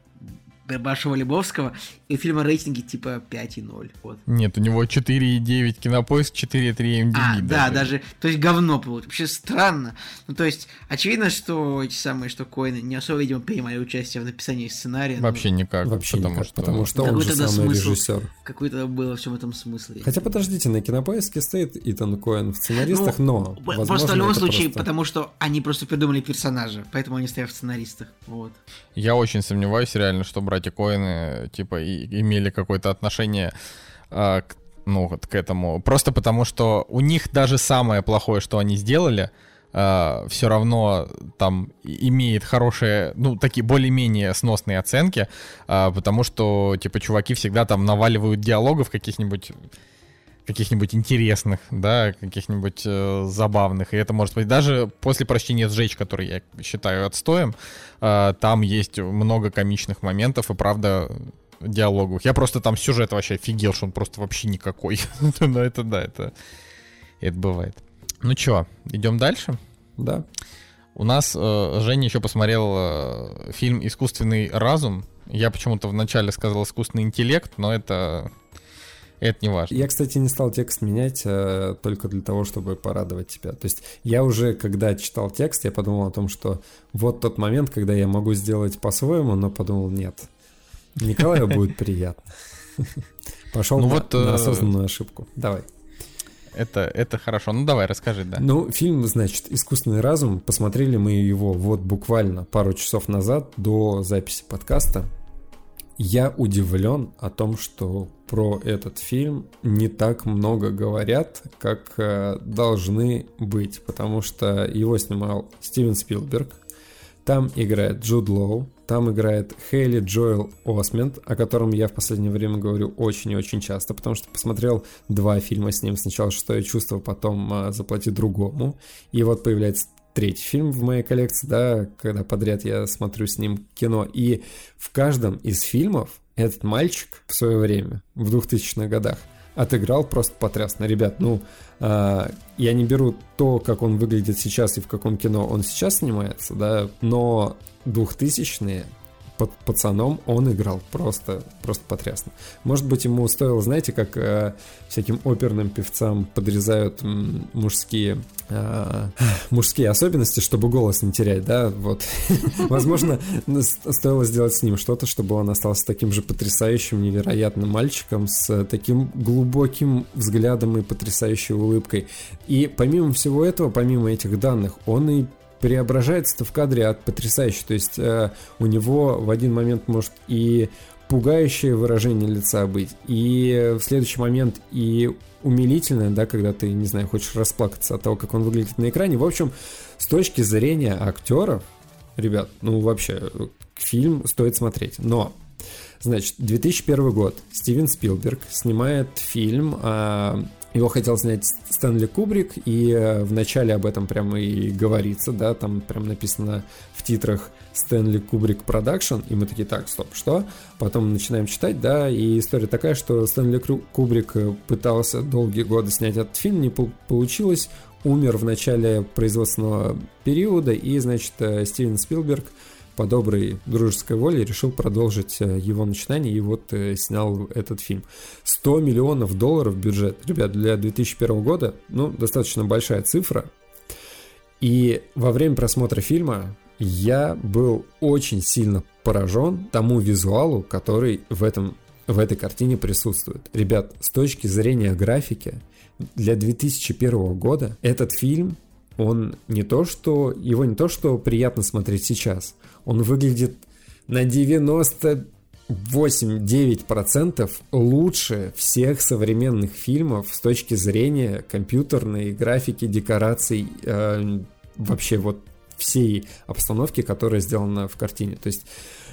Б- Большого Лебовского, и у фильма рейтинги типа 5,0. Вот. Нет, у него 4,9 кинопоиск, 4,3 MDB. А, да, даже, то есть говно получилось. Вообще странно. Ну, то есть, очевидно, что эти самые, что Коины не особо, видимо, принимали участие в написании сценария. но Вообще никак. Вообще потому никак, что... потому что он же самый смысл? режиссер. Какой-то было во всем этом смысл. Хотя подождите, на кинопоиске стоит Итан Коэн в сценаристах, Ну, но возможно, просто в любом случае, просто- потому что они просто придумали персонажа, поэтому они стоят в сценаристах. Вот. Я очень сомневаюсь реально, что братья Коины, типа, и- имели какое-то отношение а, к ну, вот к этому. Просто потому, что у них даже самое плохое, что они сделали, э, все равно там имеет хорошие, ну, такие более-менее сносные оценки, э, потому что, типа, чуваки всегда там наваливают диалогов каких-нибудь каких-нибудь интересных, да, каких-нибудь э, забавных. И это может быть даже после прочтения «Сжечь», который я считаю отстоем, э, там есть много комичных моментов и, правда, диалогов. Я просто там сюжет вообще офигел, что он просто вообще никакой. Но это да, это, это бывает. Ну чё, идем дальше? Да. У нас э, Женя еще посмотрел э, фильм «Искусственный разум». Я почему-то вначале сказал «Искусственный интеллект», но это это не важно. Я, кстати, не стал текст менять э, только для того, чтобы порадовать тебя. То есть я уже, когда читал текст, я подумал о том, что вот тот момент, когда я могу сделать по-своему, но подумал, нет, Николаю будет приятно. Пошел ну на, вот, на э, осознанную ошибку. Давай. Это, это хорошо. Ну давай, расскажи, да. Ну, фильм, значит, «Искусственный разум». Посмотрели мы его вот буквально пару часов назад до записи подкаста я удивлен о том, что про этот фильм не так много говорят, как э, должны быть, потому что его снимал Стивен Спилберг, там играет Джуд Лоу, там играет Хейли Джоэл Осмент, о котором я в последнее время говорю очень и очень часто, потому что посмотрел два фильма с ним. Сначала «Шестое чувство», потом э, «Заплати другому». И вот появляется третий фильм в моей коллекции, да, когда подряд я смотрю с ним кино. И в каждом из фильмов этот мальчик в свое время, в 2000-х годах, отыграл просто потрясно. Ребят, ну, э, я не беру то, как он выглядит сейчас и в каком кино он сейчас снимается, да, но 2000-е под пацаном он играл просто, просто потрясно. Может быть, ему стоило, знаете, как э, всяким оперным певцам подрезают м, мужские э, мужские особенности, чтобы голос не терять, да, вот. Возможно, стоило сделать с ним что-то, чтобы он остался таким же потрясающим, невероятным мальчиком с таким глубоким взглядом и потрясающей улыбкой. И помимо всего этого, помимо этих данных, он и преображается-то в кадре от потрясающе. То есть э, у него в один момент может и пугающее выражение лица быть, и в следующий момент и умилительное, да, когда ты, не знаю, хочешь расплакаться от того, как он выглядит на экране. В общем, с точки зрения актеров, ребят, ну вообще, фильм стоит смотреть. Но Значит, 2001 год. Стивен Спилберг снимает фильм а, его хотел снять Стэнли Кубрик, и э, в начале об этом прямо и говорится, да, там прям написано в титрах Stanley Kubrick Production, и мы такие, так, стоп, что? Потом начинаем читать, да, и история такая, что Стэнли Кубрик э, пытался долгие годы снять этот фильм, не получилось, умер в начале производственного периода, и, значит, э, Стивен Спилберг – по доброй дружеской воле решил продолжить э, его начинание и вот э, снял этот фильм. 100 миллионов долларов бюджет. Ребят, для 2001 года, ну, достаточно большая цифра. И во время просмотра фильма я был очень сильно поражен тому визуалу, который в, этом, в этой картине присутствует. Ребят, с точки зрения графики, для 2001 года этот фильм он не то что, его не то что приятно смотреть сейчас, он выглядит на 98-9% лучше всех современных фильмов с точки зрения компьютерной графики, декораций, э, вообще вот всей обстановки, которая сделана в картине. То есть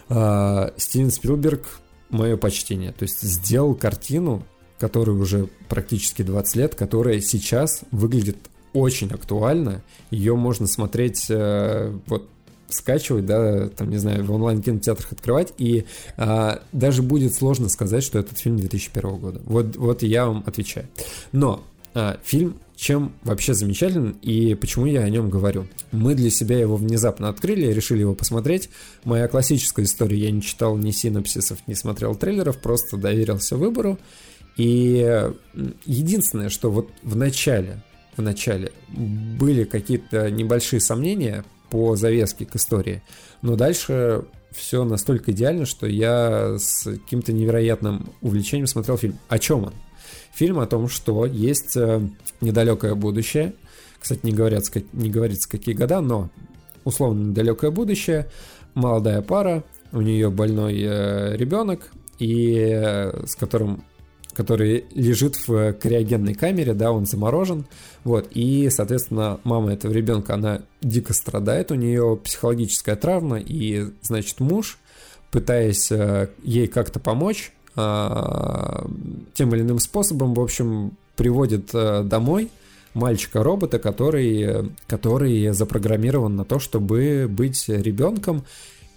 э, Стивен Спилберг, мое почтение, то есть сделал картину, которая уже практически 20 лет, которая сейчас выглядит очень актуальна. Ее можно смотреть э, вот скачивать, да, там, не знаю, в онлайн-кинотеатрах открывать, и а, даже будет сложно сказать, что этот фильм 2001 года. Вот, вот я вам отвечаю. Но а, фильм чем вообще замечателен и почему я о нем говорю. Мы для себя его внезапно открыли, решили его посмотреть. Моя классическая история, я не читал ни синопсисов, не смотрел трейлеров, просто доверился выбору. И единственное, что вот в начале в начале были какие-то небольшие сомнения по завеске к истории, но дальше все настолько идеально, что я с каким-то невероятным увлечением смотрел фильм. О чем он? Фильм о том, что есть э, недалекое будущее. Кстати, не, говорят, не говорится, какие года, но условно недалекое будущее. Молодая пара, у нее больной э, ребенок, и э, с которым который лежит в криогенной камере, да, он заморожен, вот, и, соответственно, мама этого ребенка, она дико страдает, у нее психологическая травма, и, значит, муж, пытаясь э, ей как-то помочь, э, тем или иным способом, в общем, приводит э, домой мальчика-робота, который, который запрограммирован на то, чтобы быть ребенком,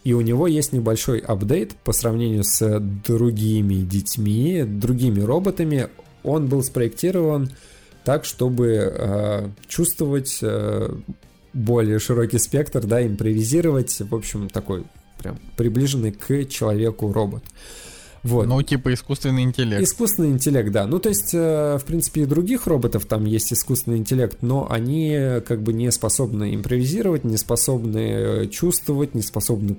и у него есть небольшой апдейт по сравнению с другими детьми, другими роботами. Он был спроектирован так, чтобы э, чувствовать э, более широкий спектр, да, импровизировать, в общем, такой прям приближенный к человеку робот. Вот. Ну, типа искусственный интеллект. Искусственный интеллект, да. Ну, то есть, э, в принципе, и других роботов там есть искусственный интеллект, но они как бы не способны импровизировать, не способны э, чувствовать, не способны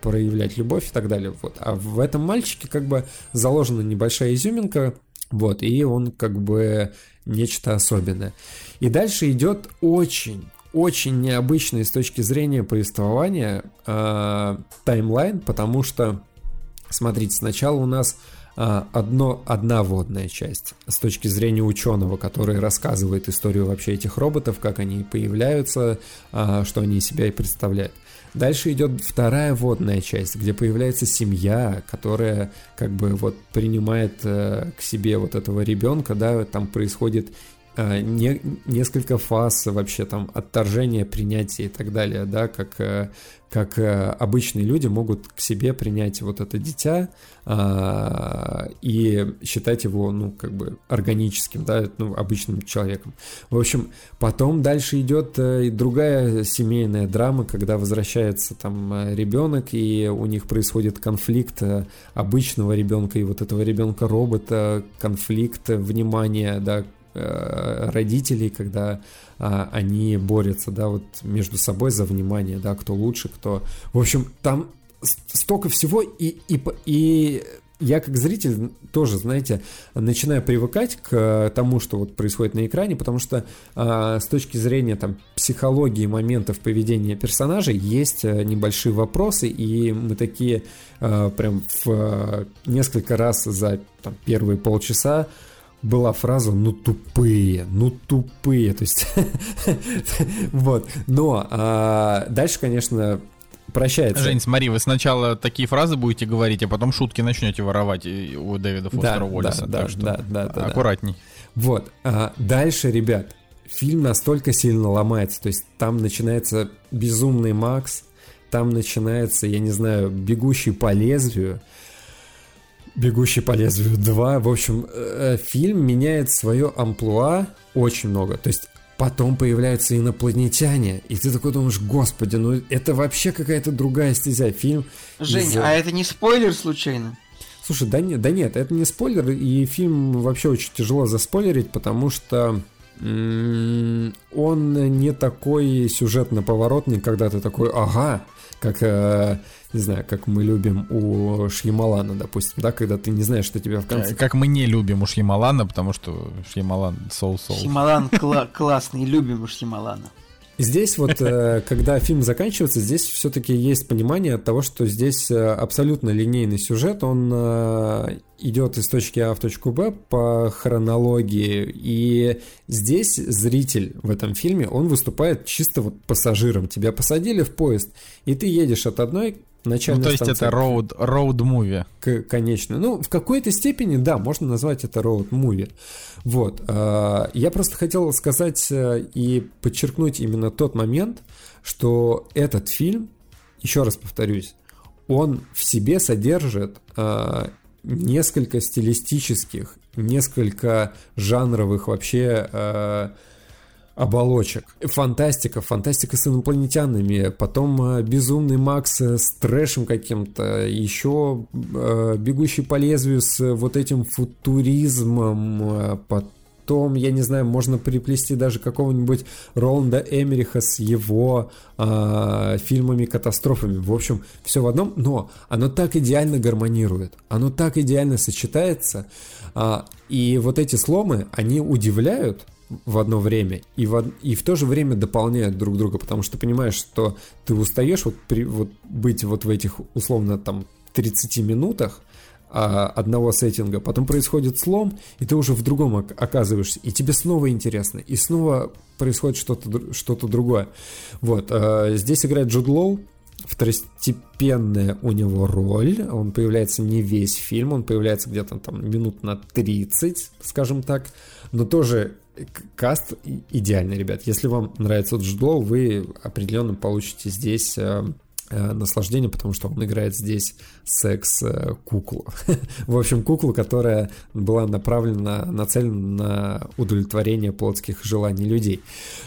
проявлять любовь и так далее. Вот. А в этом мальчике как бы заложена небольшая изюминка, вот, и он как бы нечто особенное. И дальше идет очень очень необычный с точки зрения повествования э, таймлайн, потому что Смотрите, сначала у нас а, одно, одна водная часть с точки зрения ученого, который рассказывает историю вообще этих роботов, как они появляются, а, что они из себя и представляют. Дальше идет вторая водная часть, где появляется семья, которая как бы вот принимает э, к себе вот этого ребенка, да, там происходит не, несколько фаз вообще там отторжения, принятия и так далее, да, как э, как э, обычные люди могут к себе принять вот это дитя э, и считать его, ну, как бы органическим, да, ну, обычным человеком. В общем, потом дальше идет э, и другая семейная драма, когда возвращается там э, ребенок, и у них происходит конфликт э, обычного ребенка и вот этого ребенка-робота, конфликт внимания, да, родителей, когда а, они борются, да, вот между собой за внимание, да, кто лучше, кто... В общем, там столько всего, и, и, и я как зритель тоже, знаете, начинаю привыкать к тому, что вот происходит на экране, потому что э, с точки зрения там психологии моментов поведения персонажей есть э, небольшие вопросы, и мы такие э, прям в э, несколько раз за там, первые полчаса была фраза «ну тупые», «ну тупые», то есть вот, но а, дальше, конечно, прощается. Жень, смотри, вы сначала такие фразы будете говорить, а потом шутки начнете воровать у Дэвида Фостера да, Уоллиса, да, так да, что да, да, да, аккуратней. Вот, а, дальше, ребят, фильм настолько сильно ломается, то есть там начинается безумный Макс, там начинается, я не знаю, бегущий по лезвию, «Бегущий по лезвию 2». В общем, э, фильм меняет свое амплуа очень много. То есть потом появляются инопланетяне, и ты такой думаешь, господи, ну это вообще какая-то другая стезя. Фильм... Женя, из... а это не спойлер случайно? Слушай, да нет, да нет, это не спойлер, и фильм вообще очень тяжело заспойлерить, потому что он не такой сюжетно поворотный, когда ты такой, ага, как э, не знаю, как мы любим у Шьямалана, допустим, да, когда ты не знаешь, что тебя в конце... Как мы не любим у Шьямалана, потому что Шьямалан соу-соу. Шьямалан кла- классный, любим у Шьямалана. Здесь вот, э, когда фильм заканчивается, здесь все-таки есть понимание того, что здесь э, абсолютно линейный сюжет, он э, идет из точки А в точку Б по хронологии, и здесь зритель в этом фильме, он выступает чисто вот пассажиром. Тебя посадили в поезд, и ты едешь от одной начальной Ну, то есть станции. это роуд, роуд муви. Конечно. Ну, в какой-то степени, да, можно назвать это роуд муви. Вот. А, я просто хотел сказать э, и подчеркнуть именно тот момент, что этот фильм, еще раз повторюсь, он в себе содержит а, несколько стилистических, несколько жанровых вообще оболочек. Фантастика, фантастика с инопланетянами, потом э, Безумный Макс с трэшем каким-то, еще э, Бегущий по лезвию с вот этим футуризмом, э, потом, я не знаю, можно приплести даже какого-нибудь Роланда Эмериха с его э, фильмами-катастрофами. В общем, все в одном, но оно так идеально гармонирует, оно так идеально сочетается, э, и вот эти сломы, они удивляют, в одно время и в, и в то же время дополняют друг друга, потому что понимаешь, что ты устаешь вот, при, вот быть вот в этих условно там 30 минутах, а, одного сеттинга, потом происходит слом, и ты уже в другом оказываешься, и тебе снова интересно, и снова происходит что-то что другое. Вот, а, здесь играет Джуд Лоу, второстепенная у него роль, он появляется не весь фильм, он появляется где-то там минут на 30, скажем так, но тоже каст идеальный, ребят. Если вам нравится Джуд Лоу, вы определенно получите здесь Э, наслаждение, потому что он играет здесь секс-куклу. В общем, куклу, которая была направлена, нацелена на удовлетворение плотских желаний людей.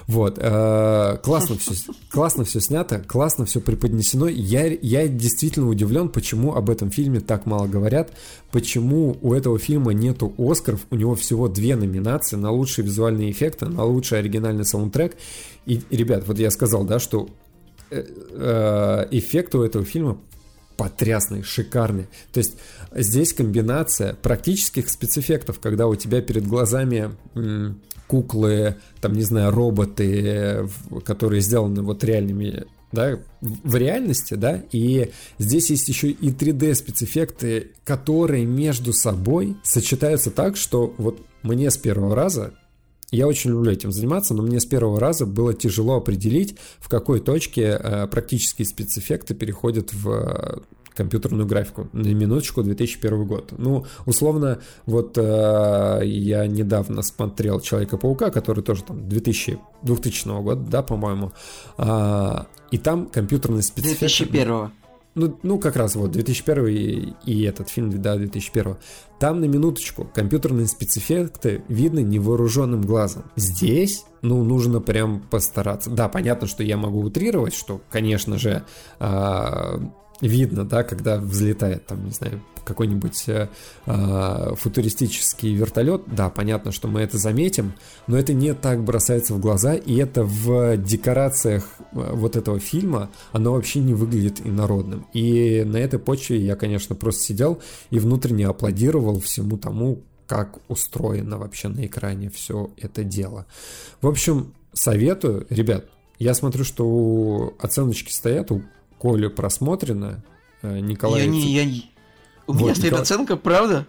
Вот. Э, классно все, классно все снято, классно все преподнесено. Я, я действительно удивлен, почему об этом фильме так мало говорят, почему у этого фильма нету Оскаров, у него всего две номинации на лучшие визуальные эффекты, на лучший оригинальный саундтрек. И, ребят, вот я сказал, да, что Э, э, эффект у этого фильма потрясный, шикарный. То есть здесь комбинация практических спецэффектов, когда у тебя перед глазами куклы, там, не знаю, роботы, которые сделаны вот реальными, да, в реальности, да, и здесь есть еще и 3D спецэффекты, которые между собой сочетаются так, что вот мне с первого раза я очень люблю этим заниматься, но мне с первого раза было тяжело определить, в какой точке э, практические спецэффекты переходят в э, компьютерную графику. На минуточку 2001 год. Ну, условно, вот э, я недавно смотрел Человека-паука, который тоже там 2000, 2000 года, да, по-моему. Э, и там компьютерные спецэффекты... 2001 ну, ну, как раз вот 2001 и, и этот фильм, да, 2001. Там на минуточку компьютерные спецэффекты видны невооруженным глазом. Здесь, ну, нужно прям постараться. Да, понятно, что я могу утрировать, что, конечно же, э, видно, да, когда взлетает, там, не знаю, какой-нибудь э, э, футуристический вертолет, да, понятно, что мы это заметим, но это не так бросается в глаза, и это в декорациях э, вот этого фильма, оно вообще не выглядит инородным. И на этой почве я, конечно, просто сидел и внутренне аплодировал всему тому, как устроено вообще на экране все это дело. В общем, советую, ребят, я смотрю, что оценочки стоят, у Коли просмотрено. Э, Николай... Я не, я, у вот, меня стоит Николай... оценка, правда?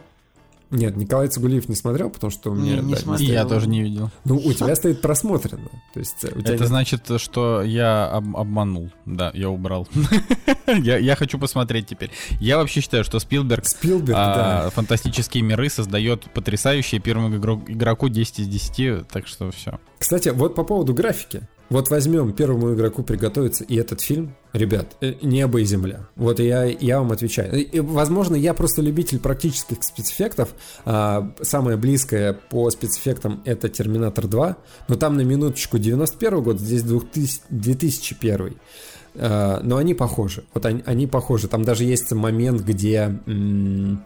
Нет, Николай Цигулиев не смотрел, потому что у меня... Не, не да, смотрел. Я тоже не видел. Ну, у тебя стоит просмотрено. То есть, у тебя Это нет... значит, что я об обманул. Да, я убрал. я, я хочу посмотреть теперь. Я вообще считаю, что Спилберг, Спилберг а, да. фантастические миры создает потрясающие первому игроку 10 из 10, так что все. Кстати, вот по поводу графики. Вот возьмем первому игроку приготовиться и этот фильм, ребят, э, небо и земля. Вот я, я вам отвечаю. И, возможно, я просто любитель практических спецэффектов. А, самое близкое по спецэффектам это Терминатор 2, но там на минуточку 91 год, здесь 2000, 2001. А, но они похожи. Вот они, они похожи. Там даже есть момент, где... М-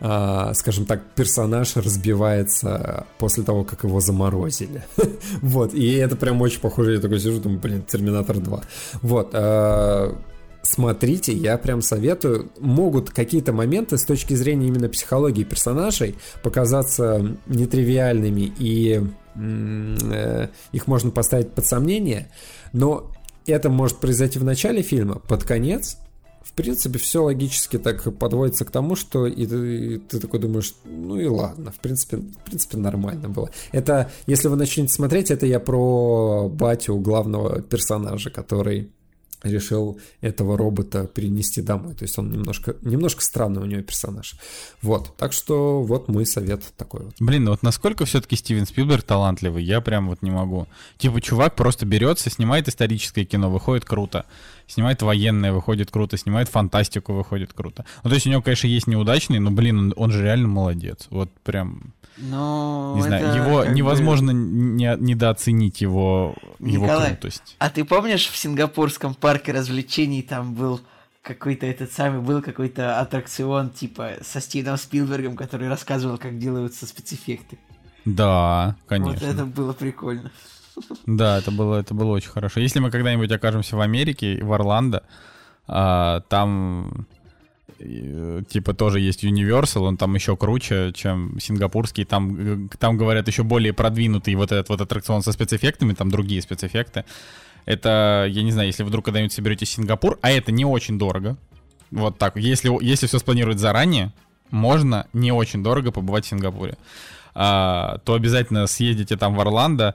скажем так, персонаж разбивается после того, как его заморозили. вот, и это прям очень похоже, я такой сижу, думаю, блин, Терминатор 2. Вот, а, смотрите, я прям советую. Могут какие-то моменты с точки зрения именно психологии персонажей показаться нетривиальными, и э, их можно поставить под сомнение, но это может произойти в начале фильма, под конец, в принципе, все логически так подводится к тому, что и ты, и ты такой думаешь, ну и ладно, в принципе, в принципе нормально было. Это, если вы начнете смотреть, это я про батю главного персонажа, который решил этого робота перенести домой. То есть он немножко, немножко странный у него персонаж. Вот. Так что вот мой совет такой вот. Блин, ну вот насколько все-таки Стивен Спилберг талантливый, я прям вот не могу. Типа чувак просто берется, снимает историческое кино, выходит круто. Снимает военное, выходит круто. Снимает фантастику, выходит круто. Ну то есть у него, конечно, есть неудачные, но, блин, он, он же реально молодец. Вот прям... Но не знаю, его невозможно бы... не, недооценить его, Николай, его крутость. А ты помнишь в сингапурском парке развлечений там был какой-то этот самый был какой-то аттракцион типа со Стивеном Спилбергом, который рассказывал, как делаются спецэффекты. Да, конечно. Вот это было прикольно. Да, это было, это было очень хорошо. Если мы когда-нибудь окажемся в Америке, в Орландо, а, там типа тоже есть Universal, он там еще круче, чем сингапурский. Там, там говорят, еще более продвинутый вот этот вот аттракцион со спецэффектами, там другие спецэффекты. Это, я не знаю, если вдруг когда-нибудь соберете Сингапур, а это не очень дорого. Вот так. Если, если все спланировать заранее, можно не очень дорого побывать в Сингапуре, а, то обязательно съездите там в Орландо.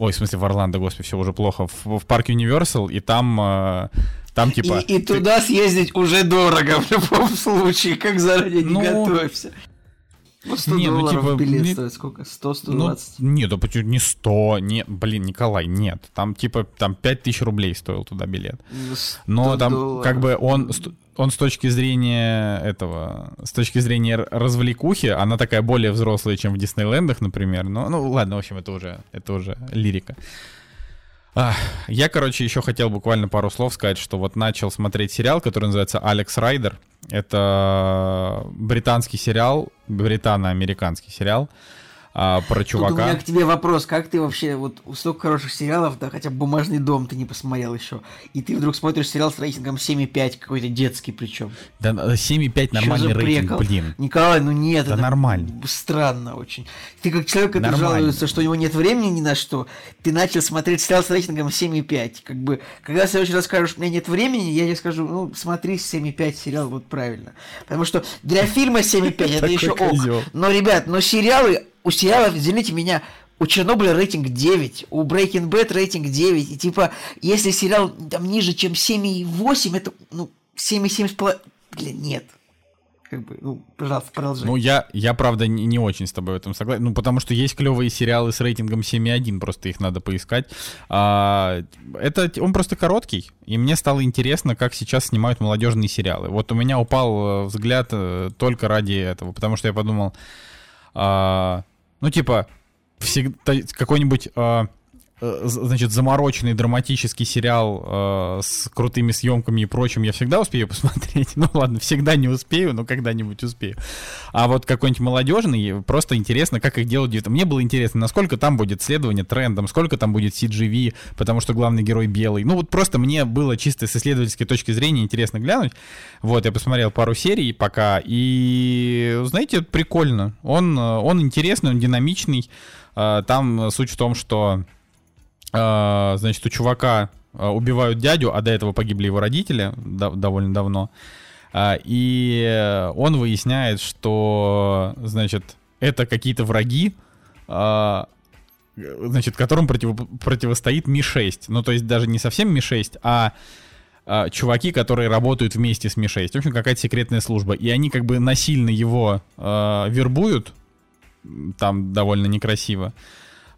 Ой, в смысле в Орландо, господи, все уже плохо. В, в парк Universal, и там, а, там типа... И, и туда съездить уже дорого в любом случае, как заранее не Ну, готовься. Ну, 100 не, ну, типа, билет не- стоит сколько? 100, Ну, 120? нет, да почему не 100, нет, блин, Николай, нет. Там типа, там 5000 рублей стоил туда билет. Ну, 100 Но там долларов. как бы он, он с точки зрения этого, с точки зрения развлекухи, она такая более взрослая, чем в Диснейлендах, например. Но, ну ладно, в общем, это уже, это уже лирика. Я, короче, еще хотел буквально пару слов сказать, что вот начал смотреть сериал, который называется «Алекс Райдер». Это британский сериал, британо-американский сериал а, про Тут у меня чувака. к тебе вопрос, как ты вообще, вот столько хороших сериалов, да, хотя бы «Бумажный дом» ты не посмотрел еще, и ты вдруг смотришь сериал с рейтингом 7,5, какой-то детский причем. Да, 7,5 нормальный за рейтинг, прикол? блин. Николай, ну нет, Да это нормально. странно очень. Ты как человек, который Нормально. жалуется, что у него нет времени ни на что, ты начал смотреть сериал с рейтингом 7,5. Как бы, когда в следующий раз скажешь, у меня нет времени, я тебе скажу, ну, смотри 7,5 сериал, вот правильно. Потому что для фильма 7,5 это еще ок. Но, ребят, но сериалы, у сериалов, извините меня, у Чернобыля рейтинг 9, у Breaking Bad рейтинг 9. И типа, если сериал там ниже, чем 7,8, это, ну, 7,7 с половиной... Блин, нет. Как бы, ну, пожалуйста, продолжай. Ну, я, я правда, не, не очень с тобой в этом согласен. Ну, потому что есть клевые сериалы с рейтингом 7,1, просто их надо поискать. А, это он просто короткий, и мне стало интересно, как сейчас снимают молодежные сериалы. Вот у меня упал э, взгляд э, только ради этого, потому что я подумал, а, ну, типа, всегда какой-нибудь. а, значит, замороченный драматический сериал э, с крутыми съемками и прочим я всегда успею посмотреть. Ну ладно, всегда не успею, но когда-нибудь успею. А вот какой-нибудь молодежный, просто интересно, как их делают. Мне было интересно, насколько там будет следование трендам, сколько там будет CGV, потому что главный герой белый. Ну вот просто мне было чисто с исследовательской точки зрения интересно глянуть. Вот, я посмотрел пару серий пока, и, знаете, прикольно. Он, э, он интересный, он динамичный. Э, Там суть в том, что а, значит, у чувака а, убивают дядю, а до этого погибли его родители довольно давно. А, И он выясняет, что, значит, это какие-то враги, значит, которым против- противостоит Ми-6. Ну, то есть даже не совсем Ми-6, а чуваки, которые работают вместе с Ми-6. В общем, какая-то секретная служба. И они как бы насильно его вербуют, там довольно некрасиво,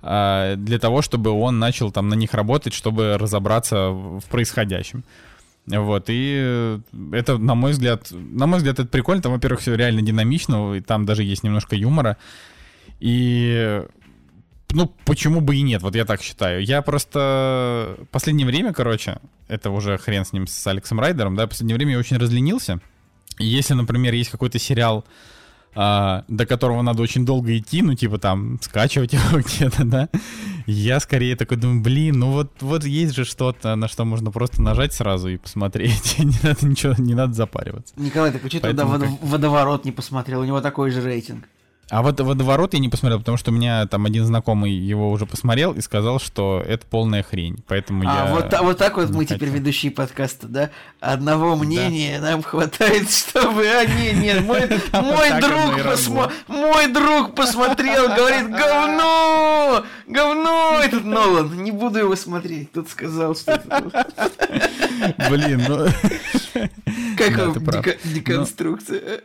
для того, чтобы он начал там на них работать, чтобы разобраться в происходящем. Вот, и это, на мой взгляд, на мой взгляд, это прикольно. Там, во-первых, все реально динамично, и там даже есть немножко юмора. И, ну, почему бы и нет, вот я так считаю. Я просто последнее время, короче, это уже хрен с ним, с Алексом Райдером, да, последнее время я очень разленился. И если, например, есть какой-то сериал, а, до которого надо очень долго идти, ну, типа там, скачивать его где-то, да, я скорее такой думаю, блин, ну вот, вот есть же что-то, на что можно просто нажать сразу и посмотреть, не надо ничего, не надо запариваться. Николай, так что тогда водо- водоворот не посмотрел? У него такой же рейтинг. А вот «Водоворот» я не посмотрел, потому что у меня там один знакомый его уже посмотрел и сказал, что это полная хрень, поэтому А я... вот, та- вот так вот мы теперь хочу. ведущие подкаста, да? Одного мнения нам хватает, чтобы... А, не, не, мой, мой друг оно и посмо- мой друг посмотрел, говорит, говно! Говно этот Нолан! Не буду его смотреть. Тут сказал, что... Блин, ну... Как Да, дека- деконструкция?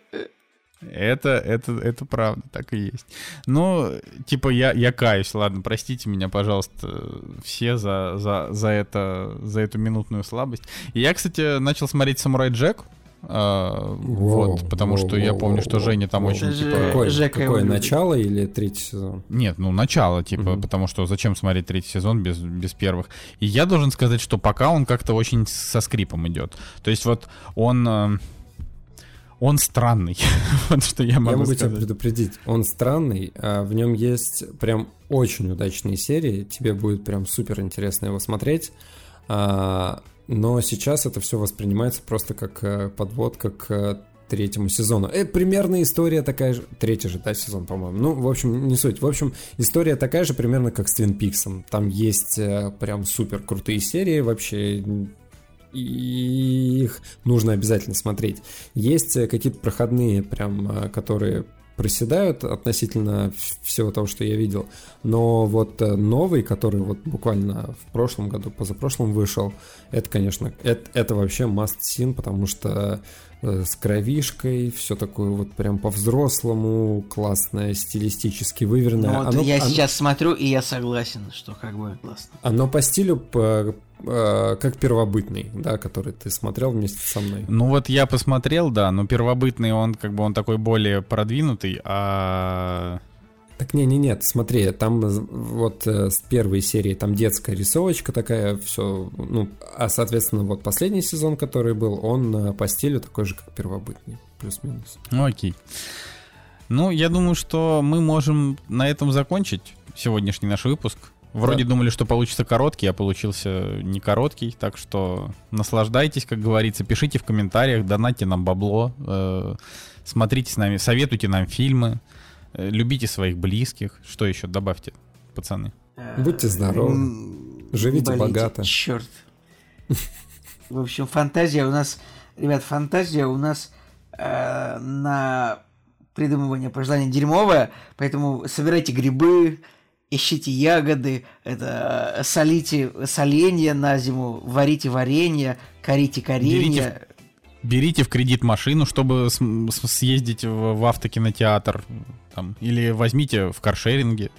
Это, это, это правда, так и есть. Ну, типа, я, я каюсь, ладно, простите меня, пожалуйста, все за, за, за, это, за эту минутную слабость. И я, кстати, начал смотреть «Самурай Джек», а, вот, потому что я помню, что Женя там Воу. очень, типа... Какой, Жека какое начало или третий сезон? Нет, ну начало, типа, Мгм. потому что зачем смотреть третий сезон без, без первых. И я должен сказать, что пока он как-то очень со скрипом идет. То есть вот он... Он странный. вот что я могу Я могу тебя сказать. предупредить, он странный, а в нем есть прям очень удачные серии, тебе будет прям супер интересно его смотреть, А, но сейчас это все воспринимается просто как э, подводка к э, третьему сезону. Это примерно история такая же, третий же, да, сезон, по-моему. Ну, в общем, не суть. В общем, история такая же примерно как с Твин Пиксом. Там есть э, прям супер крутые серии вообще. Их нужно обязательно смотреть. Есть э, какие-то проходные, прям, э, которые проседают относительно всего того, что я видел. Но вот э, новый, который вот буквально в прошлом году, позапрошлом вышел, это, конечно, это, это вообще must seen, потому что с кровишкой, все такое вот прям по-взрослому, классное, стилистически выверенное. Ну, вот оно, я оно... сейчас смотрю, и я согласен, что как бы классно. Оно по стилю по, по, как первобытный, да, который ты смотрел вместе со мной. Ну вот я посмотрел, да, но первобытный он как бы он такой более продвинутый, а так не, не, нет, смотри, там вот э, с первой серии там детская рисовочка такая, все, ну, а соответственно вот последний сезон, который был, он э, по стилю такой же, как первобытный, плюс-минус. Ну, окей. Ну, я думаю, что мы можем на этом закончить сегодняшний наш выпуск. Вроде да. думали, что получится короткий, а получился не короткий, так что наслаждайтесь, как говорится, пишите в комментариях, донатьте нам бабло, э, смотрите с нами, советуйте нам фильмы. Э, любите своих близких. Что еще? Добавьте, пацаны. Будьте здоровы. Живите Болите, богато. Черт. В общем, фантазия у нас, ребят, фантазия у нас э, на придумывание пожелания дерьмовая, поэтому собирайте грибы, ищите ягоды, это э, солите соленья на зиму, варите варенье, корите коренья. Берите берите в кредит машину, чтобы съездить в, в автокинотеатр. Там, или возьмите в каршеринге.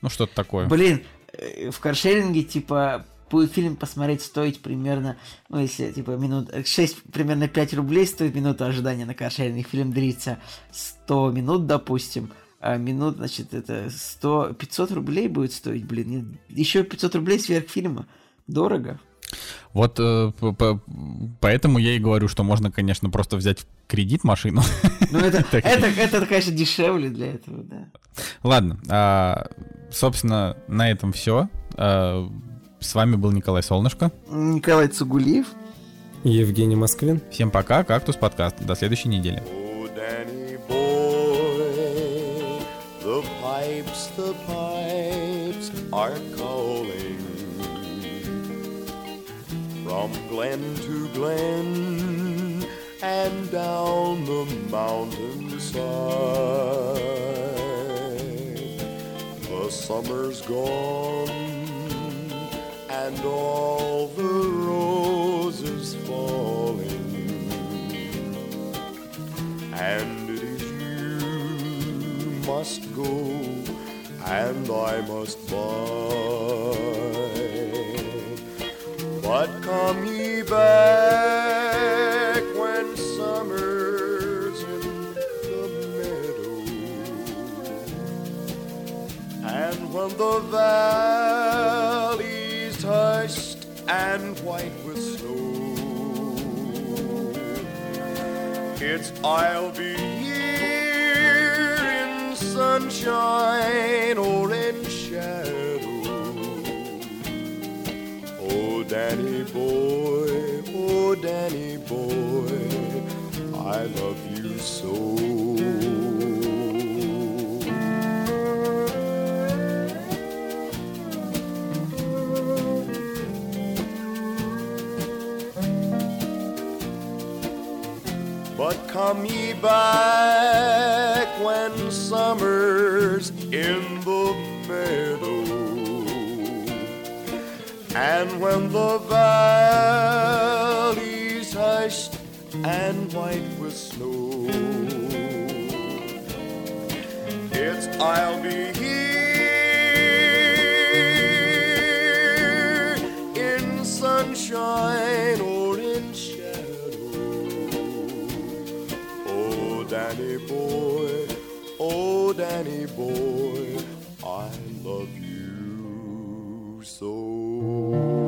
Ну, что-то такое. Блин, э, в каршеринге, типа, фильм посмотреть стоить примерно, ну, если, типа, минут, 6, примерно 5 рублей стоит минута ожидания на каршеринге. Фильм длится 100 минут, допустим. А минут, значит, это 100, 500 рублей будет стоить, блин. Еще 500 рублей сверх фильма. Дорого. Вот э, поэтому я и говорю, что можно, конечно, просто взять кредит машину. Ну, это, это, это, конечно, дешевле для этого, да. Ладно, а, собственно, на этом все. А, с вами был Николай Солнышко. Николай Цугулиев. Евгений Москвин. Всем пока, Кактус подкаст. До следующей недели. the pipes, the pipes are From glen to glen and down the mountainside. The summer's gone and all the roses falling. And it is you must go and I must buy. But come ye back when summer's in the meadow, and when the valley's hushed and white with snow. It's I'll be here in sunshine or Danny boy, oh Danny boy, I love you so. But come ye back when summer's in the meadow and when the valley's hushed and white with snow, it's I'll be here in sunshine or in shadow. Oh, Danny boy, oh, Danny boy, I love you so.